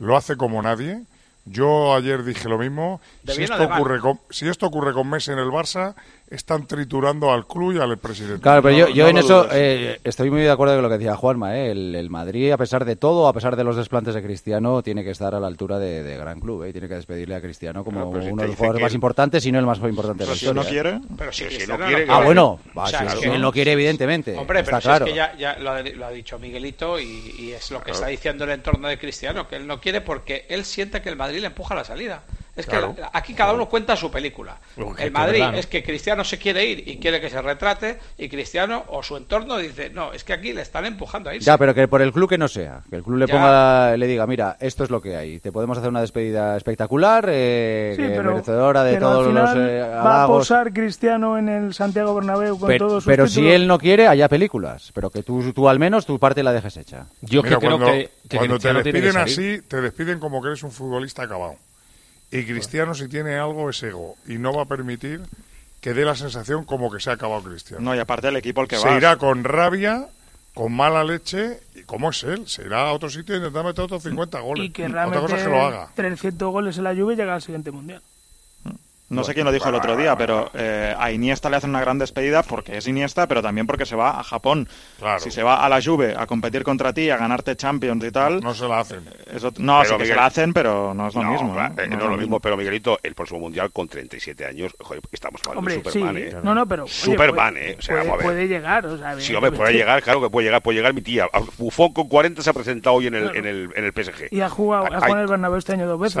Lo hace como nadie. Yo ayer dije lo mismo. De Si esto, ocurre con, si esto ocurre con Messi en el Barça, están triturando al club y al presidente. Claro, pero No- yo, yo no en eso eh, estoy muy de acuerdo con lo que decía Juanma. eh. El, el Madrid, a pesar de todo, a pesar de los desplantes de Cristiano, tiene que estar a la altura de, de gran club. eh. Tiene que despedirle a Cristiano como Claro, pero si uno de los jugadores más importantes, si no el más importante de la Pero si no quiere, pero si, no quiere... Ah, bueno, va, O sea, si, él no quiere, evidentemente. Hombre, pero si es que ya, ya lo, ha, lo ha dicho Miguelito y, y es lo que Claro. está diciendo el entorno de Cristiano, que él no quiere porque él siente que el Madrid le empuja a la salida. Es que Claro. aquí cada uno cuenta su película. El es Madrid verdad, ¿no? es que Cristiano se quiere ir y quiere que se retrate y Cristiano o su entorno dice, no, es que aquí le están empujando a irse. Ya, pero que por el club que no sea. Que el club le Ya. ponga, le diga, mira, esto es lo que hay. Te podemos hacer una despedida espectacular, eh, Sí, que pero, merecedora de pero todos al los eh, va a posar Cristiano en el Santiago Bernabéu con Pero, todos sus pero si él no quiere, haya películas. Pero que tú, tú al menos tu parte la dejes hecha. Yo Mira, que creo cuando, que, que cuando te despiden así, te despiden como que eres un futbolista acabado. Y Cristiano, si tiene algo, es ego. Y no va a permitir que dé la sensación como que se ha acabado Cristiano. No, y aparte el equipo al que se vas. irá con rabia, con mala leche. ¿Y cómo es él? Se irá a otro sitio e intentar meter otros 50 goles. Y que Otra realmente cosa es que lo haga. 300 goles en la Juve y llega al siguiente mundial. No sé quién lo dijo el otro día, pero eh, a Iniesta le hacen una gran despedida porque es Iniesta, pero también porque se va a Japón. Si se va a la Juve a competir contra ti, a ganarte Champions y tal... No se la hacen. Eso, no, Pero, sí que Miguel- se la hacen, pero no es lo No, mismo. claro, ¿eh? eh, no es lo mismo, pero Miguelito, el próximo mundial con 37 años, joder, estamos hablando Hombre, de Superman, sí. ¿eh? No, no, pero. oye, Superman, puede- ¿eh? O sea, puede, vamos a ver. puede llegar. O sea, Sí, hombre, puede llegar, claro que puede llegar, puede llegar mi tía. Bufón con 40 se ha presentado hoy en el, Claro. en el, en el PSG. Y ha jugado, ha jugado en el Bernabéu este año dos veces.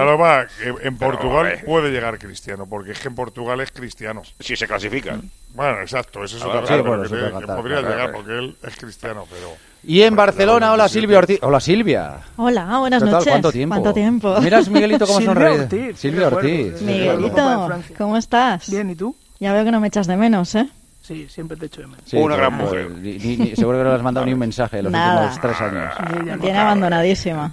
En Portugal eh. puede llegar Cristiano, porque es que en Portugal es cristiano. Si se clasifica. Bueno, exacto, ese es Ah, otro sí, bueno, que, te- que podría claro, llegar, porque él es cristiano, pero... Y en Barcelona, hola Silvia Ortiz. Hola Silvia. Hola, buenas noches. ¿Cuánto tiempo? ¿Cuánto tiempo? Miras Miguelito cómo Silvia sonríe. Ortiz, Silvia Ortiz. Miguelito. ¿cómo estás? Bien, ¿y tú? Ya veo que no me echas de menos, ¿eh? Sí, siempre te echo de menos. Sí, Una gran mujer. ni- ni- ni- seguro que no le has mandado ni un mensaje en los Nada. últimos tres años. Me tiene abandonadísima.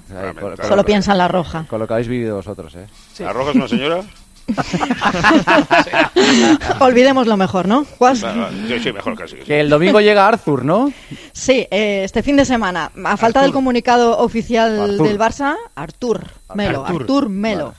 Solo piensa en la roja. Con lo que habéis vivido vosotros, ¿eh? ¿La Roja es una señora? Olvidemos lo mejor, ¿no? ¿Cuál? Sí, sí, mejor casi. Que el domingo llega Arthur, ¿no? Sí, eh, este fin de semana, a falta del comunicado oficial del Barça, Artur Melo, Artur. Artur, Melo.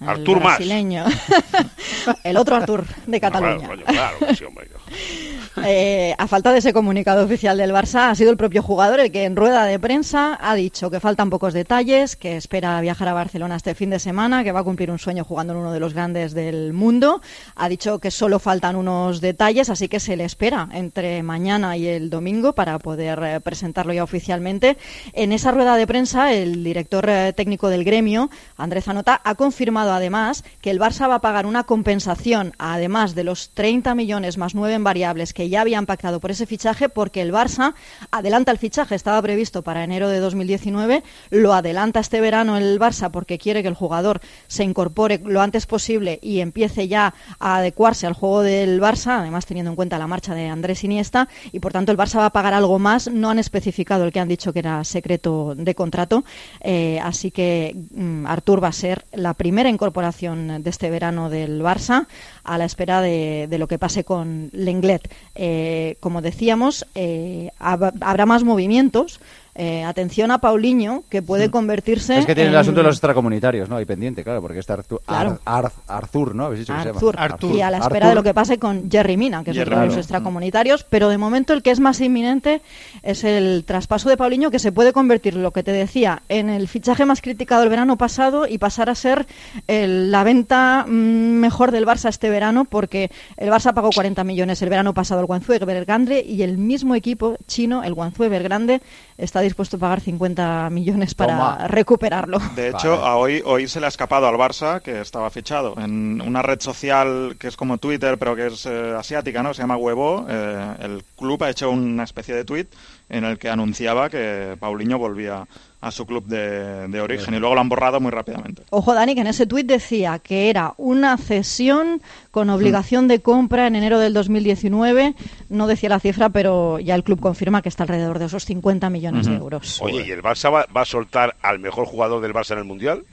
El Artur más. el otro Artur de Cataluña. Claro, sí, hombre. Eh, a falta de ese comunicado oficial del Barça, ha sido el propio jugador el que en rueda de prensa ha dicho que faltan pocos detalles, que espera viajar a Barcelona este fin de semana, que va a cumplir un sueño jugando en uno de los grandes del mundo. Ha dicho que solo faltan unos detalles, así que se le espera entre mañana y el domingo para poder eh, presentarlo ya oficialmente. En esa rueda de prensa, el director eh, técnico del gremio, Andrés Zanota, ha confirmado además que el Barça va a pagar una compensación, además de los 30 millones más 9 en variables que ya habían pactado por ese fichaje, porque el Barça adelanta el fichaje, estaba previsto para enero de 2019, lo adelanta este verano el Barça porque quiere que el jugador se incorpore lo antes posible y empiece ya a adecuarse al juego del Barça, además teniendo en cuenta la marcha de Andrés Iniesta, y por tanto el Barça va a pagar algo más, no han especificado el que han dicho que era secreto de contrato, eh, así que mm, Artur va a ser la primera incorporación de este verano del Barça a la espera de, lo que pase con Lenglet. Eh, como decíamos, eh, hab- habrá más movimientos. Eh, atención a Paulinho, que puede convertirse Es que tiene el asunto de los extracomunitarios, ¿no? Ahí pendiente, claro, porque está Artur, Claro. Ar- Ar- Arthur, ¿no? Habéis dicho que se Artur. llama. Y a la espera de lo que pase con Jerry Mina, que es Jerry otro de los Mina. extracomunitarios. Pero de momento el que es más inminente es el traspaso de Paulinho, que se puede convertir, lo que te decía, en el fichaje más criticado el verano pasado y pasar a ser el- la venta mm, mejor del Barça este verano, porque el Barça pagó 40 millones el verano pasado al Guangzhou Evergrande y el mismo equipo chino, el Guangzhou Evergrande, está dispuesto a pagar 50 millones para Toma. recuperarlo. De hecho, a hoy, hoy se le ha escapado al Barça, que estaba fichado, en una red social que es como Twitter, pero que es eh, asiática, ¿no? Se llama Huevo. Eh, el club ha hecho una especie de tweet en el que anunciaba que Paulinho volvía a su club de, de origen y luego lo han borrado muy rápidamente. Ojo, Dani, que en ese tuit decía que era una cesión con obligación de compra en enero del 2019. No decía la cifra, pero ya el club confirma que está alrededor de esos 50 millones de euros. Oye, ¿y el Barça va, va a soltar al mejor jugador del Barça en el mundial?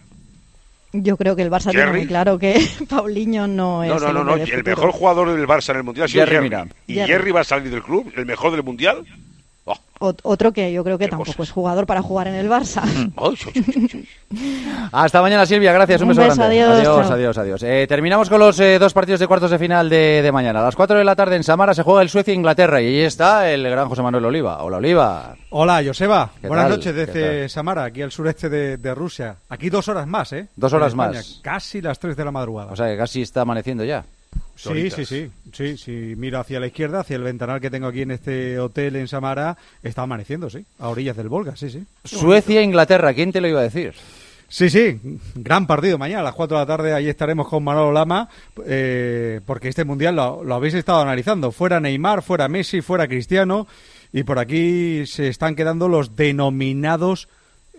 Yo creo que el Barça tiene muy claro que Paulinho no es No, no, el no, no. El mejor jugador del Barça en el Mundial ha sido Jerry Jerry. Mina. Y Jerry. Jerry va a salir del club, el mejor del Mundial. Ot- Otro que yo creo que tampoco es jugador para jugar en el Barça. Hasta mañana, Silvia. Gracias. Un, Un beso, beso, grande. adiós, adiós, adiós. adiós. Eh, terminamos con los eh, dos partidos de cuartos de final de, de mañana. A las 4 de la tarde en Samara se juega el Suecia-Inglaterra y ahí está el gran José Manuel Oliva. Hola, Oliva. Hola, Joseba. ¿Qué Buenas tal? noches ¿Qué desde? Samara, aquí al sureste de, de Rusia. Aquí dos horas más, ¿eh? Dos horas más. Casi las tres de la madrugada. O sea que casi está amaneciendo ya. Sí, sí, sí, sí, sí. Miro hacia la izquierda, hacia el ventanal que tengo aquí en este hotel en Samara, está amaneciendo, sí. A orillas del Volga, sí, sí. Suecia-Inglaterra. ¿Quién te lo iba a decir? Sí, sí, gran partido mañana a las 4 de la tarde. Ahí estaremos con Manolo Lama, eh, porque este mundial lo, lo habéis estado analizando. Fuera Neymar, fuera Messi, fuera Cristiano, y por aquí se están quedando los denominados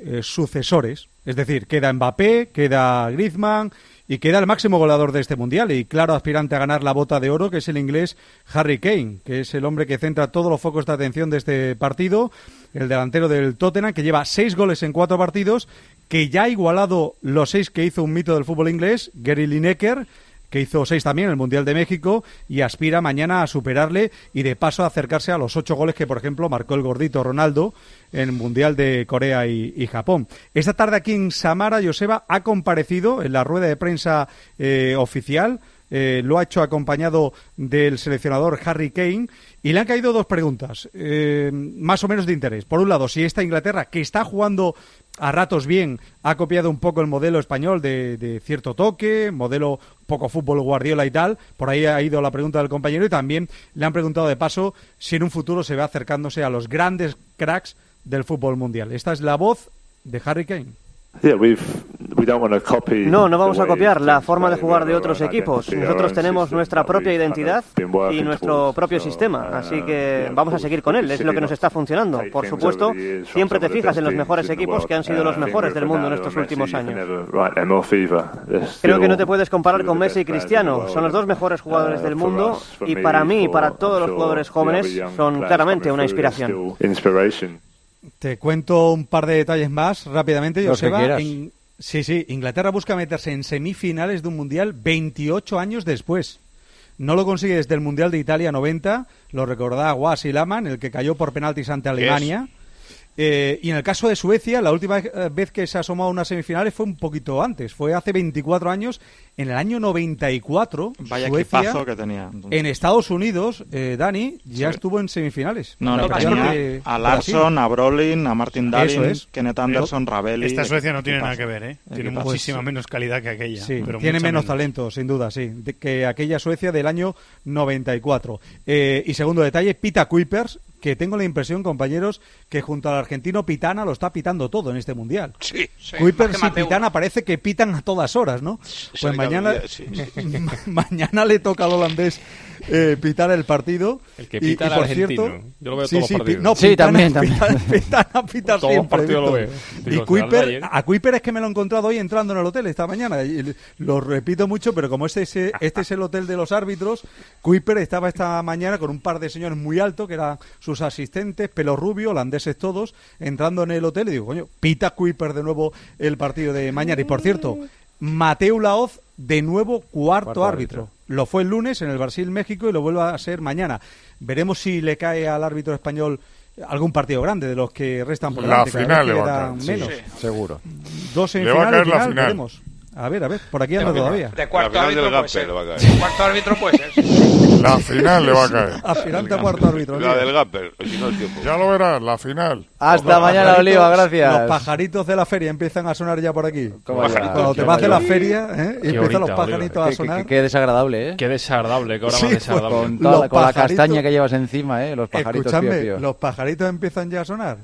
eh, sucesores. Es decir, queda Mbappé, queda Griezmann y queda el máximo goleador de este mundial. Y claro aspirante a ganar la bota de oro, que es el inglés Harry Kane, que es el hombre que centra todos los focos de atención de este partido, el delantero del Tottenham, que lleva seis goles en cuatro partidos, que ya ha igualado los seis que hizo un mito del fútbol inglés, Gary Lineker, que hizo seis también en el Mundial de México y aspira mañana a superarle y de paso a acercarse a los ocho goles que, por ejemplo, marcó el gordito Ronaldo en el Mundial de Corea y, Japón. Esta tarde aquí en Samara, Joseba ha comparecido en la rueda de prensa eh, oficial. eh, lo ha hecho acompañado del seleccionador Harry Kane y le han caído dos preguntas eh, más o menos de interés. Por un lado, si esta Inglaterra, que está jugando a ratos bien, ha copiado un poco el modelo español de, de cierto toque, modelo poco fútbol Guardiola y tal. Por ahí ha ido la pregunta del compañero y también le han preguntado de paso si en un futuro se ve acercándose a los grandes cracks del fútbol mundial. Esta es la voz de Harry Kane. No, no vamos a copiar la forma de jugar de otros equipos. Nosotros tenemos nuestra propia identidad y nuestro propio sistema, así que vamos a seguir con él. Es lo que nos está funcionando. Por supuesto, siempre te fijas en los mejores equipos que han sido los mejores del mundo en estos últimos años. Creo que no te puedes comparar con Messi y Cristiano. Son los dos mejores jugadores del mundo y para mí y para todos los jugadores jóvenes son claramente una inspiración. Te cuento un par de detalles más rápidamente, Joseba. En- Sí, sí, Inglaterra busca meterse en semifinales de un mundial 28 años después. No lo consigue desde el Mundial de Italia 90, lo recordaba Guas y Laman, el que cayó por penaltis ante Alemania. Eh, y en el caso de Suecia, la última vez que se asomó a unas semifinales fue un poquito antes, fue hace 24 años, en el año 94. Vaya Suecia, equipazo que tenía. En Estados Unidos, eh, Dani ya estuvo en semifinales. No, no, tenía de a. Larson, a Brolin, a Martin Dahlin, es. Kenneth Anderson, Ravelli. Esta Suecia no tiene equipazo. nada que ver, ¿eh? Tiene Equipazo. muchísima menos calidad que aquella. Sí, pero tiene menos, talento, sin duda, sí, de- que aquella Suecia del año 94. Eh, y segundo detalle, Pita Kuipers, que tengo la impresión, compañeros, que junto al argentino Pitana lo está pitando todo en este mundial. Sí, sí. Kuipers y. Pitana parece que pitan a todas horas, ¿no? Pues mañana, sí, mañana le toca al holandés eh, pitar el partido. El que Y- pita y, el por argentino. cierto- Yo lo veo sí, todos sí, los partidos. no, Sí, Pitana- también, también. Pitana, Pitana pita Todos los siempre, partidos lo veo. Y Digo, Kuiper, a Kuiper es que me lo he encontrado hoy entrando en el hotel esta mañana. Y lo repito mucho, pero como este es, este es el hotel de los árbitros, Kuiper estaba esta mañana con un par de señores muy altos, que eran sus asistentes, pelo rubio, holandeses todos, entrando en el hotel y digo, coño, pita Kuiper de nuevo el partido de mañana. Y por cierto, Mateu Laoz de nuevo cuarto, Cuarto árbitro. árbitro. Lo fue el lunes en el Brasil-México y lo vuelve a ser mañana. Veremos si le cae al árbitro español algún partido grande de los que restan por La delante. final le va a caer, menos. sí. Seguro. Dos Le va a caer y la final, final. veremos. A ver, a ver, por aquí anda todavía. De cuarto La final árbitro del puede ser. Gamper le va a caer. Cuarto árbitro puede ser. La final le va a caer. Aspirante a cuarto árbitro. La del Gamper, si no el tiempo. Ya lo verás, la final. Hasta mañana, Oliva. Gracias. Los pajaritos de la feria empiezan a sonar ya por aquí. Cuando te vas de la feria, ¿eh? y Qué empiezan los pajaritos a sonar. qué- qué desagradable, ¿eh? Qué desagradable, qué hora Sí, más desagradable. Con, toda la, castaña que llevas encima, ¿eh? Los pajaritos Escúchame, los pajaritos empiezan ya a sonar.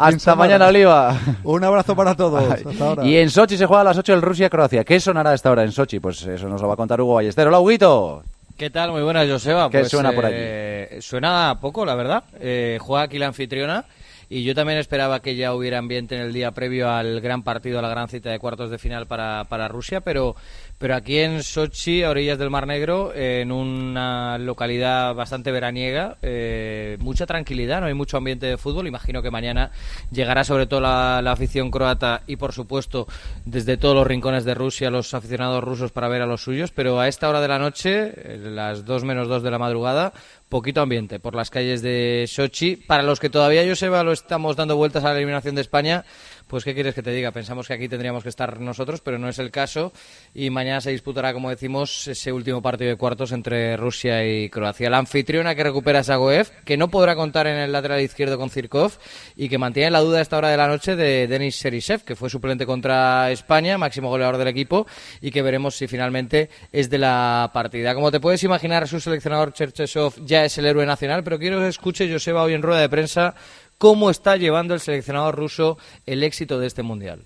Hasta mañana, Oliva. Un abrazo para todos. Ay. Hasta ahora. Y en Sochi se juega a las 8 el Rusia-Croacia. ¿Qué sonará a esta hora en Sochi? Pues eso nos lo va a contar Hugo Ballester. Hola, Huguito. ¿Qué tal? Muy buenas, Joseba. ¿Qué Pues, suena por eh, Suena poco, la verdad. Eh, juega aquí la anfitriona y yo también esperaba que ya hubiera ambiente en el día previo al gran partido, a la gran cita de cuartos de final para, para Rusia, pero, Pero aquí en Sochi, a orillas del Mar Negro, en una localidad bastante veraniega, eh, mucha tranquilidad, no hay mucho ambiente de fútbol. Imagino que mañana llegará sobre todo la, afición croata y, por supuesto, desde todos los rincones de Rusia, los aficionados rusos para ver a los suyos. Pero a esta hora de la noche, eh, las 2 menos 2 de la madrugada, poquito ambiente por las calles de Sochi. Para los que todavía, Joseba, lo estamos dando vueltas a la eliminación de España, pues qué quieres que te diga, pensamos que aquí tendríamos que estar nosotros, pero no es el caso y mañana se disputará, como decimos, ese último partido de cuartos entre Rusia y Croacia. La anfitriona que recupera Zagoev, que no podrá contar en el lateral izquierdo con Zirkov y que mantiene la duda a esta hora de la noche de Denis Serisev, que fue suplente contra España, máximo goleador del equipo y que veremos si finalmente es de la partida. Como te puedes imaginar, su seleccionador Cherchesov ya es el héroe nacional, pero quiero que escuche Joseba hoy en rueda de prensa cómo está llevando el seleccionador ruso el éxito de este mundial.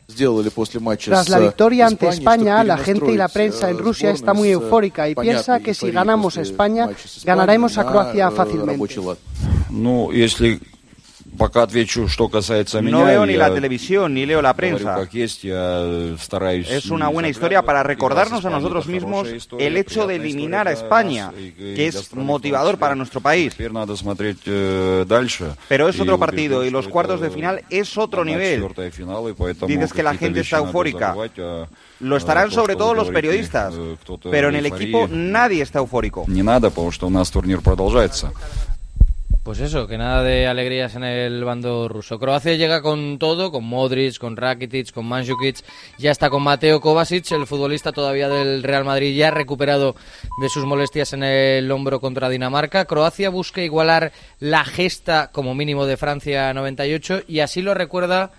Tras la victoria ante España, la gente y la prensa en Rusia está muy eufórica y piensa que si ganamos a España, ganaremos a Croacia fácilmente. No veo ni la televisión ni leo la prensa. Es una buena historia para recordarnos a nosotros mismos el hecho de eliminar a España, que es motivador para nuestro país. Pero es otro partido y los cuartos de final es otro nivel. Dices que la gente está eufórica. Lo estarán sobre todo los periodistas, pero en el equipo nadie está eufórico. Pues eso, que nada de alegrías en el bando ruso. Croacia llega con todo, con Modric, con Rakitic, con Mandzukic, ya está con Mateo Kovacic, el futbolista todavía del Real Madrid, ya recuperado de sus molestias en el hombro contra Dinamarca. Croacia busca igualar la gesta como mínimo de Francia 98 y así lo recuerda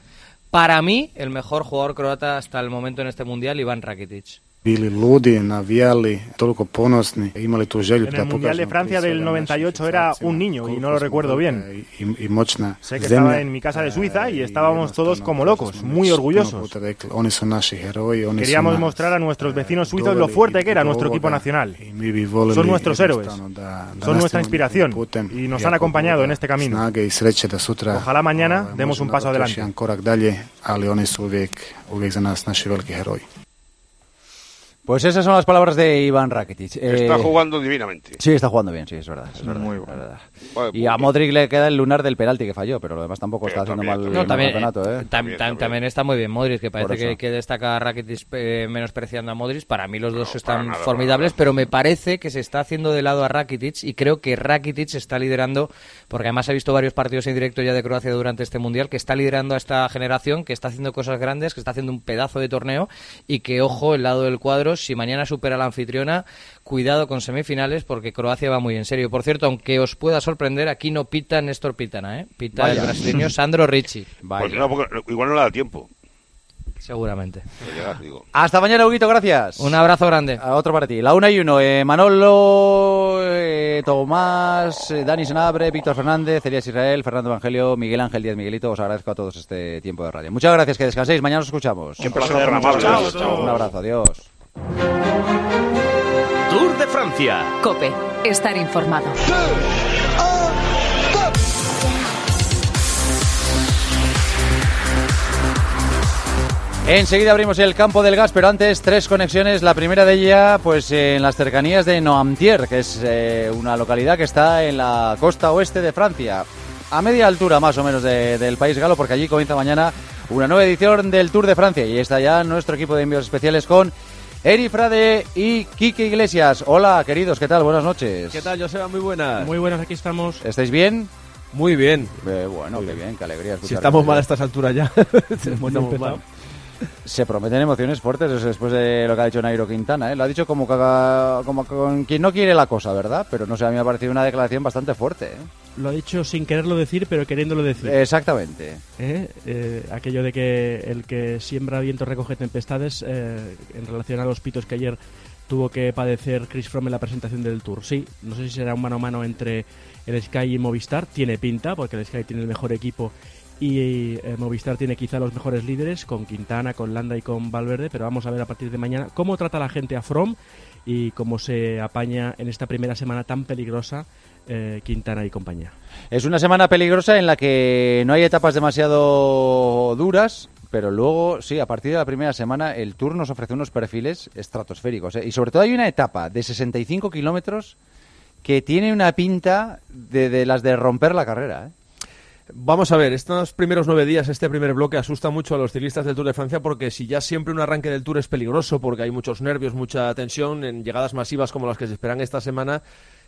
para mí el mejor jugador croata hasta el momento en este mundial, Iván Rakitic. Bili ludi, navijali, toliko ponosni, imali tu želju En da el Mundial de Francia del svega našim 98 era un niño y no lo recuerdo bien. Moćna Sé que estaba en mi casa de Suiza y Eh, estábamos todos como locos, muy orgullosos. oni su naši heroji, oni Queríamos mostrar a nuestros vecinos suizos lo fuerte que era nuestro equipo nacional. Son nuestros héroes, son nuestra inspiración y nos han acompañado en este camino. Ojalá mañana demos un paso adelante. Pues esas son las palabras de Iván Rakitic. Está Eh, jugando divinamente. Sí, está jugando bien, sí, es verdad. es verdad, Muy bueno. verdad. Vale, Y a Modric le queda el lunar del penalti que falló, pero lo demás tampoco está haciendo mal No, el también, campeonato, ¿eh? tam- tam- también está muy bien Modric, que parece que, que destaca a Rakitic eh, menospreciando a Modric. Para mí los dos están nada, formidables, pero me parece que se está haciendo de lado a Rakitic y creo que Rakitic está liderando, porque además he visto varios partidos en directo ya de Croacia durante este Mundial, que está liderando a esta generación, que está haciendo cosas grandes, que está haciendo un pedazo de torneo y que, ojo, el lado del cuadro, si mañana supera a la anfitriona, cuidado con semifinales porque Croacia va muy en serio. Por cierto, aunque os pueda sorprender, aquí no pita Néstor Pitana, ¿eh? Pita Vaya. el brasileño Sandro Ricci. Pues no, porque igual no le da tiempo Seguramente. de llegar, digo. Hasta mañana, Huguito, gracias. Un abrazo grande. A otro para ti. La una y uno. eh, Manolo, eh, Tomás, eh, Dani Senabre, Víctor Fernández, Elías Israel, Fernando Evangelio, Miguel Ángel Díaz Miguelito. Os agradezco a todos este tiempo de radio. Muchas gracias, que descanséis. Mañana os escuchamos. Un placer, amable. Chao, chao. Un abrazo, adiós. Tour de Francia. Cope. Estar informado. Enseguida abrimos el campo del gas, pero antes tres conexiones. La primera de ella, pues en las cercanías de Noamtier, que es eh, una localidad que está en la costa oeste de Francia, a media altura más o menos de- del país galo, porque allí comienza mañana una nueva edición del Tour de Francia. Y está ya nuestro equipo de envíos especiales con Eri Frade y Quique Iglesias. Hola, queridos, ¿qué tal? Buenas noches. ¿Qué tal, Joseba? Muy buenas. Muy buenas, aquí estamos. ¿Estáis bien? Muy bien. Eh, bueno, qué bien, qué alegría escuchar Si estamos mal a estas alturas ya. Hemos Estamos empezado. mal. Se prometen emociones fuertes después de lo que ha dicho Nairo Quintana. ¿eh? Lo ha dicho como, caga- como con quien no quiere la cosa, ¿verdad? Pero no sé, a mí me ha parecido una declaración bastante fuerte. ¿eh? Lo ha dicho sin quererlo decir, pero queriéndolo decir. Exactamente. ¿Eh? Eh, aquello de que el que siembra viento recoge tempestades, eh, en relación a los pitos que ayer tuvo que padecer Chris Froome en la presentación del Tour. Sí, no sé si será un mano a mano entre el Sky y Movistar. Tiene pinta, porque el Sky tiene el mejor equipo y eh, Movistar tiene quizá los mejores líderes, con Quintana, con Landa y con Valverde. Pero vamos a ver a partir de mañana cómo trata la gente a Froome y cómo se apaña en esta primera semana tan peligrosa eh, Quintana y compañía. Es una semana peligrosa en la que no hay etapas demasiado duras, pero luego, sí, a partir de la primera semana, el Tour nos ofrece unos perfiles estratosféricos. ¿eh? Y sobre todo hay una etapa de 65 kilómetros que tiene una pinta de, de las de romper la carrera. ¿eh? Vamos a ver, estos primeros nueve días, este primer bloque asusta mucho a los ciclistas del Tour de Francia porque si ya siempre un arranque del Tour es peligroso porque hay muchos nervios, mucha tensión en llegadas masivas como las que se esperan esta semana,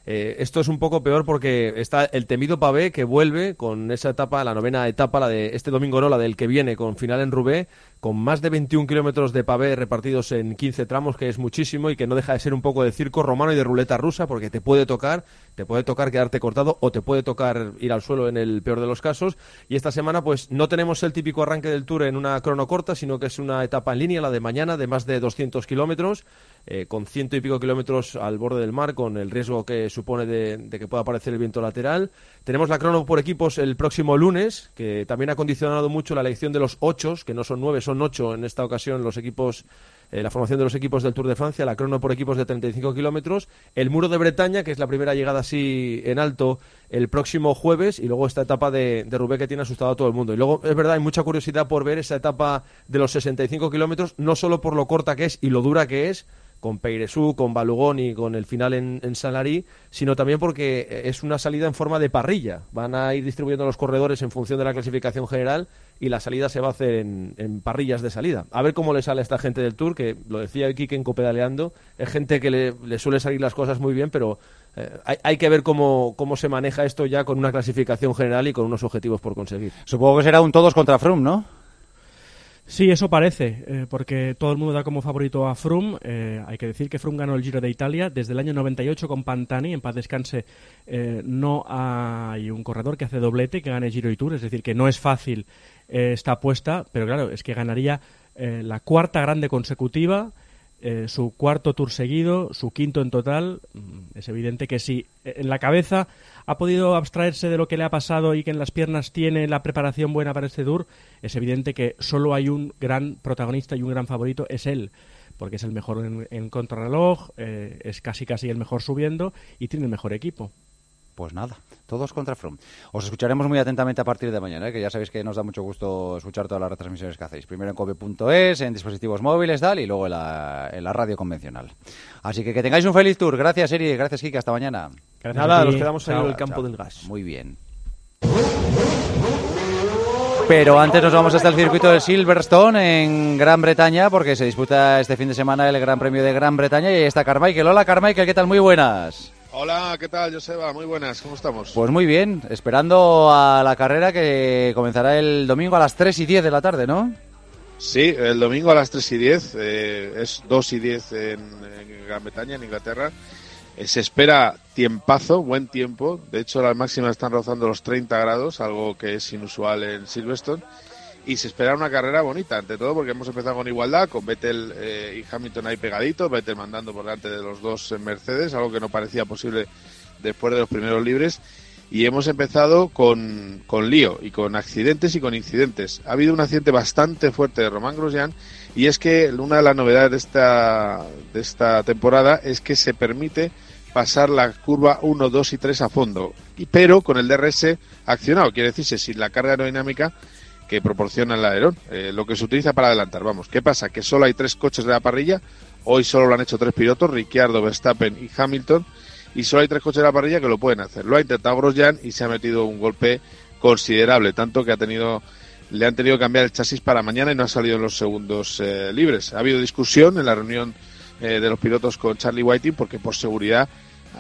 eh, esto es un poco peor porque está el temido Pavé que vuelve con esa etapa, la novena etapa, la de este domingo no, la del que viene con final en Roubaix, con más de 21 kilómetros de pavé repartidos en 15 tramos, que es muchísimo y que no deja de ser un poco de circo romano y de ruleta rusa, porque te puede tocar, te puede tocar quedarte cortado o te puede tocar ir al suelo en el peor de los casos. Y esta semana, pues no tenemos el típico arranque del Tour en una crono corta, sino que es una etapa en línea, la de mañana, de más de 200 kilómetros. Eh, con ciento y pico kilómetros al borde del mar, con el riesgo que supone de, que pueda aparecer el viento lateral. Tenemos la crono por equipos el próximo lunes, que también ha condicionado mucho la elección de los ocho, que no son nueve, son ocho en esta ocasión los equipos eh, la formación de los equipos del Tour de Francia, la crono por equipos de 35 kilómetros, el Muro de Bretaña, que es la primera llegada así en alto el próximo jueves, y luego esta etapa de, de Roubaix que tiene asustado a todo el mundo. Y luego, es verdad, hay mucha curiosidad por ver esa etapa de los 65 kilómetros, no solo por lo corta que es y lo dura que es, con Peiresú, con Balugón y con el final en, en Sanlarí, sino también porque es una salida en forma de parrilla. Van a ir distribuyendo los corredores en función de la clasificación general y la salida se va a hacer en, parrillas de salida. A ver cómo le sale a esta gente del Tour, que lo decía Kike en Copedaleando, es gente que le, suele salir las cosas muy bien, pero eh, hay, hay, que ver cómo, cómo se maneja esto ya con una clasificación general y con unos objetivos por conseguir. Supongo que será un todos contra Froome, ¿no? Sí, eso parece, eh, porque todo el mundo da como favorito a Froome. Eh, hay que decir que Froome ganó el Giro de Italia desde el año 98 con Pantani. En paz descanse, eh, no hay un corredor que hace doblete que gane Giro y Tour. Es decir, que no es fácil esta apuesta, pero claro, es que ganaría la cuarta grande consecutiva eh, su cuarto tour seguido, su quinto en total. Mm, es evidente que si en la cabeza ha podido abstraerse de lo que le ha pasado y que en las piernas tiene la preparación buena para este tour, es evidente que solo hay un gran protagonista y un gran favorito, es él porque es el mejor en, contrarreloj, eh, es casi casi el mejor subiendo y tiene el mejor equipo. Pues nada, todos contra From. Os escucharemos muy atentamente a partir de mañana, ¿eh? que ya sabéis que nos da mucho gusto escuchar todas las retransmisiones que hacéis. Primero en cobe.es, en dispositivos móviles, tal, y luego en la, radio convencional. Así que que tengáis un feliz tour. Gracias, Eri. Gracias, Kike. Hasta mañana. nada, nos quedamos ahí en el campo del gas. Muy bien. Pero antes nos vamos hasta el circuito de Silverstone en Gran Bretaña porque se disputa este fin de semana el Gran Premio de Gran Bretaña y ahí está Carmichael. Hola Carmichael, ¿qué tal? Muy buenas. Hola, ¿qué tal, Joseba? Muy buenas, ¿cómo estamos? Pues muy bien, esperando a la carrera que comenzará el domingo a las 3 y 10 de la tarde, ¿no? Sí, el domingo a las 3 y 10, eh, es 2 y 10 en, Gran Bretaña, en Inglaterra. Eh, se espera tiempazo, buen tiempo. De hecho, las máximas están rozando los 30 grados, algo que es inusual en Silverstone y se espera una carrera bonita, ante todo porque hemos empezado con igualdad, con Vettel eh, y Hamilton ahí pegaditos, Vettel mandando por delante de los dos en Mercedes, algo que no parecía posible después de los primeros libres. Y hemos empezado con, con lío y con accidentes y con incidentes. Ha habido un accidente bastante fuerte de Román Grosjean y es que una de las novedades de esta, de esta temporada es que se permite pasar la curva 1, 2 y 3 a fondo, y, pero con el DRS accionado, quiere decirse sin la carga aerodinámica que proporciona el alerón, eh, lo que se utiliza para adelantar. Vamos, ¿qué pasa? Que solo hay tres coches de la parrilla, hoy solo lo han hecho tres pilotos, Ricciardo, Verstappen y Hamilton, y solo hay tres coches de la parrilla que lo pueden hacer. Lo ha intentado Grosjean y se ha metido un golpe considerable, tanto que ha tenido le han tenido que cambiar el chasis para mañana y no ha salido en los segundos eh, libres. Ha habido discusión en la reunión eh, de los pilotos con Charlie Whiting porque por seguridad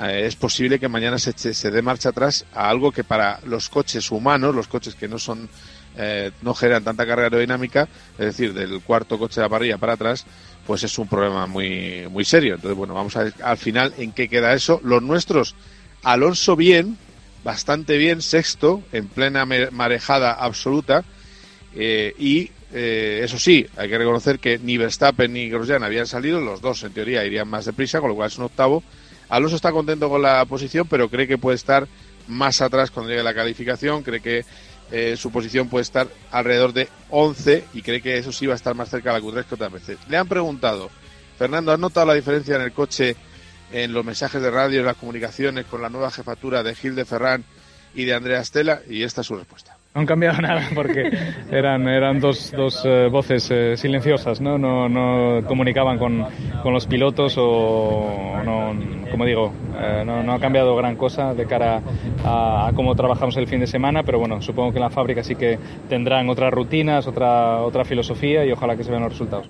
es posible que mañana se, se dé marcha atrás a algo que para los coches humanos, los coches que no son eh, no generan tanta carga aerodinámica, es decir, del cuarto coche de la parrilla para atrás, pues es un problema muy, muy serio. Entonces, bueno, vamos a ver al final en qué queda eso. Los nuestros, Alonso bien, bastante bien, sexto, en plena marejada absoluta, eh, y eh, eso sí, hay que reconocer que ni Verstappen ni Grosjean habían salido, los dos en teoría irían más deprisa, con lo cual es un octavo. Alonso está contento con la posición, pero cree que puede estar más atrás cuando llegue la calificación, cree que eh, su posición puede estar alrededor de 11 y cree que eso sí va a estar más cerca de la Q3 que otras veces. Le han preguntado, Fernando, ¿has notado la diferencia en el coche, en los mensajes de radio, en las comunicaciones con la nueva jefatura de Gil de Ferran y de Andrea Estela? Y esta es su respuesta. No han cambiado nada porque eran, eran dos, dos eh, voces eh, silenciosas, ¿no? No, no comunicaban con, con, los pilotos o, no, como digo, eh, no, no, ha cambiado gran cosa de cara a, a, cómo trabajamos el fin de semana, pero bueno, supongo que en la fábrica sí que tendrán otras rutinas, otra, otra filosofía y ojalá que se vean los resultados.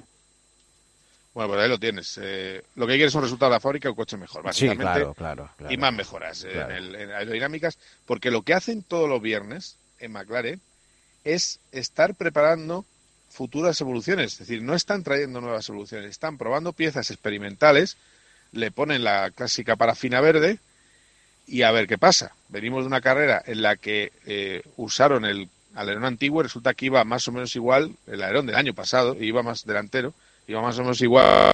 Bueno, pues ahí lo tienes. Eh, lo que quieres es un resultado de la fábrica, un coche mejor, básicamente. Sí, claro, claro, claro. Y más mejoras en, el, en aerodinámicas, porque lo que hacen todos los viernes en McLaren es estar preparando futuras evoluciones. Es decir, no están trayendo nuevas evoluciones, están probando piezas experimentales, le ponen la clásica parafina verde y a ver qué pasa. Venimos de una carrera en la que eh, usaron el alerón antiguo resulta que iba más o menos igual, el alerón del año pasado, iba más delantero, iba más o menos igual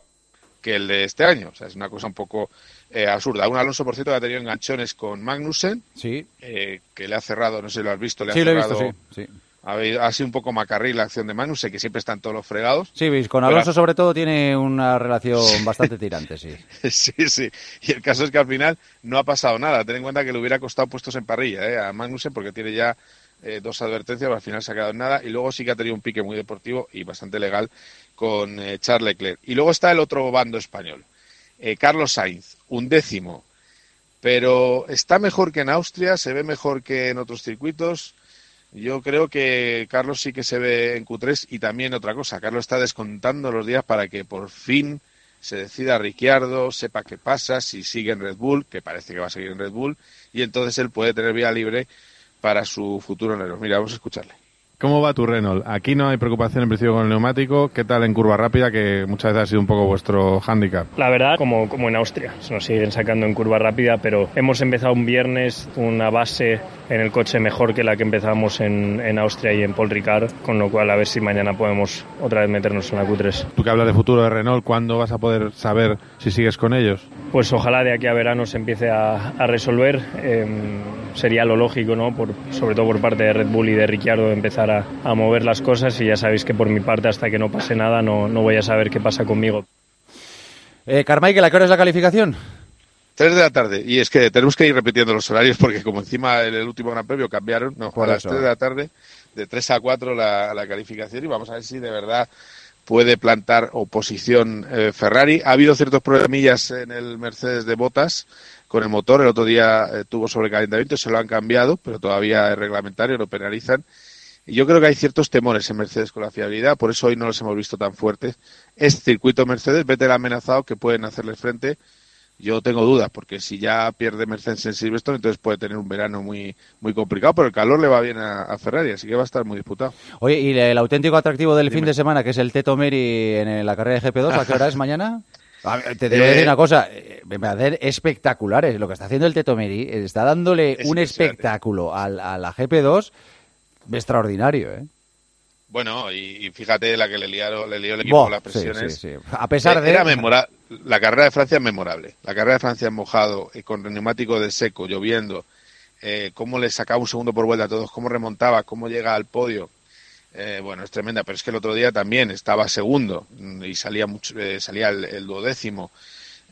que el de este año. O sea, es una cosa un poco eh, absurda. Un Alonso, por cierto, que ha tenido enganchones con Magnussen, sí. eh, que le ha cerrado, no sé si lo has visto, le sí, ha lo he cerrado. visto, sí, sí. Ha, ha, sido un poco macarril la acción de Magnussen, que siempre están todos los fregados. Sí, veis, con Alonso Pero... sobre todo tiene una relación bastante tirante, sí. sí, sí. Y el caso es que al final no ha pasado nada. Ten en cuenta que le hubiera costado puestos en parrilla ¿eh? a Magnussen porque tiene ya eh, dos advertencias, pero al final se ha quedado en nada. Y luego sí que ha tenido un pique muy deportivo y bastante legal con eh, Charles Leclerc. Y luego está el otro bando español. Eh, Carlos Sainz, un décimo. Pero está mejor que en Austria, se ve mejor que en otros circuitos. Yo creo que Carlos sí que se ve en Q3 y también otra cosa. Carlos está descontando los días para que por fin se decida Ricciardo, sepa qué pasa, si sigue en Red Bull, que parece que va a seguir en Red Bull, y entonces él puede tener vía libre para su futuro en Mira, vamos a escucharle. ¿Cómo va tu Renault? Aquí no hay preocupación en principio con el neumático. ¿Qué tal en curva rápida? Que muchas veces ha sido un poco vuestro hándicap. La verdad, como, como en Austria. Se nos siguen sacando en curva rápida, pero hemos empezado un viernes una base en el coche mejor que la que empezamos en, en Austria y en Paul Ricard, con lo cual a ver si mañana podemos otra vez meternos en la Q3. Tú que hablas de futuro de Renault, ¿cuándo vas a poder saber si sigues con ellos? Pues ojalá de aquí a verano se empiece a, a resolver. Eh, sería lo lógico, ¿no? Por, sobre todo por parte de Red Bull y de Ricciardo, empezar a, a, mover las cosas y ya sabéis que por mi parte hasta que no pase nada no, no voy a saber qué pasa conmigo. Eh, Carmichael, ¿a qué hora es la calificación? 3 de la tarde. Y es que tenemos que ir repitiendo los horarios porque como encima en el último Gran Premio cambiaron, no, Por a las eso. 3 de la tarde, de 3 a 4 la, la calificación y vamos a ver si de verdad puede plantar oposición eh, Ferrari. Ha habido ciertos problemillas en el Mercedes de Botas con el motor. El otro día eh, tuvo sobrecalentamiento, se lo han cambiado, pero todavía es reglamentario, lo penalizan. Yo creo que hay ciertos temores en Mercedes con la fiabilidad, por eso hoy no los hemos visto tan fuertes. Es circuito Mercedes, vete el amenazado que pueden hacerles frente. Yo tengo dudas, porque si ya pierde Mercedes en Silverstone, entonces puede tener un verano muy, muy complicado, pero el calor le va bien a, a Ferrari, así que va a estar muy disputado. Oye, y el auténtico atractivo del Dime. fin de semana, que es el Teto Meri en la carrera de GP2, ¿a qué hora es mañana? A ver, te debo eh, decir una cosa, me va a hacer espectaculares. Lo que está haciendo el Teto Meri está dándole un espectáculo a, a la GP2 extraordinario, ¿eh? Bueno, y, y, fíjate la que le, liaron, le lió el equipo con las presiones. Sí, sí, sí. A pesar de... Era memora... La carrera de Francia es memorable. La carrera de Francia en mojado, eh, con neumático de seco, lloviendo, eh, cómo le sacaba un segundo por vuelta a todos, cómo remontaba, cómo llega al podio. Eh, bueno, es tremenda, pero es que el otro día también estaba segundo y salía mucho, eh, salía el, el duodécimo.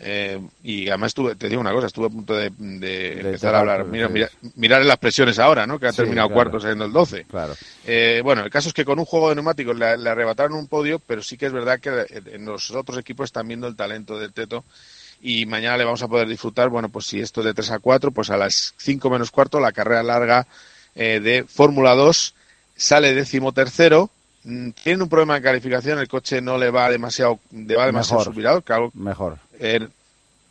Eh, y además estuve, te digo una cosa, estuve a punto de, de, de empezar a hablar, mira, mira, mirar en las presiones ahora, ¿no? Que ha Sí, terminado claro. cuarto saliendo el 12. Claro. Eh, bueno, el caso es que con un juego de neumáticos le, le arrebataron un podio, pero sí que es verdad que en los otros equipos están viendo el talento del Teto y mañana le vamos a poder disfrutar, bueno, pues si esto es de 3 a 4, pues a las 5 menos cuarto la carrera larga eh, de Fórmula 2 sale décimo tercero, mm, tiene un problema de calificación, el coche no le va demasiado, le va demasiado Mejor. subirado, claro, Mejor. eh,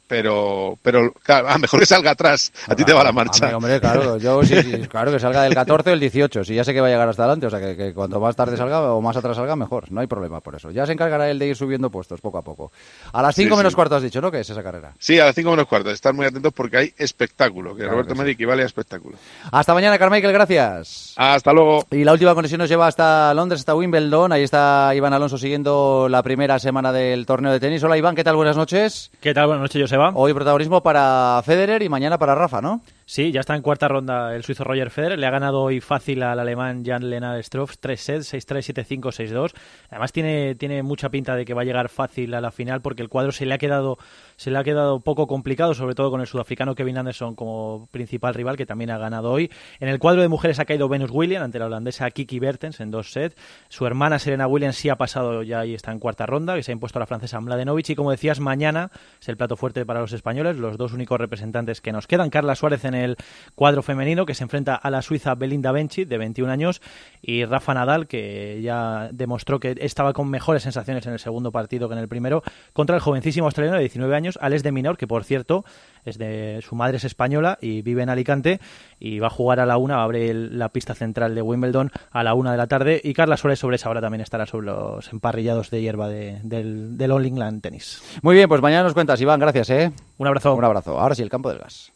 pero, pero claro, ah, mejor que salga atrás, a ti te va la marcha. Hombre, hombre, claro, yo sí, sí, claro que salga del 14 o el 18, si ya sé que va a llegar hasta adelante, o sea que, que cuanto más tarde salga o más atrás salga, mejor, no hay problema por eso. Ya se encargará él de ir subiendo puestos poco a poco. A las 5 Sí, menos sí. cuarto has dicho, ¿no? Que es esa carrera. Sí, a las 5 menos cuarto, estar muy atentos porque hay espectáculo, que Claro Roberto que sí. Meri equivale a espectáculo. Hasta mañana, Carmichael, gracias. Hasta luego. Y la última conexión nos lleva hasta Londres, hasta Wimbledon. Ahí está Iván Alonso siguiendo la primera semana del torneo de tenis. Hola, Iván, ¿qué tal? Buenas noches. ¿Qué tal? Buenas noches, Hoy protagonismo para Federer y mañana para Rafa, ¿no? Sí, ya está en cuarta ronda el suizo Roger Federer. Le ha ganado hoy fácil al alemán Jan Lennart Struff, 3 sets, 6-3, 7-5, 6-2. Además tiene, tiene mucha pinta de que va a llegar fácil a la final porque el cuadro se le ha quedado se le ha quedado poco complicado, sobre todo con el sudafricano Kevin Anderson como principal rival, que también ha ganado hoy. En el cuadro de mujeres ha caído Venus Williams ante la holandesa Kiki Bertens en dos sets. Su hermana Serena Williams sí ha pasado ya y está en cuarta ronda, que se ha impuesto a la francesa Mladenovic. Y como decías, mañana es el plato fuerte para los españoles, los dos únicos representantes que nos quedan. Carla Suárez en el cuadro femenino, que se enfrenta a la suiza Belinda Bencic, de 21 años, y Rafa Nadal, que ya demostró que estaba con mejores sensaciones en el segundo partido que en el primero, contra el jovencísimo australiano de 19 años, Alex de Minor, que por cierto es de su madre es española y vive en Alicante y va a jugar a la una, va a abrir la pista central de Wimbledon a la una de la tarde y Carla Suárez sobre esa hora también estará sobre los emparrillados de hierba del, del All England Tennis. Muy bien, pues mañana nos cuentas, Iván, gracias, ¿eh? Un abrazo. Un abrazo. Ahora sí, el campo del gas.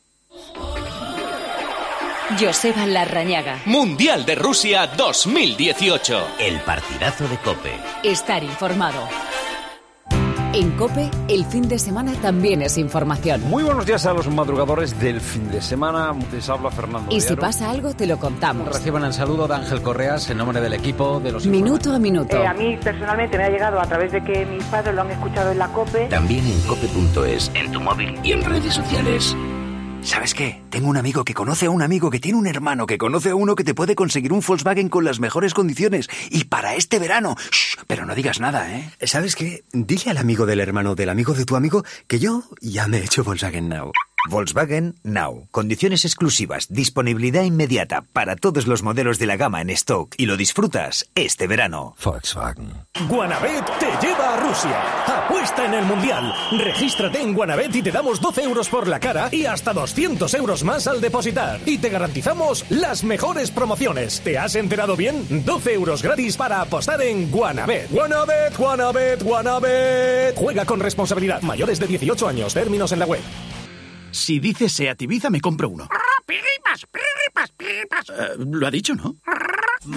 Joseba Larrañaga. Mundial de Rusia 2018. El partidazo de Cope. Estar informado. En Cope, el fin de semana también es información. Muy buenos días a los madrugadores del fin de semana. Les habla Fernando. Y si pasa algo, te lo contamos. Reciban el saludo de Ángel Correas en nombre del equipo de los Minuto a minuto. Eh, a mí personalmente me ha llegado a través de que mis padres lo han escuchado en la Cope. También en cope.es, en tu móvil y en redes sociales. ¿Sabes qué? Tengo un amigo que conoce a un amigo que tiene un hermano que conoce a uno que te puede conseguir un Volkswagen con las mejores condiciones. Y para este verano. Shh, pero no digas nada, ¿eh? ¿Sabes qué? Dile al amigo del hermano del amigo de tu amigo que yo ya me he hecho Volkswagen Now. Volkswagen Now. Condiciones exclusivas, disponibilidad inmediata para todos los modelos de la gama en stock y lo disfrutas este verano. Volkswagen. Guanabet te lleva a Rusia. Apuesta en el Mundial. Regístrate en Guanabet y te damos 12 euros por la cara y hasta 200 euros más al depositar. Y te garantizamos las mejores promociones. ¿Te has enterado bien? 12 euros gratis para apostar en Guanabet. Guanabet, Guanabet, Guanabet. Juega con responsabilidad. Mayores de 18 años. Términos en la web. Si dice Seat Ibiza, me compro uno. ¡Piripas, piripas, piripas! Eh, lo ha dicho, ¿no?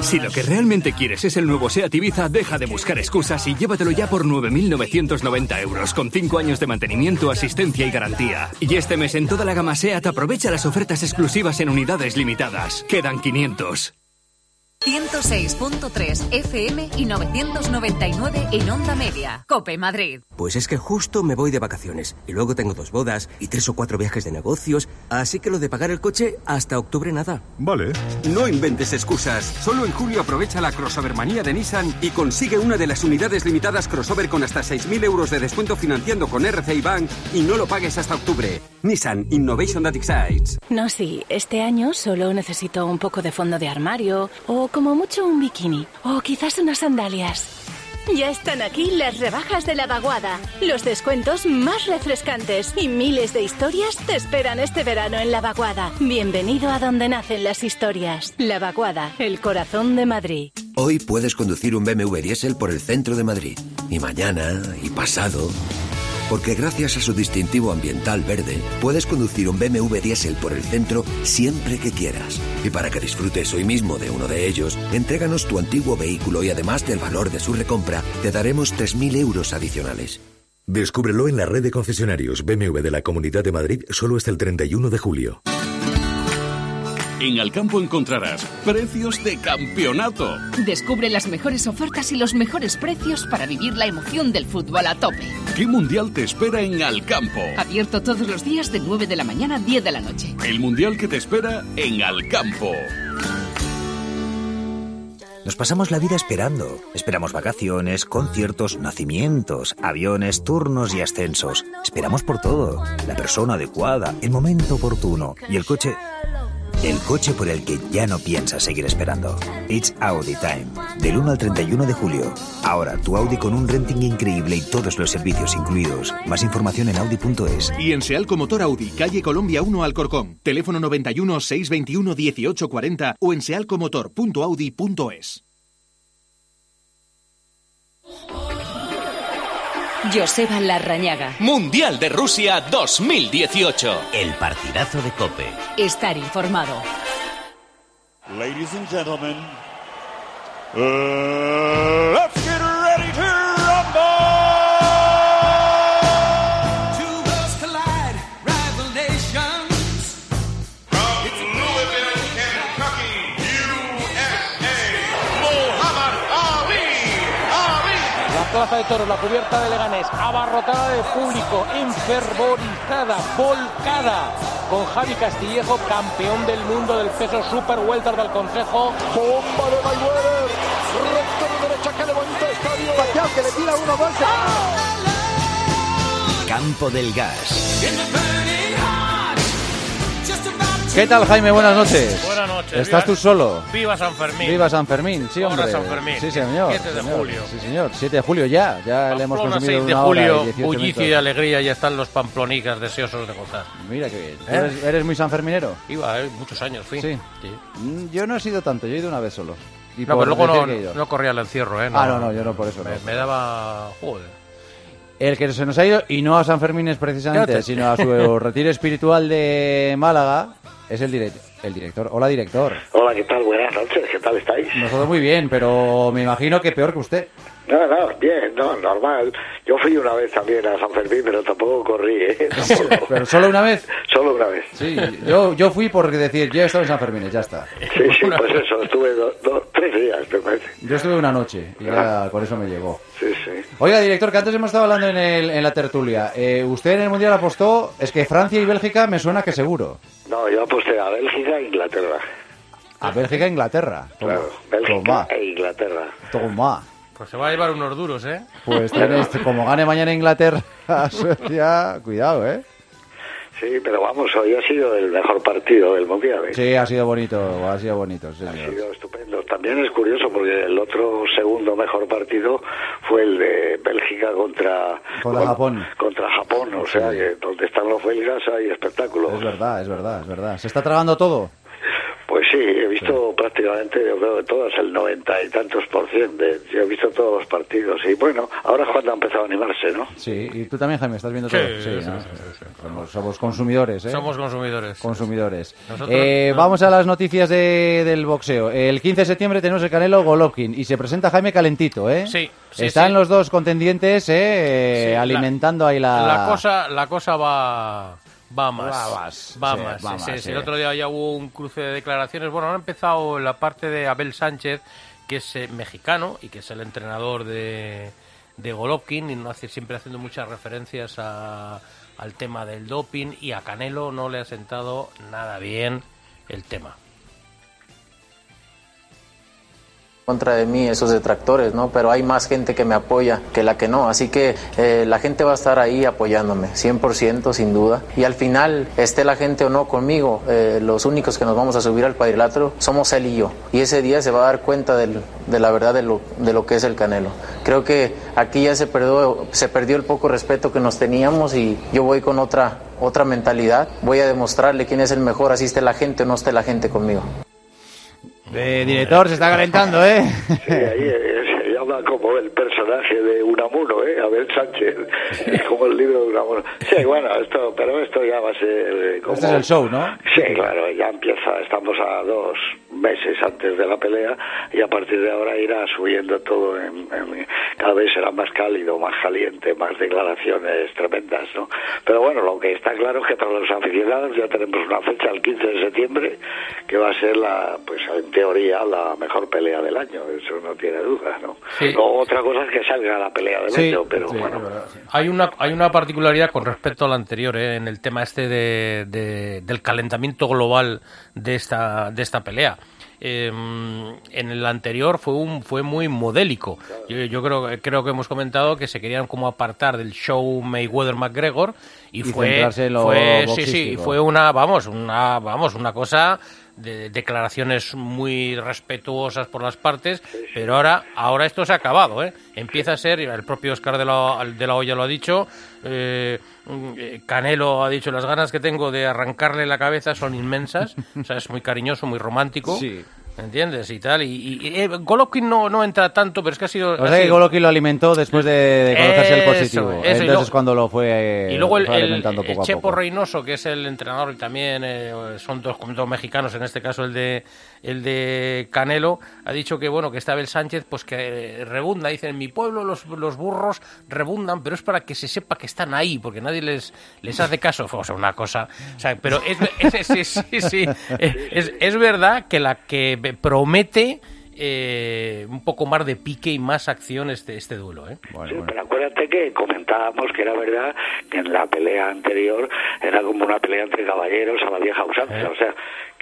Si lo que realmente quieres es el nuevo Seat Ibiza, deja de buscar excusas y llévatelo ya por 9.990 euros, con 5 años de mantenimiento, asistencia y garantía. Y este mes en toda la gama Seat aprovecha las ofertas exclusivas en unidades limitadas. Quedan 500. 106.3 FM y 999 en onda media. Cope Madrid. Pues es que justo me voy de vacaciones y luego tengo dos bodas y tres o cuatro viajes de negocios, así que lo de pagar el coche hasta octubre nada. Vale. No inventes excusas. Solo en julio aprovecha la crossover manía de Nissan y consigue una de las unidades limitadas crossover con hasta 6.000 euros de descuento financiando con RCI Bank y no lo pagues hasta octubre. Nissan Innovation That Excites. No, sí, este año solo necesito un poco de fondo de armario o como mucho un bikini o quizás unas sandalias. Ya están aquí las rebajas de la vaguada, los descuentos más refrescantes y miles de historias te esperan este verano en la vaguada. Bienvenido a donde nacen las historias. La vaguada, el corazón de Madrid. Hoy puedes conducir un BMW diésel por el centro de Madrid. Y mañana, y pasado. Porque gracias a su distintivo ambiental verde, puedes conducir un BMW diésel por el centro siempre que quieras. Y para que disfrutes hoy mismo de uno de ellos, entréganos tu antiguo vehículo y además del valor de su recompra, te daremos 3.000 euros adicionales. Descúbrelo en la red de concesionarios BMW de la Comunidad de Madrid solo hasta el 31 de julio. En Alcampo encontrarás precios de campeonato. Descubre las mejores ofertas y los mejores precios para vivir la emoción del fútbol a tope. ¿Qué mundial te espera en Alcampo? Abierto todos los días de 9 de la mañana a 10 de la noche. El mundial que te espera en Alcampo. Nos pasamos la vida esperando. Esperamos vacaciones, conciertos, nacimientos, aviones, turnos y ascensos. Esperamos por todo. La persona adecuada, el momento oportuno. Y el coche... El coche por el que ya no piensas seguir esperando. It's Audi Time. Del 1 al 31 de julio. Ahora tu Audi con un renting increíble y todos los servicios incluidos. Más información en audi.es. Y en Sealco Motor Audi, calle Colombia 1 Alcorcón. Teléfono 91 621 1840 o en sealcomotor.audi.es. Joseba Larrañaga. Mundial de Rusia 2018. El partidazo de Cope. Estar informado. Ladies and gentlemen, uh, Plaza de Toros, la cubierta de Leganés, abarrotada de público, enfervorizada, volcada, con Javi Castillejo, campeón del mundo del peso super welter del Consejo. Bomba de Mayweather. Recto de derecha que levanta el estadio. Pacquiao que le tira uno más. Campo del Gas. ¿Qué tal, Jaime? Buenas noches. Noches. ¿Estás tú solo? Viva San Fermín. Viva San Fermín, sí, hombre. San Fermín. Sí, señor. 7 de señor. julio. Sí, señor. 7 de julio ya. Ya le hemos consumido 6 de una hora y julio, 18 bullicio y alegría, ya están los pamplonicas deseosos de gozar. Mira qué bien. ¿Eh? ¿Eres, eres muy sanferminero? Iba, eh, muchos años fui. Sí. Mm, Yo no he sido tanto, yo he ido una vez solo. Y No, pero luego no, no corría el encierro, ¿eh? Ah, no, no, yo no, por eso no. Me, me daba... Joder. El que se nos ha ido, y no a San Fermín es precisamente, sino a su retiro espiritual de Málaga, es el, direct- el director. Hola, director. Hola, ¿qué tal? Buenas noches, ¿qué tal estáis? Nosotros muy bien, pero me imagino que peor que usted. No, no, bien, no, normal. Yo fui una vez también a San Fermín, pero tampoco corrí, ¿eh? Tampoco. ¿Pero solo una vez? Solo una vez. Sí, yo, yo fui por decir, yo he estado en San Fermín, ya está. Sí, sí, pues eso, estuve do- do- tres días, me parece. Yo estuve una noche y ya con eso me llegó. Sí, sí. Oiga, director, que antes hemos estado hablando en, el- en la tertulia. Eh, usted en el Mundial apostó, es que Francia y Bélgica me suena que seguro. No, yo aposté a Bélgica e Inglaterra. A Bélgica e Inglaterra. Toma, Claro, Bélgica toma, e Inglaterra. toma. Pues se va a llevar unos duros, ¿eh? Pues tenés, como gane mañana Inglaterra a Suecia, cuidado, ¿eh? Sí, pero vamos, hoy ha sido el mejor partido del Mundial. ¿eh? Sí, ha sido bonito, ha sido bonito, sí, Ha señor. sido estupendo. También es curioso porque el otro segundo mejor partido fue el de Bélgica contra Contra con- Japón. Contra Japón, o sea que donde están los belgas hay espectáculos. Es verdad, es verdad, es verdad. ¿Se está tragando todo? Pues sí, he visto prácticamente, yo creo que todas, el noventa y tantos por ciento. de- yo he visto todos los partidos. Y bueno, ahora es cuando ha empezado a animarse, ¿no? Sí, y tú también, Jaime, estás viendo Sí, todo. sí, ¿no? sí, sí, Somos, somos consumidores, ¿eh? Somos consumidores. Consumidores. Nosotros- Eh, no. Vamos a las noticias de- del boxeo. El 15 de septiembre tenemos el Canelo Golovkin y se presenta Jaime calentito, ¿eh? Sí, sí, Están sí. los dos contendientes, ¿eh? Sí, la- alimentando ahí la... La cosa, la cosa va, va más. Va más, Va sí, más, va sí, sí, más, sí. sí. El otro día ya hubo un cruce de declaraciones. Bueno, han empezado la parte de Abel Sánchez, que es eh, mexicano y que es el entrenador de, de Golovkin, y no hace, siempre haciendo muchas referencias a- al tema del doping, y a Canelo no le ha sentado nada bien el tema. Contra de mí esos detractores, ¿no? Pero hay más gente que me apoya que la que no, así que eh, la gente va a estar ahí apoyándome, 100% sin duda. Y al final, esté la gente o no conmigo, eh, los únicos que nos vamos a subir al cuadrilátero somos él y yo. Y ese día se va a dar cuenta del- de la verdad de lo, de lo que es el Canelo. Creo que aquí ya se perdió, se perdió el poco respeto que nos teníamos y yo voy con otra, otra mentalidad. Voy a demostrarle quién es el mejor, así esté la gente o no esté la gente conmigo. Eh, director, se está calentando, ¿eh? Sí, ahí eh, se llama como el personaje de Unamuno, ¿eh? Abel Sánchez. Es como el libro de Unamuno. Sí, bueno, esto, pero esto ya va a ser eh, como... Este es el show, ¿no? Sí, claro, ya empieza, estamos a dos meses antes de la pelea y a partir de ahora irá subiendo todo, en, en- cada vez será más cálido, más caliente, más declaraciones tremendas, ¿no? Pero bueno, lo que está claro es que para los aficionados ya tenemos una fecha, el 15 de septiembre, que va a ser la, pues en teoría, la mejor pelea del año, eso no tiene duda, ¿no? Sí. Luego otra cosa es que salga la pelea del Sí, año, pero sí, bueno. Hay una, hay una particularidad con respecto al anterior, ¿eh? en el tema este de, de- del calentamiento global de esta, de esta pelea. Eh, en el anterior fue un fue muy modélico. Yo, yo creo creo que hemos comentado que se querían como apartar del show Mayweather McGregor y, Y fue fue sí sí fue una vamos una vamos una cosa de declaraciones muy respetuosas por las partes, pero ahora ahora esto se ha acabado, ¿eh? Empieza a ser, el propio Oscar de la, de la Hoya lo ha dicho, eh, Canelo ha dicho, las ganas que tengo de arrancarle la cabeza son inmensas, o sea, es muy cariñoso, muy romántico. Sí. ¿Entiendes? Y tal. Y, y- y, eh, Golovkin no, no entra tanto, pero es que ha sido. O sea que Golovkin lo alimentó después de, de conocerse el positivo. eso, Entonces luego- es cuando lo fue, Y luego el, fue el- alimentando el poco a Chepo poco. Reynoso, que es el entrenador y también eh, son dos, dos mexicanos, en este caso el de el de Canelo, ha dicho que bueno que está Abel Sánchez, pues que eh, rebunda. Dice en mi pueblo los, los burros rebundan, pero es para que se sepa que están ahí, porque nadie les les hace caso. O sea, una cosa. O sea, pero es, es- es- sí, sí, es verdad que la que promete eh, un poco más de pique y más acción este, este duelo. ¿eh? sí, pero acuérdate que comentábamos que era verdad que en la pelea anterior era como una pelea entre caballeros a la vieja usanza, o sea,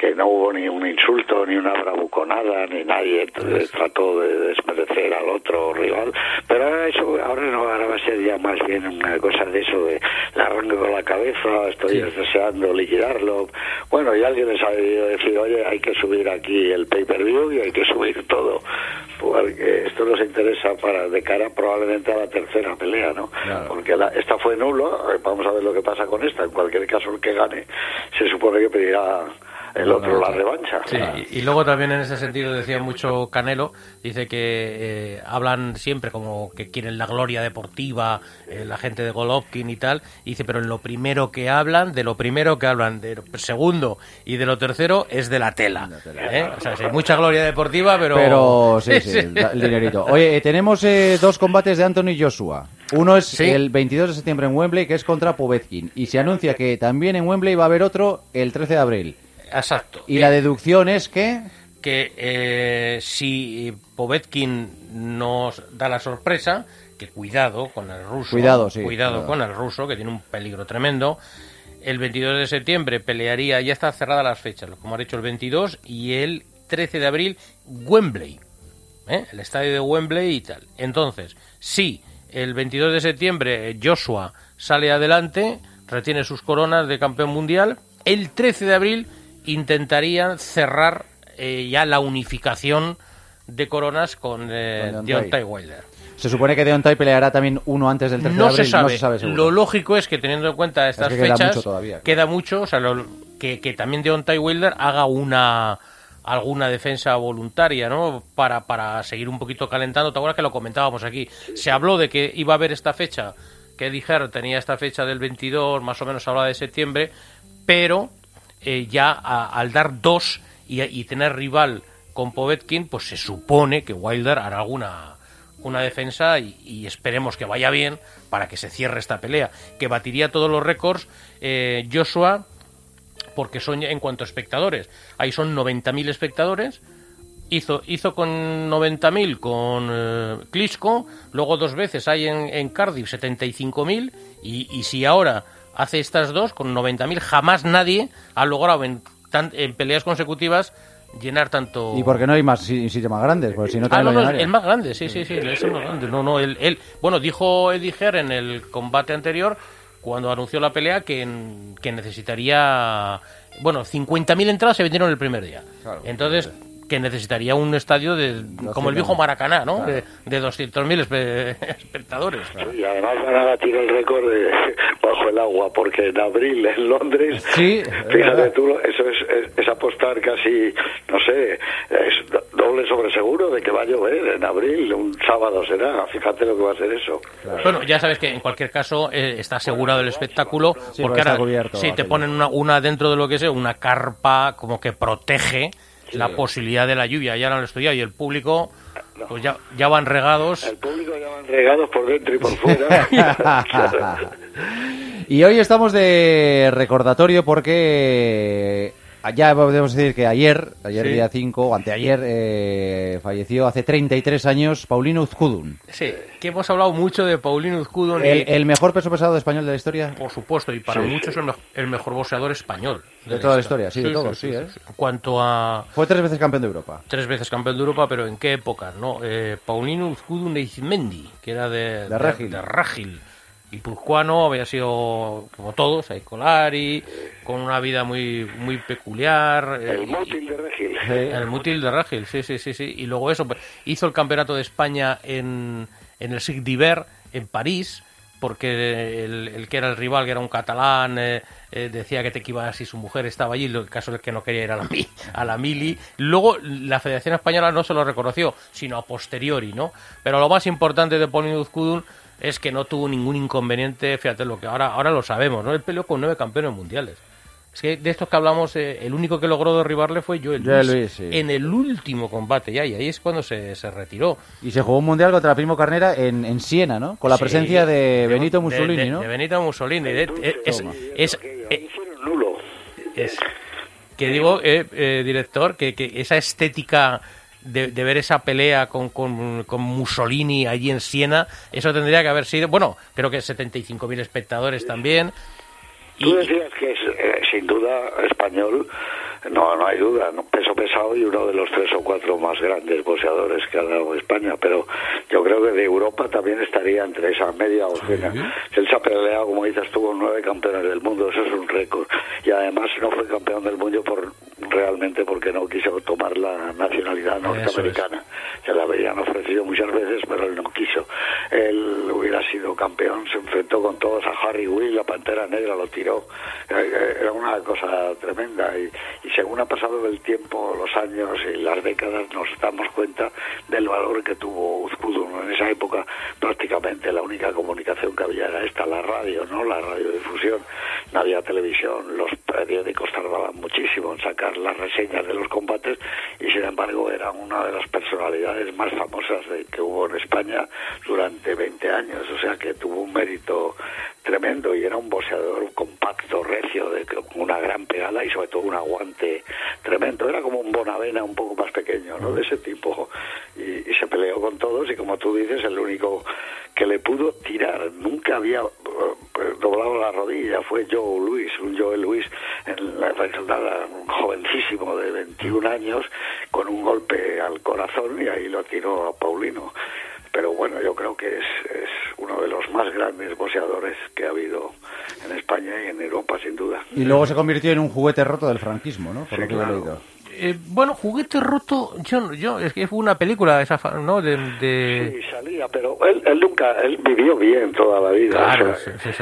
que no hubo ni un insulto, ni una bravuconada, ni nadie trató de desmerecer al otro rival, pero ahora eso, ahora no, ahora va a ser ya más bien una cosa de eso de la arranque con la cabeza, estoy deseando liquidarlo, bueno, y alguien les ha decir, oye, hay que subir aquí el pay-per-view y hay que subir todo, porque esto nos interesa para de cara probablemente a la tercera pelea, ¿no? Porque la, esta fue nulo, vamos a ver lo que pasa con esta, en cualquier caso el que gane se supone que pedirá el otro la revancha. Sí, y, luego también en ese sentido decía mucho Canelo, dice que eh, hablan siempre como que quieren la gloria deportiva, eh, la gente de Golovkin y tal, dice, pero en lo primero que hablan, de lo primero que hablan, de lo segundo y de lo tercero es de la tela. ¿eh? O sea, sí, mucha gloria deportiva, pero... Pero sí, sí, el dinerito. Oye, tenemos dos combates de Anthony Joshua. Uno es el 22 de septiembre en Wembley, que es contra Povetkin. Y se anuncia que también en Wembley va a haber otro el 13 de abril. Exacto. Y la deducción es que... Que eh, si Povetkin nos da la sorpresa, que cuidado con el ruso. Cuidado, sí. Cuidado con el ruso, que tiene un peligro tremendo. El 22 de septiembre pelearía, ya está cerrada las fechas, como ha dicho el 22, y el 13 de abril, Wembley. ¿eh? El estadio de Wembley y tal. Entonces, si el 22 de septiembre Joshua sale adelante, retiene sus coronas de campeón mundial, el 13 de abril intentarían cerrar eh, ya la unificación de coronas con, eh, Deontay Wilder. Se supone que Deontay peleará también uno antes del 13 no de abril. Se sabe. No se sabe Lo lógico es que teniendo en cuenta estas fechas, queda mucho todavía. Queda mucho, o sea, que, que también Deontay Wilder haga una alguna defensa voluntaria, ¿no? Para, para seguir un poquito calentando. ¿Te acuerdas que lo comentábamos aquí? Se habló de que iba a haber esta fecha, que dijeron tenía esta fecha del 22, más o menos habla de septiembre, pero eh, ya al dar dos y, tener rival con Povetkin, pues se supone que Wilder hará alguna una defensa y, esperemos que vaya bien para que se cierre esta pelea, que batiría todos los récords eh, Joshua porque son en cuanto a espectadores. Ahí son 90.000 espectadores. Hizo, hizo con 90.000 con eh, Klitschko, luego dos veces hay en, en Cardiff 75.000 y, y si ahora hace estas dos con 90.000. Jamás nadie ha logrado en, en peleas consecutivas llenar tanto. ¿Y por qué no hay más sitios más grandes? Porque si no, ah, no, no, el más grande, sí, sí, sí, es el más grande. No, no, él, bueno, dijo Eddie en el combate anterior, cuando anunció la pelea, que, que necesitaría. Bueno, 50.000 entradas se vendieron el primer día. Entonces que necesitaría un estadio de como el viejo Maracaná, ¿no? De, de 200.000 espectadores. Y además van a batir el récord de, bajo el agua, porque en abril en Londres, sí, fíjate tú, eso es, es, apostar casi, no sé, es doble sobre seguro de que va a llover en abril, un sábado será, fíjate lo que va a ser eso. Bueno, ya sabes que en cualquier caso eh, está asegurado el espectáculo, porque ahora, si te ponen una, una dentro de lo que sea, una carpa como que protege la posibilidad de la lluvia. Ya lo han estudiado y el público pues ya, ya van regados. El público ya van regados por dentro y por fuera. y hoy estamos de recordatorio porque ya podemos decir que ayer, ayer día 5, o anteayer, eh, falleció hace 33 años Paulino Uzcudun. Sí, que hemos hablado mucho de Paulino Uzcudun. El, mejor peso pesado español de la historia. Por supuesto, y para muchos el, el, mejor boxeador español. De, toda la historia, sí, de todos, sí, ¿eh? En cuanto a... Fue tres veces campeón de Europa. Tres veces campeón de Europa, pero ¿en qué época? no eh, Paulino Uzcudun de Izmendi, que era de, de, Rágil. de Rágil Puzcuano había sido, como todos, Colari, con una vida muy muy peculiar. Eh, el mútil de Regil. el mútil de Regil, sí, sí, sí, sí. Y luego eso, pues, hizo el campeonato de España en, en el SIG d'Hiver, en París, porque el, que era el rival, que era un catalán, eh, eh, decía que te iba si su mujer estaba allí, el caso es que no quería ir a la, a la mili. Luego la Federación Española no se lo reconoció, sino a posteriori, ¿no? Pero lo más importante de Paulinho Uzcudun es que no tuvo ningún inconveniente, fíjate lo que ahora, ahora lo sabemos, ¿no? Él peleó con nueve campeones mundiales. Es que de estos que hablamos, eh, el único que logró derribarle fue Joel Luis, en el último combate ya, y ahí es cuando se, se, retiró. Y se jugó un mundial contra Primo Carnera en, en Siena, ¿no? Con la presencia de, Benito Mussolini, ¿no? De Benito Mussolini. es, es, es, que digo, eh, eh, director, que, que esa estética de, ver esa pelea con, con, Mussolini allí en Siena, eso tendría que haber sido, bueno, creo que 75.000 espectadores también. Tú decías que es, eh, sin duda, español no, no hay duda, ¿no? peso pesado y uno de los tres o cuatro más grandes boxeadores que ha dado España, pero yo creo que de Europa también estaría entre esa media docena. Él se ha peleado, como dices, tuvo nueve campeones del mundo, eso es un récord. Y además no fue campeón del mundo por realmente porque no quiso tomar la nacionalidad norteamericana. Se la habían ofrecido muchas veces, pero él no quiso. Él hubiera sido campeón, se enfrentó con todos a Harry Will, la Pantera Negra lo tiró. Eh, era una cosa tremenda y, y según ha pasado el tiempo, los años y las décadas, nos damos cuenta del valor que tuvo Uzkudu. En esa época prácticamente la única comunicación que había era esta, la radio, ¿no? La radiodifusión. No había televisión, los periódicos tardaban muchísimo en sacar las reseñas de los combates y sin embargo era una de las personalidades más famosas de, que hubo en España durante 20 años. O sea que tuvo un mérito tremendo y era un boxeador compacto, recio, de, una gran pegada y sobre todo un aguante tremendo. Era como un Bonavena un poco más pequeño, ¿no? De ese tipo. Y, se peleó con todos y como tú dices, el único que le pudo tirar, nunca había eh, doblado la rodilla, fue Joe Luis, un Joe Luis en un jovencísimo de 21 años, con un golpe al corazón y ahí lo tiró a Paulino pero bueno, yo creo que es, es uno de los más grandes boxeadores que ha habido en España y en Europa, sin duda. Y luego se convirtió en un juguete roto del franquismo, ¿no? Por lo que he leído. Eh, bueno, juguete roto, yo, yo, es que fue una película esa, ¿no? De, Sí, salía, pero él, él nunca, él vivió bien toda la vida. Claro,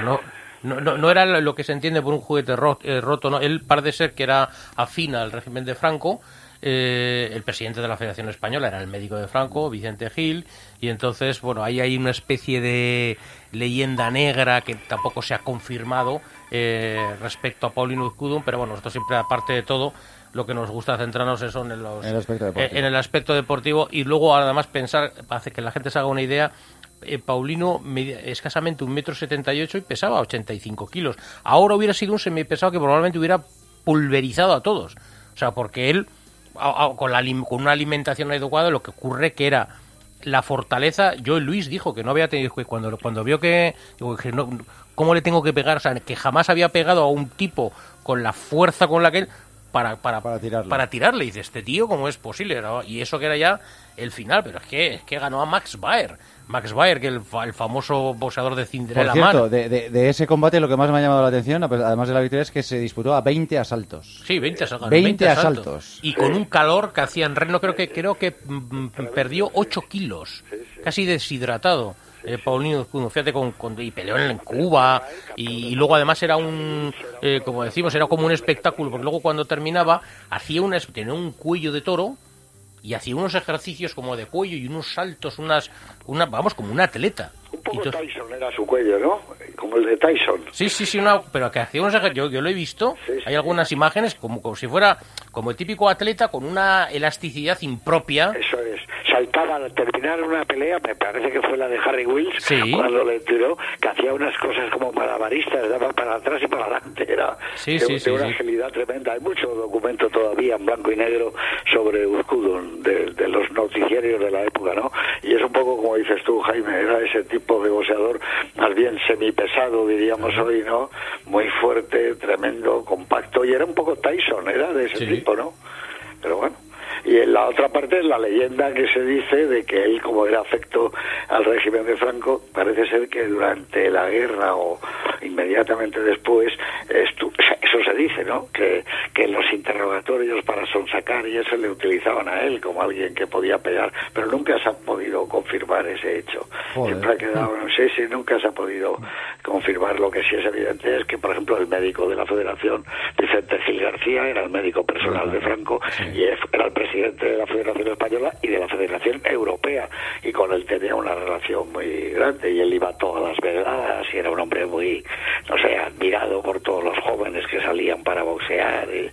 no, no, no, era lo que se entiende por un juguete eh, roto, ¿no? Él parece ser que era afín al régimen de Franco, eh, el presidente de la Federación Española era el médico de Franco, Vicente Gil, y entonces, bueno, ahí hay una especie de leyenda negra que tampoco se ha confirmado eh, respecto a Paulino Uzcudum, pero bueno, esto siempre, aparte de todo, lo que nos gusta centrarnos es en, los, el eh, en el aspecto deportivo y luego además pensar, hace que la gente se haga una idea, Paulino medía escasamente un metro setenta y ocho y pesaba 85 kilos. Ahora hubiera sido un semipesado que probablemente hubiera pulverizado a todos. O sea, porque él con, la, con una alimentación adecuada, lo que ocurre que era la fortaleza. Yo, Luis dijo que no había tenido. Cuando, cuando vio que. no, ¿Cómo le tengo que pegar? O sea, que jamás había pegado a un tipo con la fuerza con la que él. Para, para, para tirarle. Para tirarle. Y dice, este tío, ¿cómo es posible? Y eso que era ya el final, pero es que, es que ganó a Max Baer. Max Baer, que el, el famoso boxeador de Cinderella Por cierto, de, de, ese combate lo que más me ha llamado la atención, además de la victoria, es que se disputó a 20 asaltos. Sí, 20 asaltos. 20, asaltos. Y con un calor que hacía en Reno, creo que, creo que mm, perdió 8 kilos, casi deshidratado. Eh, Paulino fíjate, con, y peleó en Cuba, y, luego además era un, eh, como decimos, era como un espectáculo, porque luego cuando terminaba, hacía una, tenía un cuello de toro, y hacía unos ejercicios como de cuello y unos saltos, unas, una, vamos, como un atleta. Un poco Tyson era su cuello, ¿no? Como el de Tyson. Sí, sí, sí, una, pero que hacía unos ejercicios, yo, lo he visto, hay algunas imágenes como, como si fuera como el típico atleta con una elasticidad impropia. Eso es saltaba al terminar una pelea, me parece que fue la de Harry Wills, cuando le tiró, que hacía unas cosas como malabaristas, daba para atrás y para adelante, era de, una agilidad tremenda. Hay mucho documento todavía en blanco y negro sobre Uzkudun, de, de, los noticiarios de la época, ¿no? Y es un poco como dices tú, Jaime, era ese tipo de boxeador, más bien semipesado, diríamos hoy, ¿no? Muy fuerte, tremendo, compacto, y era un poco Tyson, era de ese tipo, ¿no? Pero bueno. Y en la otra parte es la leyenda que se dice de que él, como era afecto al régimen de Franco, parece ser que durante la guerra o inmediatamente después, eso se dice, ¿no? Que, que los interrogatorios para sonsacar y eso le utilizaban a él como alguien que podía pegar, pero nunca se ha podido confirmar ese hecho. Siempre ha quedado, no sé si nunca se ha podido confirmar. Lo que sí es evidente es que, por ejemplo, el médico de la Federación, Vicente Gil García, era el médico personal de Franco y era el presidente de la Federación Española y de la Federación Europea, y con él tenía una relación muy grande, y él iba a todas las veladas, y era un hombre muy, no sé, admirado por todos los jóvenes que salían para boxear, y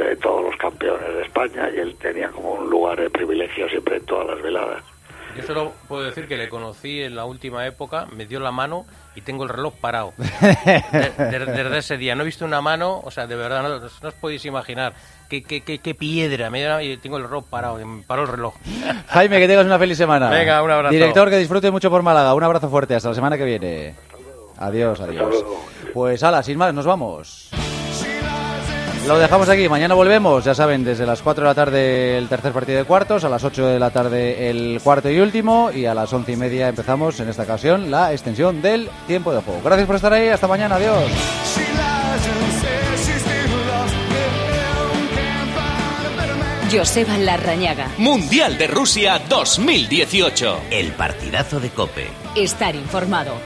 de todos los campeones de España, y él tenía como un lugar de privilegio siempre en todas las veladas. Yo solo puedo decir que le conocí en la última época, me dio la mano y tengo el reloj parado. Desde, ese día. No he visto una mano, o sea, de verdad, no, os podéis imaginar qué, qué, qué, piedra. Me y tengo el reloj parado, me paró el reloj. Jaime, que tengas una feliz semana. Venga, un abrazo. Director, que disfrute mucho por Málaga. Un abrazo fuerte, hasta la semana que viene. Adiós, adiós. Pues ala, sin más, nos vamos. Lo dejamos aquí, mañana volvemos, ya saben, desde las 4 de la tarde el tercer partido de cuartos, a las 8 de la tarde el cuarto y último y a las 11 y media empezamos en esta ocasión la extensión del tiempo de juego. Gracias por estar ahí, hasta mañana, adiós. Joseba Larrañaga. Mundial de Rusia 2018. El partidazo de Cope. Estar informado.